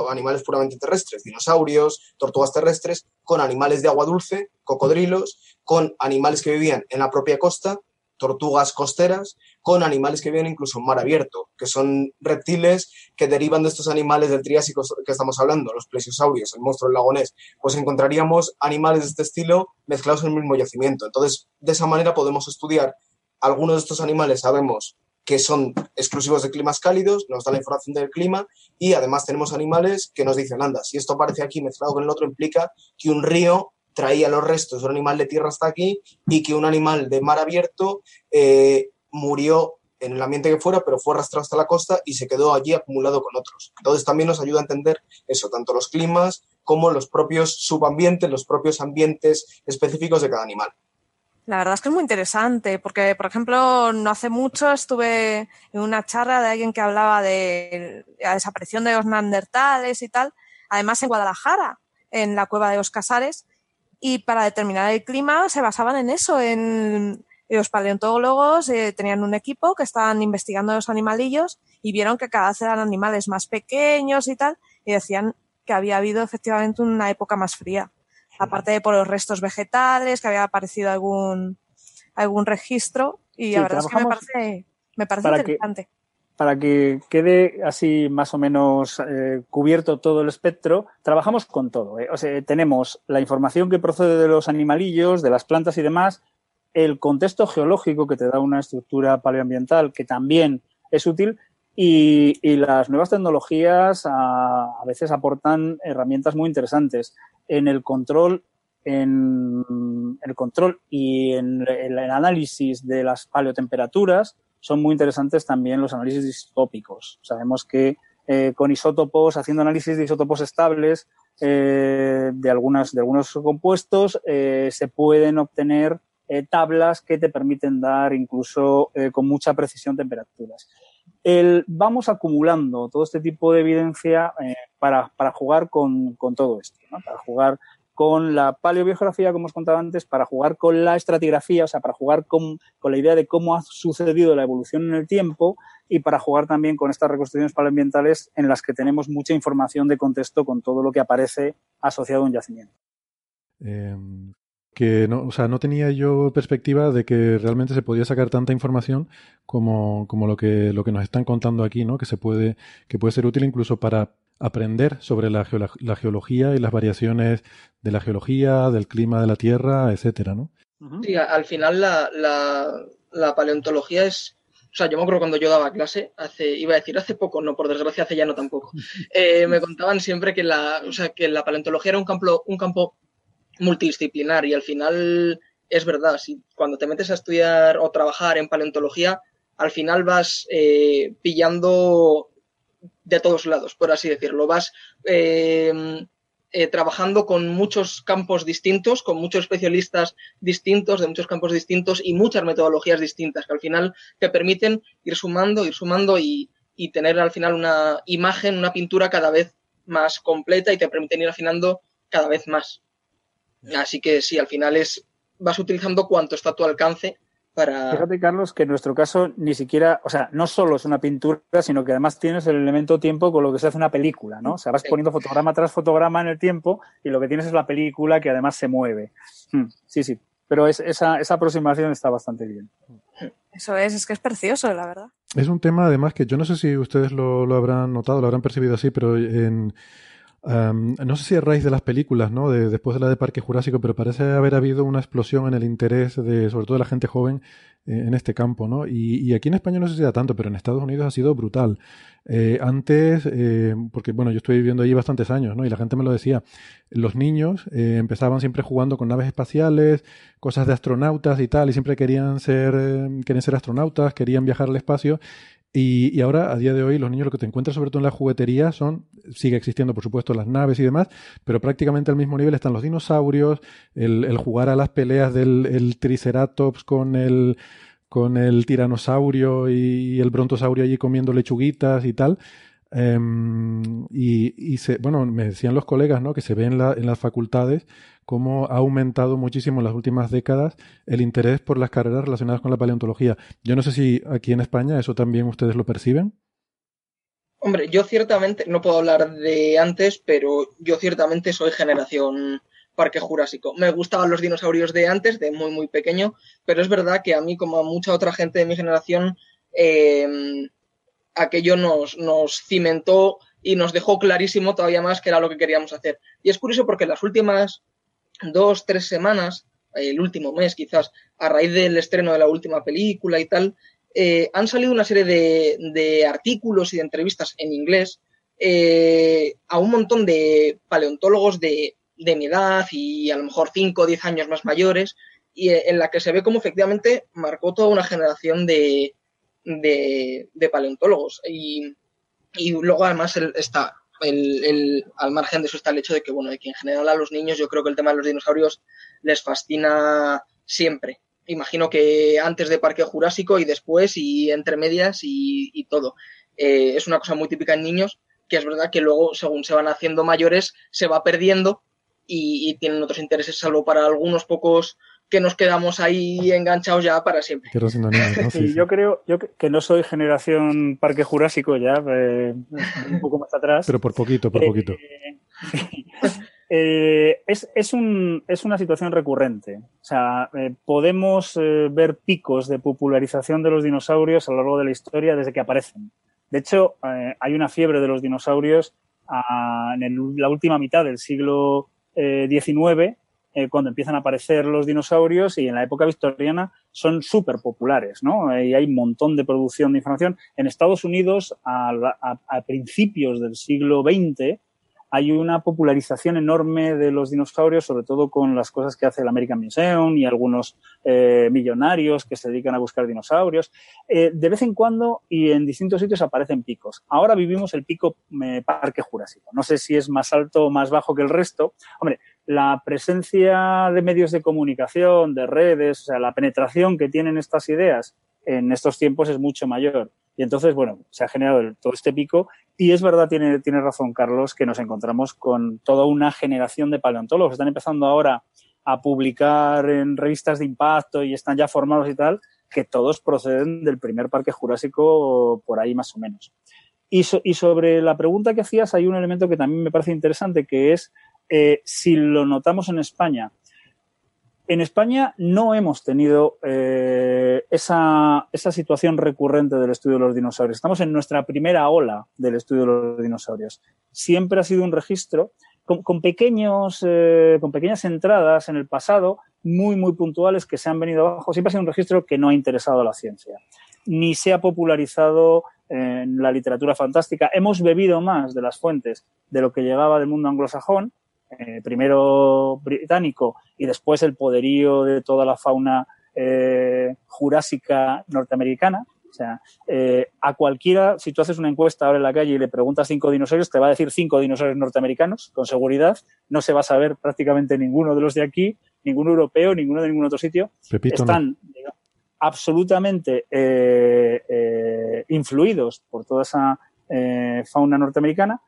animales puramente terrestres, dinosaurios, tortugas terrestres, con animales de agua dulce, cocodrilos, con animales que vivían en la propia costa tortugas costeras con animales que viven incluso en mar abierto, que son reptiles que derivan de estos animales del Triásico que estamos hablando, los plesiosaurios, el monstruo del lagonés, pues encontraríamos animales de este estilo mezclados en el mismo yacimiento. Entonces, de esa manera podemos estudiar algunos de estos animales, sabemos que son exclusivos de climas cálidos, nos da la información del clima y además tenemos animales que nos dicen, anda, si esto aparece aquí mezclado con el otro, implica que un río traía los restos de un animal de tierra hasta aquí y que un animal de mar abierto eh, murió en el ambiente que fuera, pero fue arrastrado hasta la costa y se quedó allí acumulado con otros. Entonces también nos ayuda a entender eso, tanto los climas como los propios subambientes, los propios ambientes específicos de cada animal. La verdad es que es muy interesante, porque, por ejemplo, no hace mucho estuve en una charla de alguien que hablaba de la desaparición de los neandertales y tal, además en Guadalajara, en la cueva de los Casares, y para determinar el clima se basaban en eso, en los paleontólogos eh, tenían un equipo que estaban investigando los animalillos y vieron que cada vez eran animales más pequeños y tal, y decían que había habido efectivamente una época más fría. Aparte de por los restos vegetales, que había aparecido algún, algún registro, y la verdad es que me parece, me parece interesante para que quede así más o menos eh, cubierto todo el espectro, trabajamos con todo. ¿eh? O sea, tenemos la información que procede de los animalillos, de las plantas y demás, el contexto geológico que te da una estructura paleoambiental que también es útil y, las nuevas tecnologías a, veces aportan herramientas muy interesantes en el control en el control y en el análisis de las paleotemperaturas son muy interesantes también los análisis isótópicos. Sabemos que eh, con isótopos, haciendo análisis de isótopos estables eh, de, algunas, de algunos compuestos, eh, se pueden obtener tablas que te permiten dar incluso con mucha precisión temperaturas. El, vamos acumulando todo este tipo de evidencia para, para, jugar con, con todo esto, ¿no? para jugar con la paleobiografía, como os contaba antes, para jugar con la estratigrafía, o sea, para jugar con, con, la idea de cómo ha sucedido la evolución en el tiempo y para jugar también con estas reconstrucciones paleoambientales en las que tenemos mucha información de contexto con todo lo que aparece asociado a un yacimiento. Eh, que no, o sea, no tenía yo perspectiva de que realmente se podía sacar tanta información como, como lo, que, lo que nos están contando aquí, ¿no? Que se puede, que puede ser útil incluso para aprender sobre la, la geología y las variaciones de la geología, del clima de la Tierra, etcétera, ¿no? Sí, al final la, la, la, paleontología es. O sea, yo me acuerdo cuando yo daba clase, hace, iba a decir hace poco, no, por desgracia hace ya no tampoco. Eh, me contaban siempre que la, o sea, que la paleontología era un campo, un campo multidisciplinar y al final es verdad, si cuando te metes a estudiar o trabajar en paleontología, al final vas eh, pillando de todos lados, por así decirlo. Vas eh, eh, trabajando con muchos campos distintos, con muchos especialistas distintos, de muchos campos distintos y muchas metodologías distintas que al final te permiten ir sumando, ir sumando y, y tener al final una imagen, una pintura cada vez más completa y te permiten ir afinando cada vez más. Así que sí, al final es vas utilizando cuanto está a tu alcance para... Fíjate, Carlos, que en nuestro caso ni siquiera, o sea, no solo es una pintura, sino que además tienes el elemento tiempo con lo que se hace una película, ¿no? O sea, vas poniendo fotograma tras fotograma en el tiempo y lo que tienes es la película que además se mueve. Hmm, sí, sí, pero es, esa, esa aproximación está bastante bien. Eso es, es que es precioso, la verdad. Es un tema además que yo no sé si ustedes lo, lo habrán notado, lo habrán percibido así, pero en no sé si a raíz de las películas, ¿no? De, después de la de Parque Jurásico, pero parece haber habido una explosión en el interés de, sobre todo de la gente joven, eh, en este campo, ¿no? Y, aquí en España no si da tanto, pero en Estados Unidos ha sido brutal. Eh, antes, eh, porque bueno, yo estoy viviendo allí bastantes años, ¿no? Y la gente me lo decía, los niños empezaban siempre jugando con naves espaciales, cosas de astronautas y tal, y siempre querían ser, querían ser astronautas, querían viajar al espacio, y, ahora, a día de hoy, los niños lo que te encuentras sobre todo en la juguetería son, sigue existiendo por supuesto las naves y demás, pero prácticamente al mismo nivel están los dinosaurios, el, jugar a las peleas del Triceratops con el, con el tiranosaurio y, el brontosaurio allí comiendo lechuguitas y tal. Em, y, se, bueno, me decían los colegas ¿no? que se ve en, la, en las facultades cómo ha aumentado muchísimo en las últimas décadas el interés por las carreras relacionadas con la paleontología. Yo no sé si aquí en España eso también ustedes lo perciben. Hombre, yo ciertamente, no puedo hablar de antes, pero yo ciertamente soy generación Parque Jurásico. Me gustaban los dinosaurios de antes, de muy, muy pequeño, pero es verdad que a mí, como a mucha otra gente de mi generación, em, aquello nos, nos cimentó y nos dejó clarísimo todavía más que era lo que queríamos hacer. Y es curioso porque las últimas dos, tres semanas, el último mes quizás, a raíz del estreno de la última película y tal, eh, han salido una serie de, artículos y de entrevistas en inglés eh, a un montón de paleontólogos de, mi edad y a lo mejor 5 o 10 años más mayores, y eh, en la que se ve cómo efectivamente marcó toda una generación de, de, paleontólogos. Y, y, luego además está el, al margen de eso está el hecho de que, bueno, de que en general a los niños yo creo que el tema de los dinosaurios les fascina siempre. Imagino que antes de Parque Jurásico y después y entre medias y, todo. Eh, es una cosa muy típica en niños que es verdad que luego, según se van haciendo mayores, se va perdiendo y, y tienen otros intereses, salvo para algunos pocos que nos quedamos ahí enganchados ya para siempre. yo creo yo que no soy generación Parque Jurásico ya, eh, un poco más atrás. Pero por poquito, por poquito. Eh, es, es, un, es, una situación recurrente. O sea, eh, podemos ver picos de popularización de los dinosaurios a lo largo de la historia desde que aparecen. De hecho, hay una fiebre de los dinosaurios ah, en la última mitad del siglo XIX eh, cuando empiezan a aparecer los dinosaurios y en la época victoriana son súper populares, ¿no? Eh, y hay un montón de producción de información. En Estados Unidos, a, principios del siglo XX, hay una popularización enorme de los dinosaurios, sobre todo con las cosas que hace el American Museum y algunos eh, millonarios que se dedican a buscar dinosaurios. de vez en cuando y en distintos sitios aparecen picos. Ahora vivimos el pico Parque Jurásico. No sé si es más alto o más bajo que el resto. Hombre, la presencia de medios de comunicación, de redes, o sea, la penetración que tienen estas ideas en estos tiempos es mucho mayor. Y entonces, bueno, se ha generado todo este pico y es verdad, tiene, tiene razón Carlos, que nos encontramos con toda una generación de paleontólogos. Están empezando ahora a publicar en revistas de impacto y están ya formados y tal, que todos proceden del primer parque jurásico por ahí más o menos. Y, sobre la pregunta que hacías, hay un elemento que también me parece interesante, que es eh, si lo notamos en España. En España no hemos tenido eh, esa, situación recurrente del estudio de los dinosaurios. Estamos en nuestra primera ola del estudio de los dinosaurios. Siempre ha sido un registro con, pequeños, eh, con pequeñas entradas en el pasado, muy, muy puntuales que se han venido abajo. Siempre ha sido un registro que no ha interesado a la ciencia, ni se ha popularizado en la literatura fantástica. Hemos bebido más de las fuentes de lo que llegaba del mundo anglosajón, eh, primero británico y después el poderío de toda la fauna eh, jurásica norteamericana. O sea, eh, a cualquiera, si tú haces una encuesta ahora en la calle y le preguntas cinco dinosaurios, te va a decir cinco dinosaurios norteamericanos, con seguridad. No se va a saber prácticamente ninguno de los de aquí, ningún europeo, ninguno de ningún otro sitio. Están absolutamente influidos por toda esa fauna norteamericana.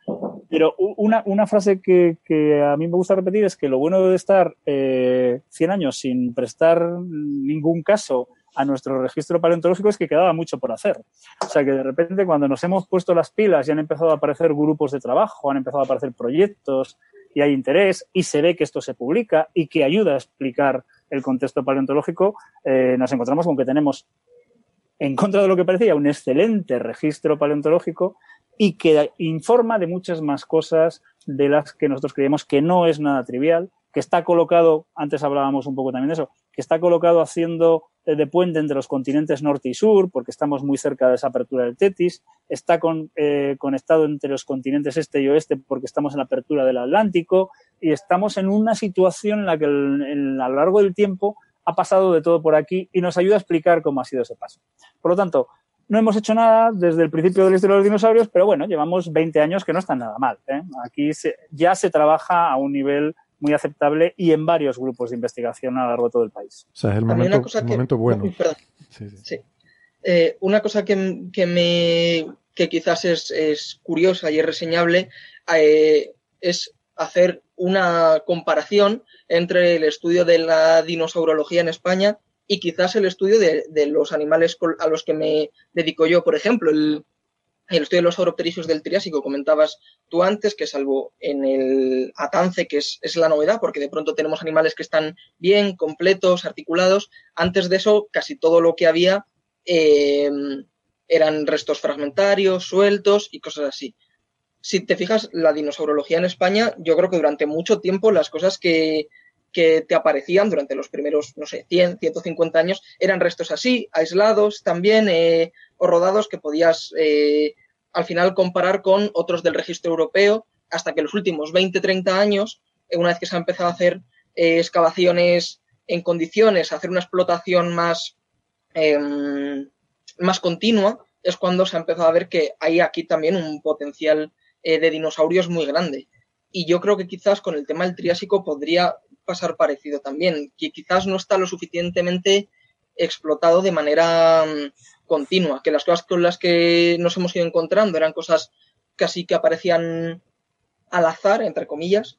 Pero una, una frase que, que, a mí me gusta repetir es que lo bueno de estar 100 años sin prestar ningún caso a nuestro registro paleontológico es que quedaba mucho por hacer. O sea que de repente cuando nos hemos puesto las pilas y han empezado a aparecer grupos de trabajo, han empezado a aparecer proyectos y hay interés y se ve que esto se publica y que ayuda a explicar el contexto paleontológico, eh, nos encontramos con que tenemos, en contra de lo que parecía, un excelente registro paleontológico y que informa de muchas más cosas de las que nosotros creíamos que no es nada trivial, que está colocado, antes hablábamos un poco también de eso, que está colocado haciendo de puente entre los continentes norte y sur, porque estamos muy cerca de esa apertura del Tetis, está eh, conectado entre los continentes este y oeste porque estamos en la apertura del Atlántico y estamos en una situación en la que a lo largo del tiempo ha pasado de todo por aquí y nos ayuda a explicar cómo ha sido ese paso. Por lo tanto, no hemos hecho nada desde el principio de la historia de los dinosaurios, pero bueno, llevamos 20 años que no está nada mal. ¿eh? Aquí ya se trabaja a un nivel muy aceptable y en varios grupos de investigación a lo largo de todo el país. O sea, es el momento, bueno. Sí, eh, una cosa que, me que quizás es, curiosa y es reseñable eh, es hacer una comparación entre el estudio de la dinosaurología en España y quizás el estudio de, de los animales a los que me dedico yo, por ejemplo, el, el estudio de los sauroptericios del Triásico comentabas tú antes, que salvo en el Atance, que es, la novedad, porque de pronto tenemos animales que están bien, completos, articulados. Antes de eso, casi todo lo que había em, eran restos fragmentarios, sueltos y cosas así. Si te fijas, la dinosaurología en España, yo creo que durante mucho tiempo las cosas que, te aparecían durante los primeros, no sé, 100, 150 años, eran restos así, aislados también, eh, o rodados que podías eh, al final comparar con otros del registro europeo, hasta que los últimos 20, 30 años, eh, una vez que se ha empezado a hacer excavaciones en condiciones, hacer una explotación más, em, más continua, es cuando se ha empezado a ver que hay aquí también un potencial de dinosaurios muy grande. Y yo creo que quizás con el tema del Triásico podría pasar parecido también, que quizás no está lo suficientemente explotado de manera mm, continua, que las cosas con las que nos hemos ido encontrando eran cosas casi que aparecían al azar, entre comillas,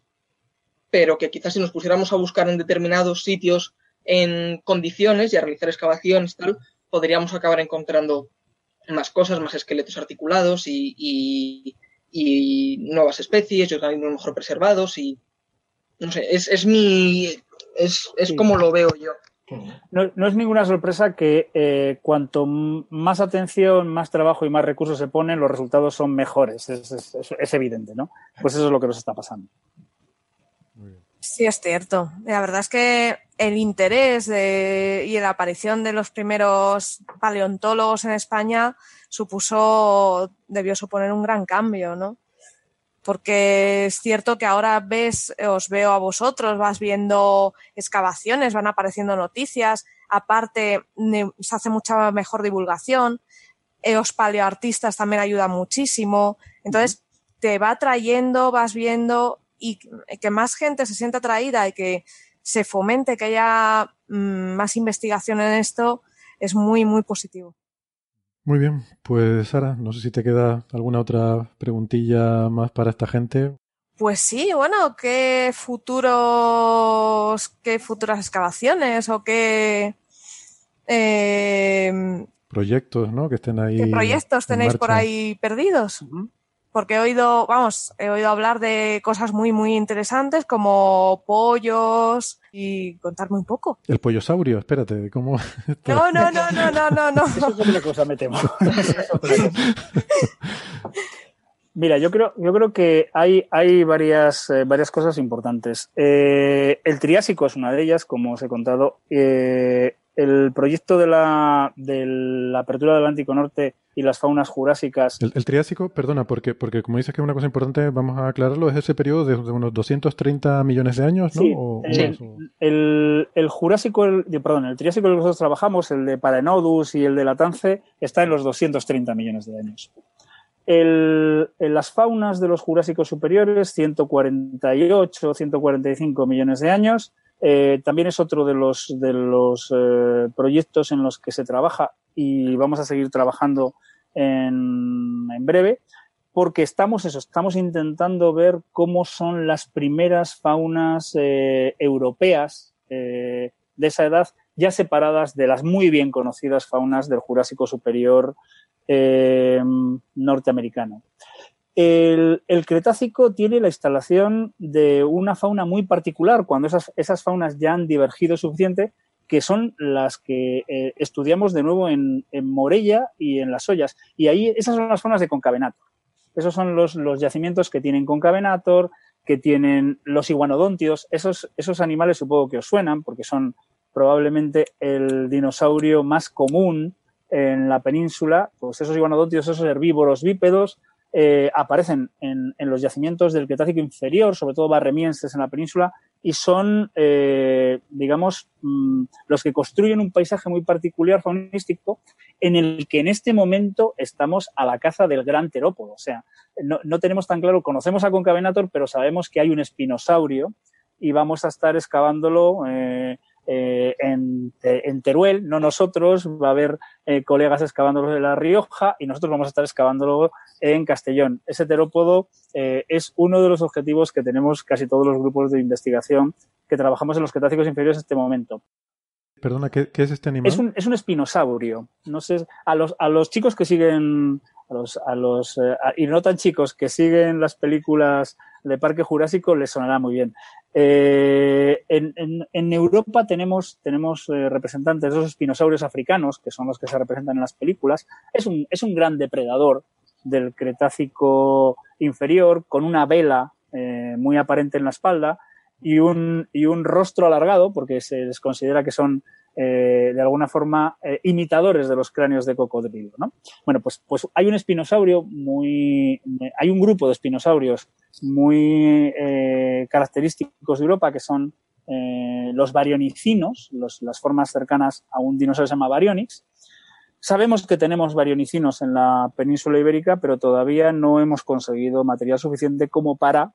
pero que quizás si nos pusiéramos a buscar en determinados sitios en condiciones y a realizar excavaciones tal, podríamos acabar encontrando más cosas, más esqueletos articulados y, nuevas especies y organismos mejor preservados y no sé, es, es mi es, es como lo veo yo. No, es ninguna sorpresa que eh, cuanto más atención, más trabajo y más recursos se ponen, los resultados son mejores. Es, evidente, ¿no? Pues eso es lo que nos está pasando. Sí, es cierto. La verdad es que el interés y la aparición de los primeros paleontólogos en España supuso, debió suponer un gran cambio, ¿no? Porque es cierto que ahora ves, os veo a vosotros, vas viendo excavaciones, van apareciendo noticias, aparte se hace mucha mejor divulgación, los paleoartistas también ayudan muchísimo, entonces te va trayendo, vas viendo y que más gente se sienta atraída y que se fomente, que haya mm, más investigación en esto, es muy, muy positivo. Muy bien, pues Sara, no sé si te queda alguna otra preguntilla más para esta gente. Pues sí, bueno, ¿qué futuros, qué futuras excavaciones o qué eh, proyectos, ¿no? Que estén ahí. ¿Qué proyectos tenéis por ahí perdidos? Porque he oído, vamos, he oído hablar de cosas muy, muy interesantes como pollos y contarme un poco. El pollosaurio, espérate, ¿cómo? No, no, no, no, no, no, no. Eso es otra cosa, me temo. Mira, yo creo, yo creo que hay, hay varias, eh, varias cosas importantes. Eh, el Triásico es una de ellas, como os he contado. Eh, el proyecto de la, de la apertura del Atlántico Norte y las faunas jurásicas. El, Triásico, perdona, porque, porque como dices que es una cosa importante, vamos a aclararlo, es ese periodo de, unos 230 millones de años, ¿no? Sí, el, el, Jurásico, el, perdón, el Triásico que nosotros trabajamos, el de Paranodus y el de Latance, está en los 230 millones de años. El, en las faunas de los Jurásicos superiores, 148, 145 millones de años. Eh, también es otro de los, de los eh, proyectos en los que se trabaja y vamos a seguir trabajando en, en breve porque estamos eso, estamos intentando ver cómo son las primeras faunas eh, europeas de esa edad ya separadas de las muy bien conocidas faunas del Jurásico superior eh, norteamericano. El, Cretácico tiene la instalación de una fauna muy particular cuando esas, esas faunas ya han divergido suficiente, que son las que eh, estudiamos de nuevo en, Morella y en las Ollas. Y ahí esas son las faunas de concavenator. Esos son los, los yacimientos que tienen concavenator, que tienen los iguanodontios. Esos, esos animales supongo que os suenan porque son probablemente el dinosaurio más común en la península, pues esos iguanodontios, esos herbívoros bípedos, eh, aparecen en, los yacimientos del Cretácico inferior, sobre todo barremienses en la península, y son, eh, digamos, mm, los que construyen un paisaje muy particular faunístico en el que en este momento estamos a la caza del gran terópodo. O sea, no, tenemos tan claro, conocemos a Concavenator, pero sabemos que hay un espinosaurio y vamos a estar excavándolo. Eh, eh, en, Teruel, no nosotros, va a haber eh, colegas excavándolo de La Rioja y nosotros vamos a estar excavándolo en Castellón. Ese terópodo eh, es uno de los objetivos que tenemos casi todos los grupos de investigación que trabajamos en los Cretácicos inferiores en este momento. Perdona, ¿qué, es este animal? Es un, es un, espinosaurio. No sé, a los, a los chicos que siguen, a los, a los y no tan chicos que siguen las películas de Parque Jurásico les sonará muy bien. Eh, en, Europa tenemos, tenemos eh, representantes de esos espinosaurios africanos, que son los que se representan en las películas. Es un, es un gran depredador del Cretácico inferior, con una vela eh, muy aparente en la espalda y un, y un rostro alargado, porque se les considera que son eh, de alguna forma eh, imitadores de los cráneos de cocodrilo. ¿no? Bueno, pues, pues hay un espinosaurio muy. hay un grupo de espinosaurios muy eh, característicos de Europa que son los barionicinos, las formas cercanas a un dinosaurio que se llama Baryonyx. Sabemos que tenemos barionicinos en la península ibérica, pero todavía no hemos conseguido material suficiente como para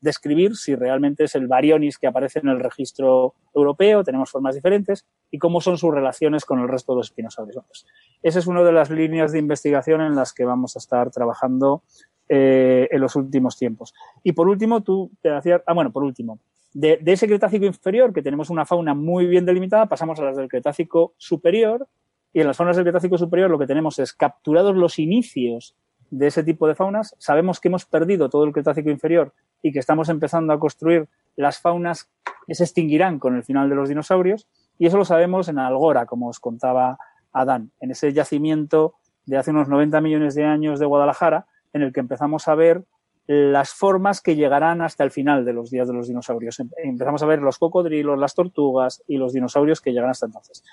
describir si realmente es el Barionis que aparece en el registro europeo, tenemos formas diferentes, y cómo son sus relaciones con el resto de los espinosaurios. Pues, esa es una de las líneas de investigación en las que vamos a estar trabajando eh, en los últimos tiempos. Y por último, tú te hacías, ah, bueno, por último, de, de, ese Cretácico inferior, que tenemos una fauna muy bien delimitada, pasamos a las del Cretácico superior, y en las faunas del Cretácico superior lo que tenemos es capturados los inicios de ese tipo de faunas. Sabemos que hemos perdido todo el Cretácico inferior y que estamos empezando a construir las faunas que se extinguirán con el final de los dinosaurios. Y eso lo sabemos en Algora, como os contaba Adán, en ese yacimiento de hace unos 90 millones de años de Guadalajara, en el que empezamos a ver las formas que llegarán hasta el final de los días de los dinosaurios. Em, empezamos a ver los cocodrilos, las tortugas y los dinosaurios que llegarán hasta entonces.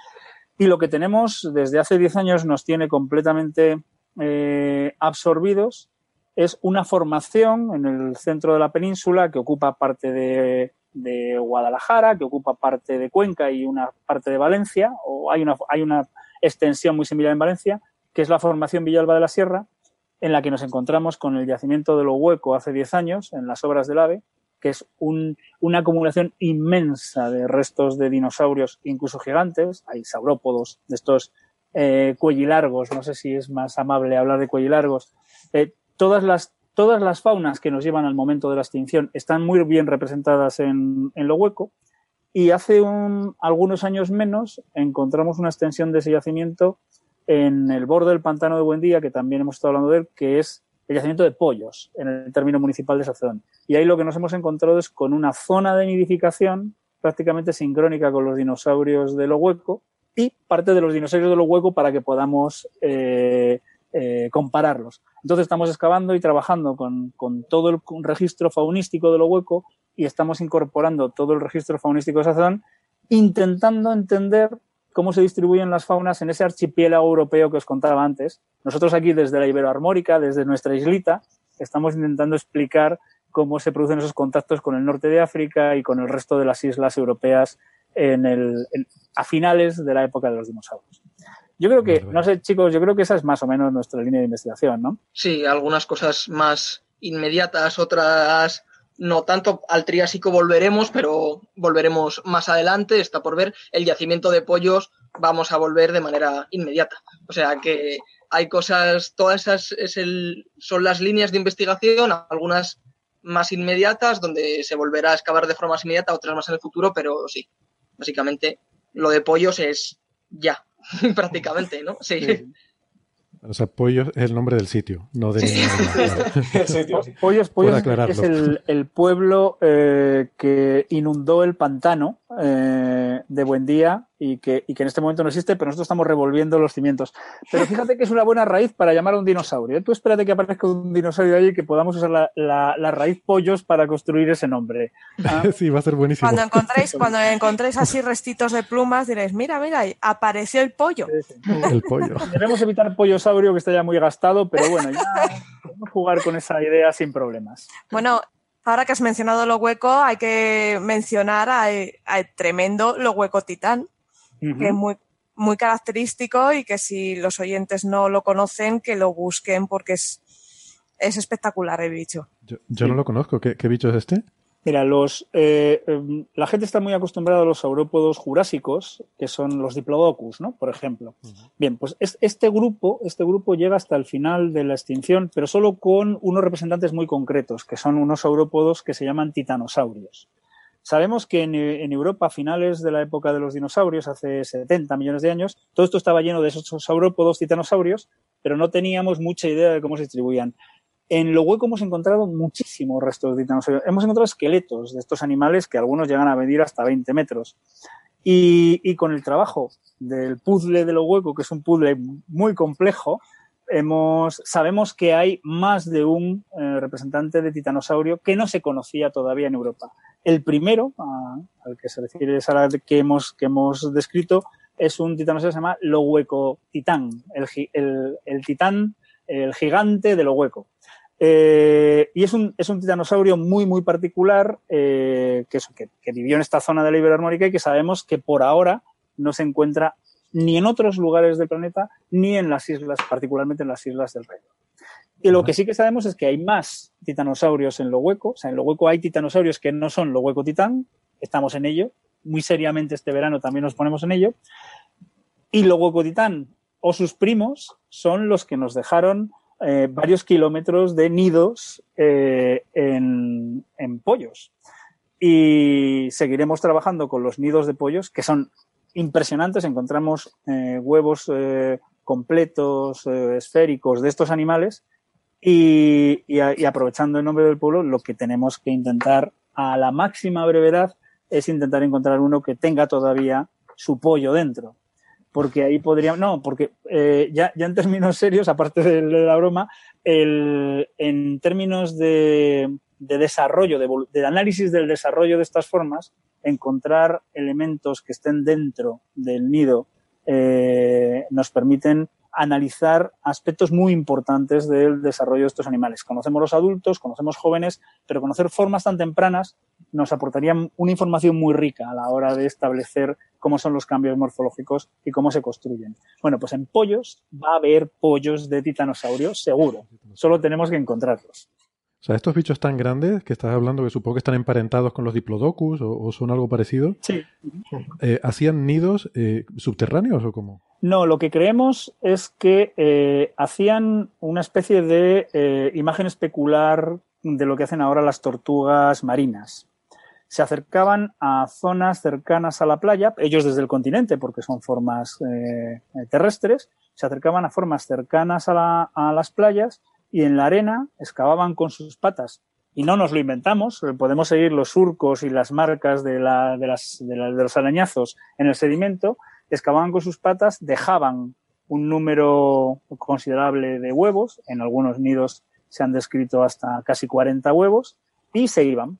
Y lo que tenemos desde hace 10 años nos tiene completamente eh, absorbidos es una formación en el centro de la península que ocupa parte de, Guadalajara, que ocupa parte de Cuenca y una parte de Valencia, o hay una, hay una extensión muy similar en Valencia, que es la formación Villalba de la Sierra, en la que nos encontramos con el yacimiento de lo hueco hace 10 años, en las obras del AVE, que es una acumulación inmensa de restos de dinosaurios, incluso gigantes, hay saurópodos de estos eh, cuellilargos, no sé si es más amable hablar de cuellilargos, eh, todas, las, todas las faunas que nos llevan al momento de la extinción están muy bien representadas en, en lo hueco y hace un, algunos años menos encontramos una extensión de ese yacimiento en el borde del pantano de Buendía, que también hemos estado hablando de él, que es el yacimiento de pollos en el término municipal de Sacedón. Y ahí lo que nos hemos encontrado es con una zona de nidificación prácticamente sincrónica con los dinosaurios de lo hueco y parte de los dinosaurios de lo hueco para que podamos eh, eh, compararlos. Entonces estamos excavando y trabajando con, con, todo el registro faunístico de lo hueco y estamos incorporando todo el registro faunístico de Sacedón, intentando entender cómo se distribuyen las faunas en ese archipiélago europeo que os contaba antes. Nosotros aquí desde la Iberoarmórica, desde nuestra islita, estamos intentando explicar cómo se producen esos contactos con el norte de África y con el resto de las islas europeas en el, en, a finales de la época de los dinosaurios. Yo creo que, no sé, chicos, yo creo que esa es más o menos nuestra línea de investigación, ¿no? Sí, algunas cosas más inmediatas, otras no tanto al Triásico volveremos, pero volveremos más adelante, está por ver. El yacimiento de pollos vamos a volver de manera inmediata. O sea que hay cosas, todas esas es el, son las líneas de investigación, algunas más inmediatas, donde se volverá a excavar de forma más inmediata, otras más en el futuro, pero sí, básicamente lo de pollos es ya, prácticamente, ¿no? Sí. sí. O sea, Pollos es el nombre del sitio, no de sí. Pollos, Pollos es el, el pueblo eh, que inundó el pantano eh, de Buendía y que, y que en este momento no existe, pero nosotros estamos revolviendo los cimientos. Pero fíjate que es una buena raíz para llamar a un dinosaurio. ¿eh? Tú espérate que aparezca un dinosaurio allí y que podamos usar la, la, la, raíz pollos para construir ese nombre. ¿Ah? Sí, va a ser buenísimo. Cuando encontréis, cuando encontréis así restitos de plumas, diréis, mira, mira, apareció el pollo. Sí, sí. El pollo. Debemos evitar pollosaurio que está ya muy gastado, pero bueno, ya podemos jugar con esa idea sin problemas. Bueno, ahora que has mencionado lo hueco, hay que mencionar al tremendo lo hueco titán uh -huh. que es muy, muy característico y que si los oyentes no lo conocen, que lo busquen porque es, es espectacular el bicho. Yo, yo sí. no lo conozco. ¿Qué, ¿Qué, bicho es este? Mira, los, eh, la gente está muy acostumbrada a los saurópodos jurásicos, que son los diplodocus, ¿no? Por ejemplo. Uh -huh. Bien, pues es, este grupo, este grupo llega hasta el final de la extinción, pero solo con unos representantes muy concretos, que son unos saurópodos que se llaman titanosaurios. Sabemos que en, en, Europa, a finales de la época de los dinosaurios, hace 70 millones de años, todo esto estaba lleno de esos saurópodos titanosaurios, pero no teníamos mucha idea de cómo se distribuían. En lo hueco hemos encontrado muchísimos restos de titanosaurios. Hemos encontrado esqueletos de estos animales que algunos llegan a medir hasta 20 metros. Y, y con el trabajo del puzzle de lo hueco, que es un puzzle muy complejo, hemos, sabemos que hay más de un eh, representante de titanosaurio que no se conocía todavía en Europa. El primero, al que se refiere Sara, que hemos, que hemos descrito, es un titanosaurio que se llama lo hueco titán, el, el, el titán, el gigante de lo hueco. Eh, y es un, es un titanosaurio muy, muy particular eh, que, que, que, vivió en esta zona de la Iberoarmórica y que sabemos que por ahora no se encuentra ni en otros lugares del planeta ni en las islas, particularmente en las islas del Reino. Y lo que sí que sabemos es que hay más titanosaurios en lo hueco. O sea, en lo hueco hay titanosaurios que no son lo hueco titán. Estamos en ello. Muy seriamente este verano también nos ponemos en ello. Y lo hueco titán o sus primos son los que nos dejaron eh, varios kilómetros de nidos eh, en, pollos. Y seguiremos trabajando con los nidos de pollos, que son impresionantes. Encontramos eh, huevos completos, esféricos de estos animales. Y, y, y, aprovechando el nombre del pueblo, lo que tenemos que intentar a la máxima brevedad es intentar encontrar uno que tenga todavía su pollo dentro porque ahí podríamos, no, porque eh, ya, ya en términos serios, aparte de, la broma, el, en términos de, de desarrollo, de, de, análisis del desarrollo de estas formas, encontrar elementos que estén dentro del nido eh, nos permiten analizar aspectos muy importantes del desarrollo de estos animales. Conocemos los adultos, conocemos jóvenes, pero conocer formas tan tempranas nos aportaría una información muy rica a la hora de establecer cómo son los cambios morfológicos y cómo se construyen. Bueno, pues en pollos va a haber pollos de titanosaurio, seguro. Solo tenemos que encontrarlos. O sea, estos bichos tan grandes que estás hablando, que supongo que están emparentados con los diplodocus o, son algo parecido, sí. Eh, ¿hacían nidos eh, subterráneos o cómo? No, lo que creemos es que eh, hacían una especie de imagen especular de lo que hacen ahora las tortugas marinas. Se acercaban a zonas cercanas a la playa, ellos desde el continente, porque son formas terrestres, se acercaban a formas cercanas a, las playas y en la arena excavaban con sus patas. Y no nos lo inventamos, eh, podemos seguir los surcos y las marcas de, los arañazos en el sedimento, excavaban con sus patas, dejaban un número considerable de huevos, en algunos nidos se han descrito hasta casi 40 huevos, y se iban.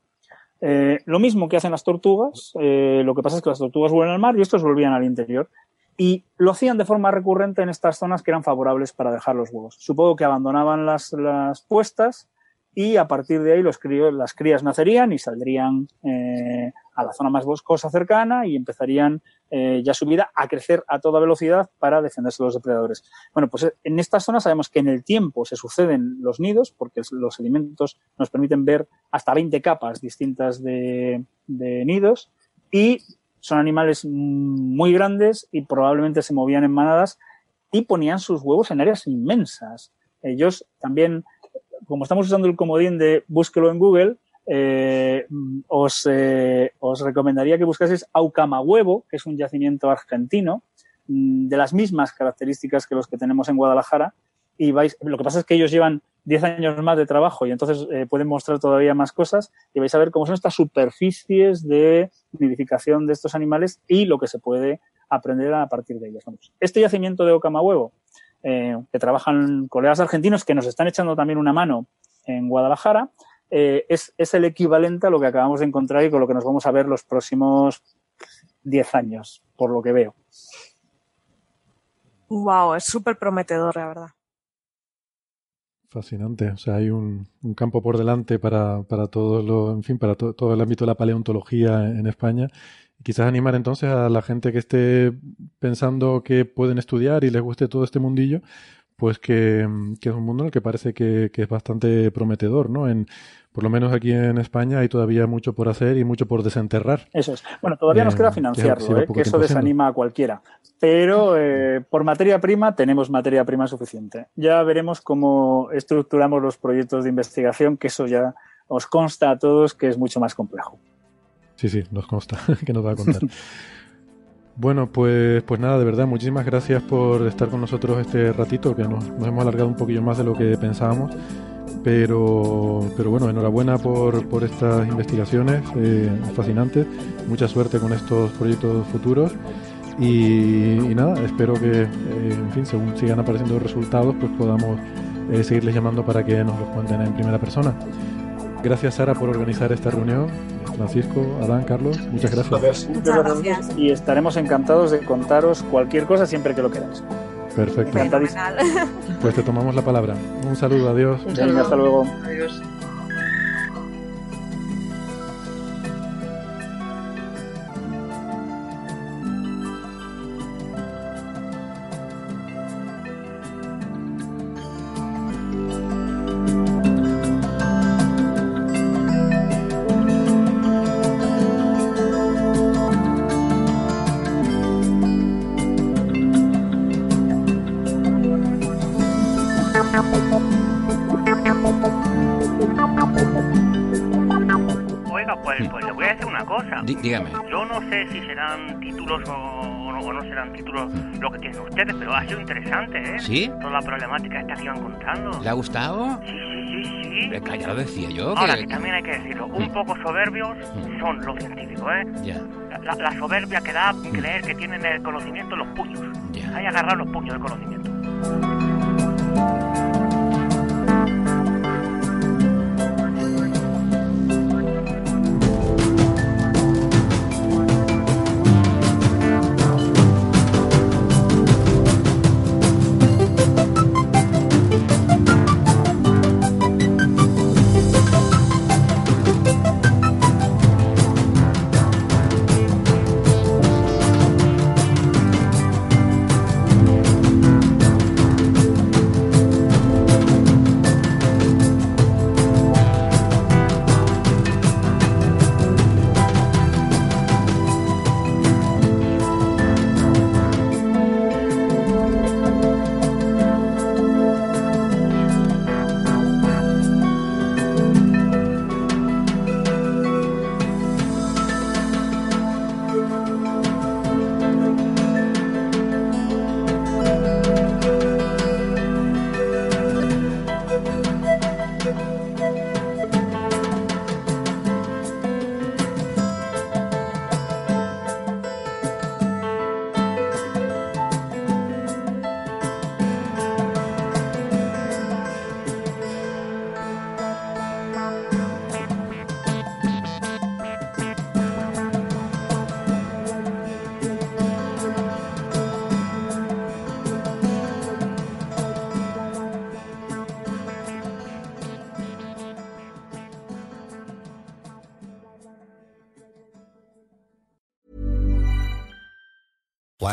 Eh, lo mismo que hacen las tortugas, eh, lo que pasa es que las tortugas vuelven al mar y estos volvían al interior y lo hacían de forma recurrente en estas zonas que eran favorables para dejar los huevos. Supongo que abandonaban las, puestas y a partir de ahí las crías nacerían y saldrían eh, a la zona más boscosa cercana y empezarían eh, ya su vida a crecer a toda velocidad para defenderse de los depredadores. Bueno, pues en estas zonas sabemos que en el tiempo se suceden los nidos porque los sedimentos nos permiten ver hasta 20 capas distintas de nidos y son animales muy grandes y probablemente se movían en manadas y ponían sus huevos en áreas inmensas. Ellos también, como estamos usando el comodín de búsquelo en Google, eh, os, eh, os, recomendaría que buscaseis Aucama Huevo, que es un yacimiento argentino, mm, de las mismas características que los que tenemos en Guadalajara. Y vais, lo que pasa es que ellos llevan 10 años más de trabajo y entonces eh, pueden mostrar todavía más cosas y vais a ver cómo son estas superficies de nidificación de estos animales y lo que se puede aprender a partir de ellas. este yacimiento de Ocama Huevo, eh, que trabajan colegas argentinos que nos están echando también una mano en Guadalajara, eh, es, es, el equivalente a lo que acabamos de encontrar y con lo que nos vamos a ver los próximos 10 años, por lo que veo. Wow, es súper prometedor, la verdad. Fascinante. O sea, hay un, campo por delante para, para todo lo, en fin, para todo el ámbito de la paleontología en España. Quizás animar entonces a la gente que esté pensando que pueden estudiar y les guste todo este mundillo, pues que, es un mundo en el que parece que, que, es bastante prometedor, ¿no? En, por lo menos aquí en España hay todavía mucho por hacer y mucho por desenterrar. Eso es. Bueno, todavía nos queda eh, financiarlo, que, ¿eh? eso desanima a cualquiera. Pero eh, por materia prima tenemos materia prima suficiente. Ya veremos cómo estructuramos los proyectos de investigación, que eso ya os consta a todos que es mucho más complejo. Sí, sí, nos consta que nos va a contar. Bueno, pues, pues nada, de verdad, muchísimas gracias por estar con nosotros este ratito, que nos, hemos alargado un poquillo más de lo que pensábamos. Pero, pero bueno, enhorabuena por, por estas investigaciones eh, fascinantes. Mucha suerte con estos proyectos futuros. Y, nada, espero que, eh, en fin, según sigan apareciendo resultados, pues podamos eh, seguirles llamando para que nos los cuenten en primera persona. Gracias, Sara, por organizar esta reunión. Francisco, Adán, Carlos, muchas gracias. Muchas gracias. Y estaremos encantados de contaros cualquier cosa siempre que lo queráis. Perfecto. Pues te tomamos la palabra. Un saludo, adiós. Un saludo. hasta luego. Adiós. Ha sido interesante, ¿eh? ¿Sí? Toda la problemática esta que iban contando. ¿Le ha gustado? Sí, sí, sí, sí. Ya lo decía yo. Ahora, que, también hay que decirlo, un mm. poco soberbios mm. son los científicos, ¿eh? Ya. La, soberbia que da mm. creer que tienen el conocimiento en los puños. Ya. Hay agarrar los puños del conocimiento.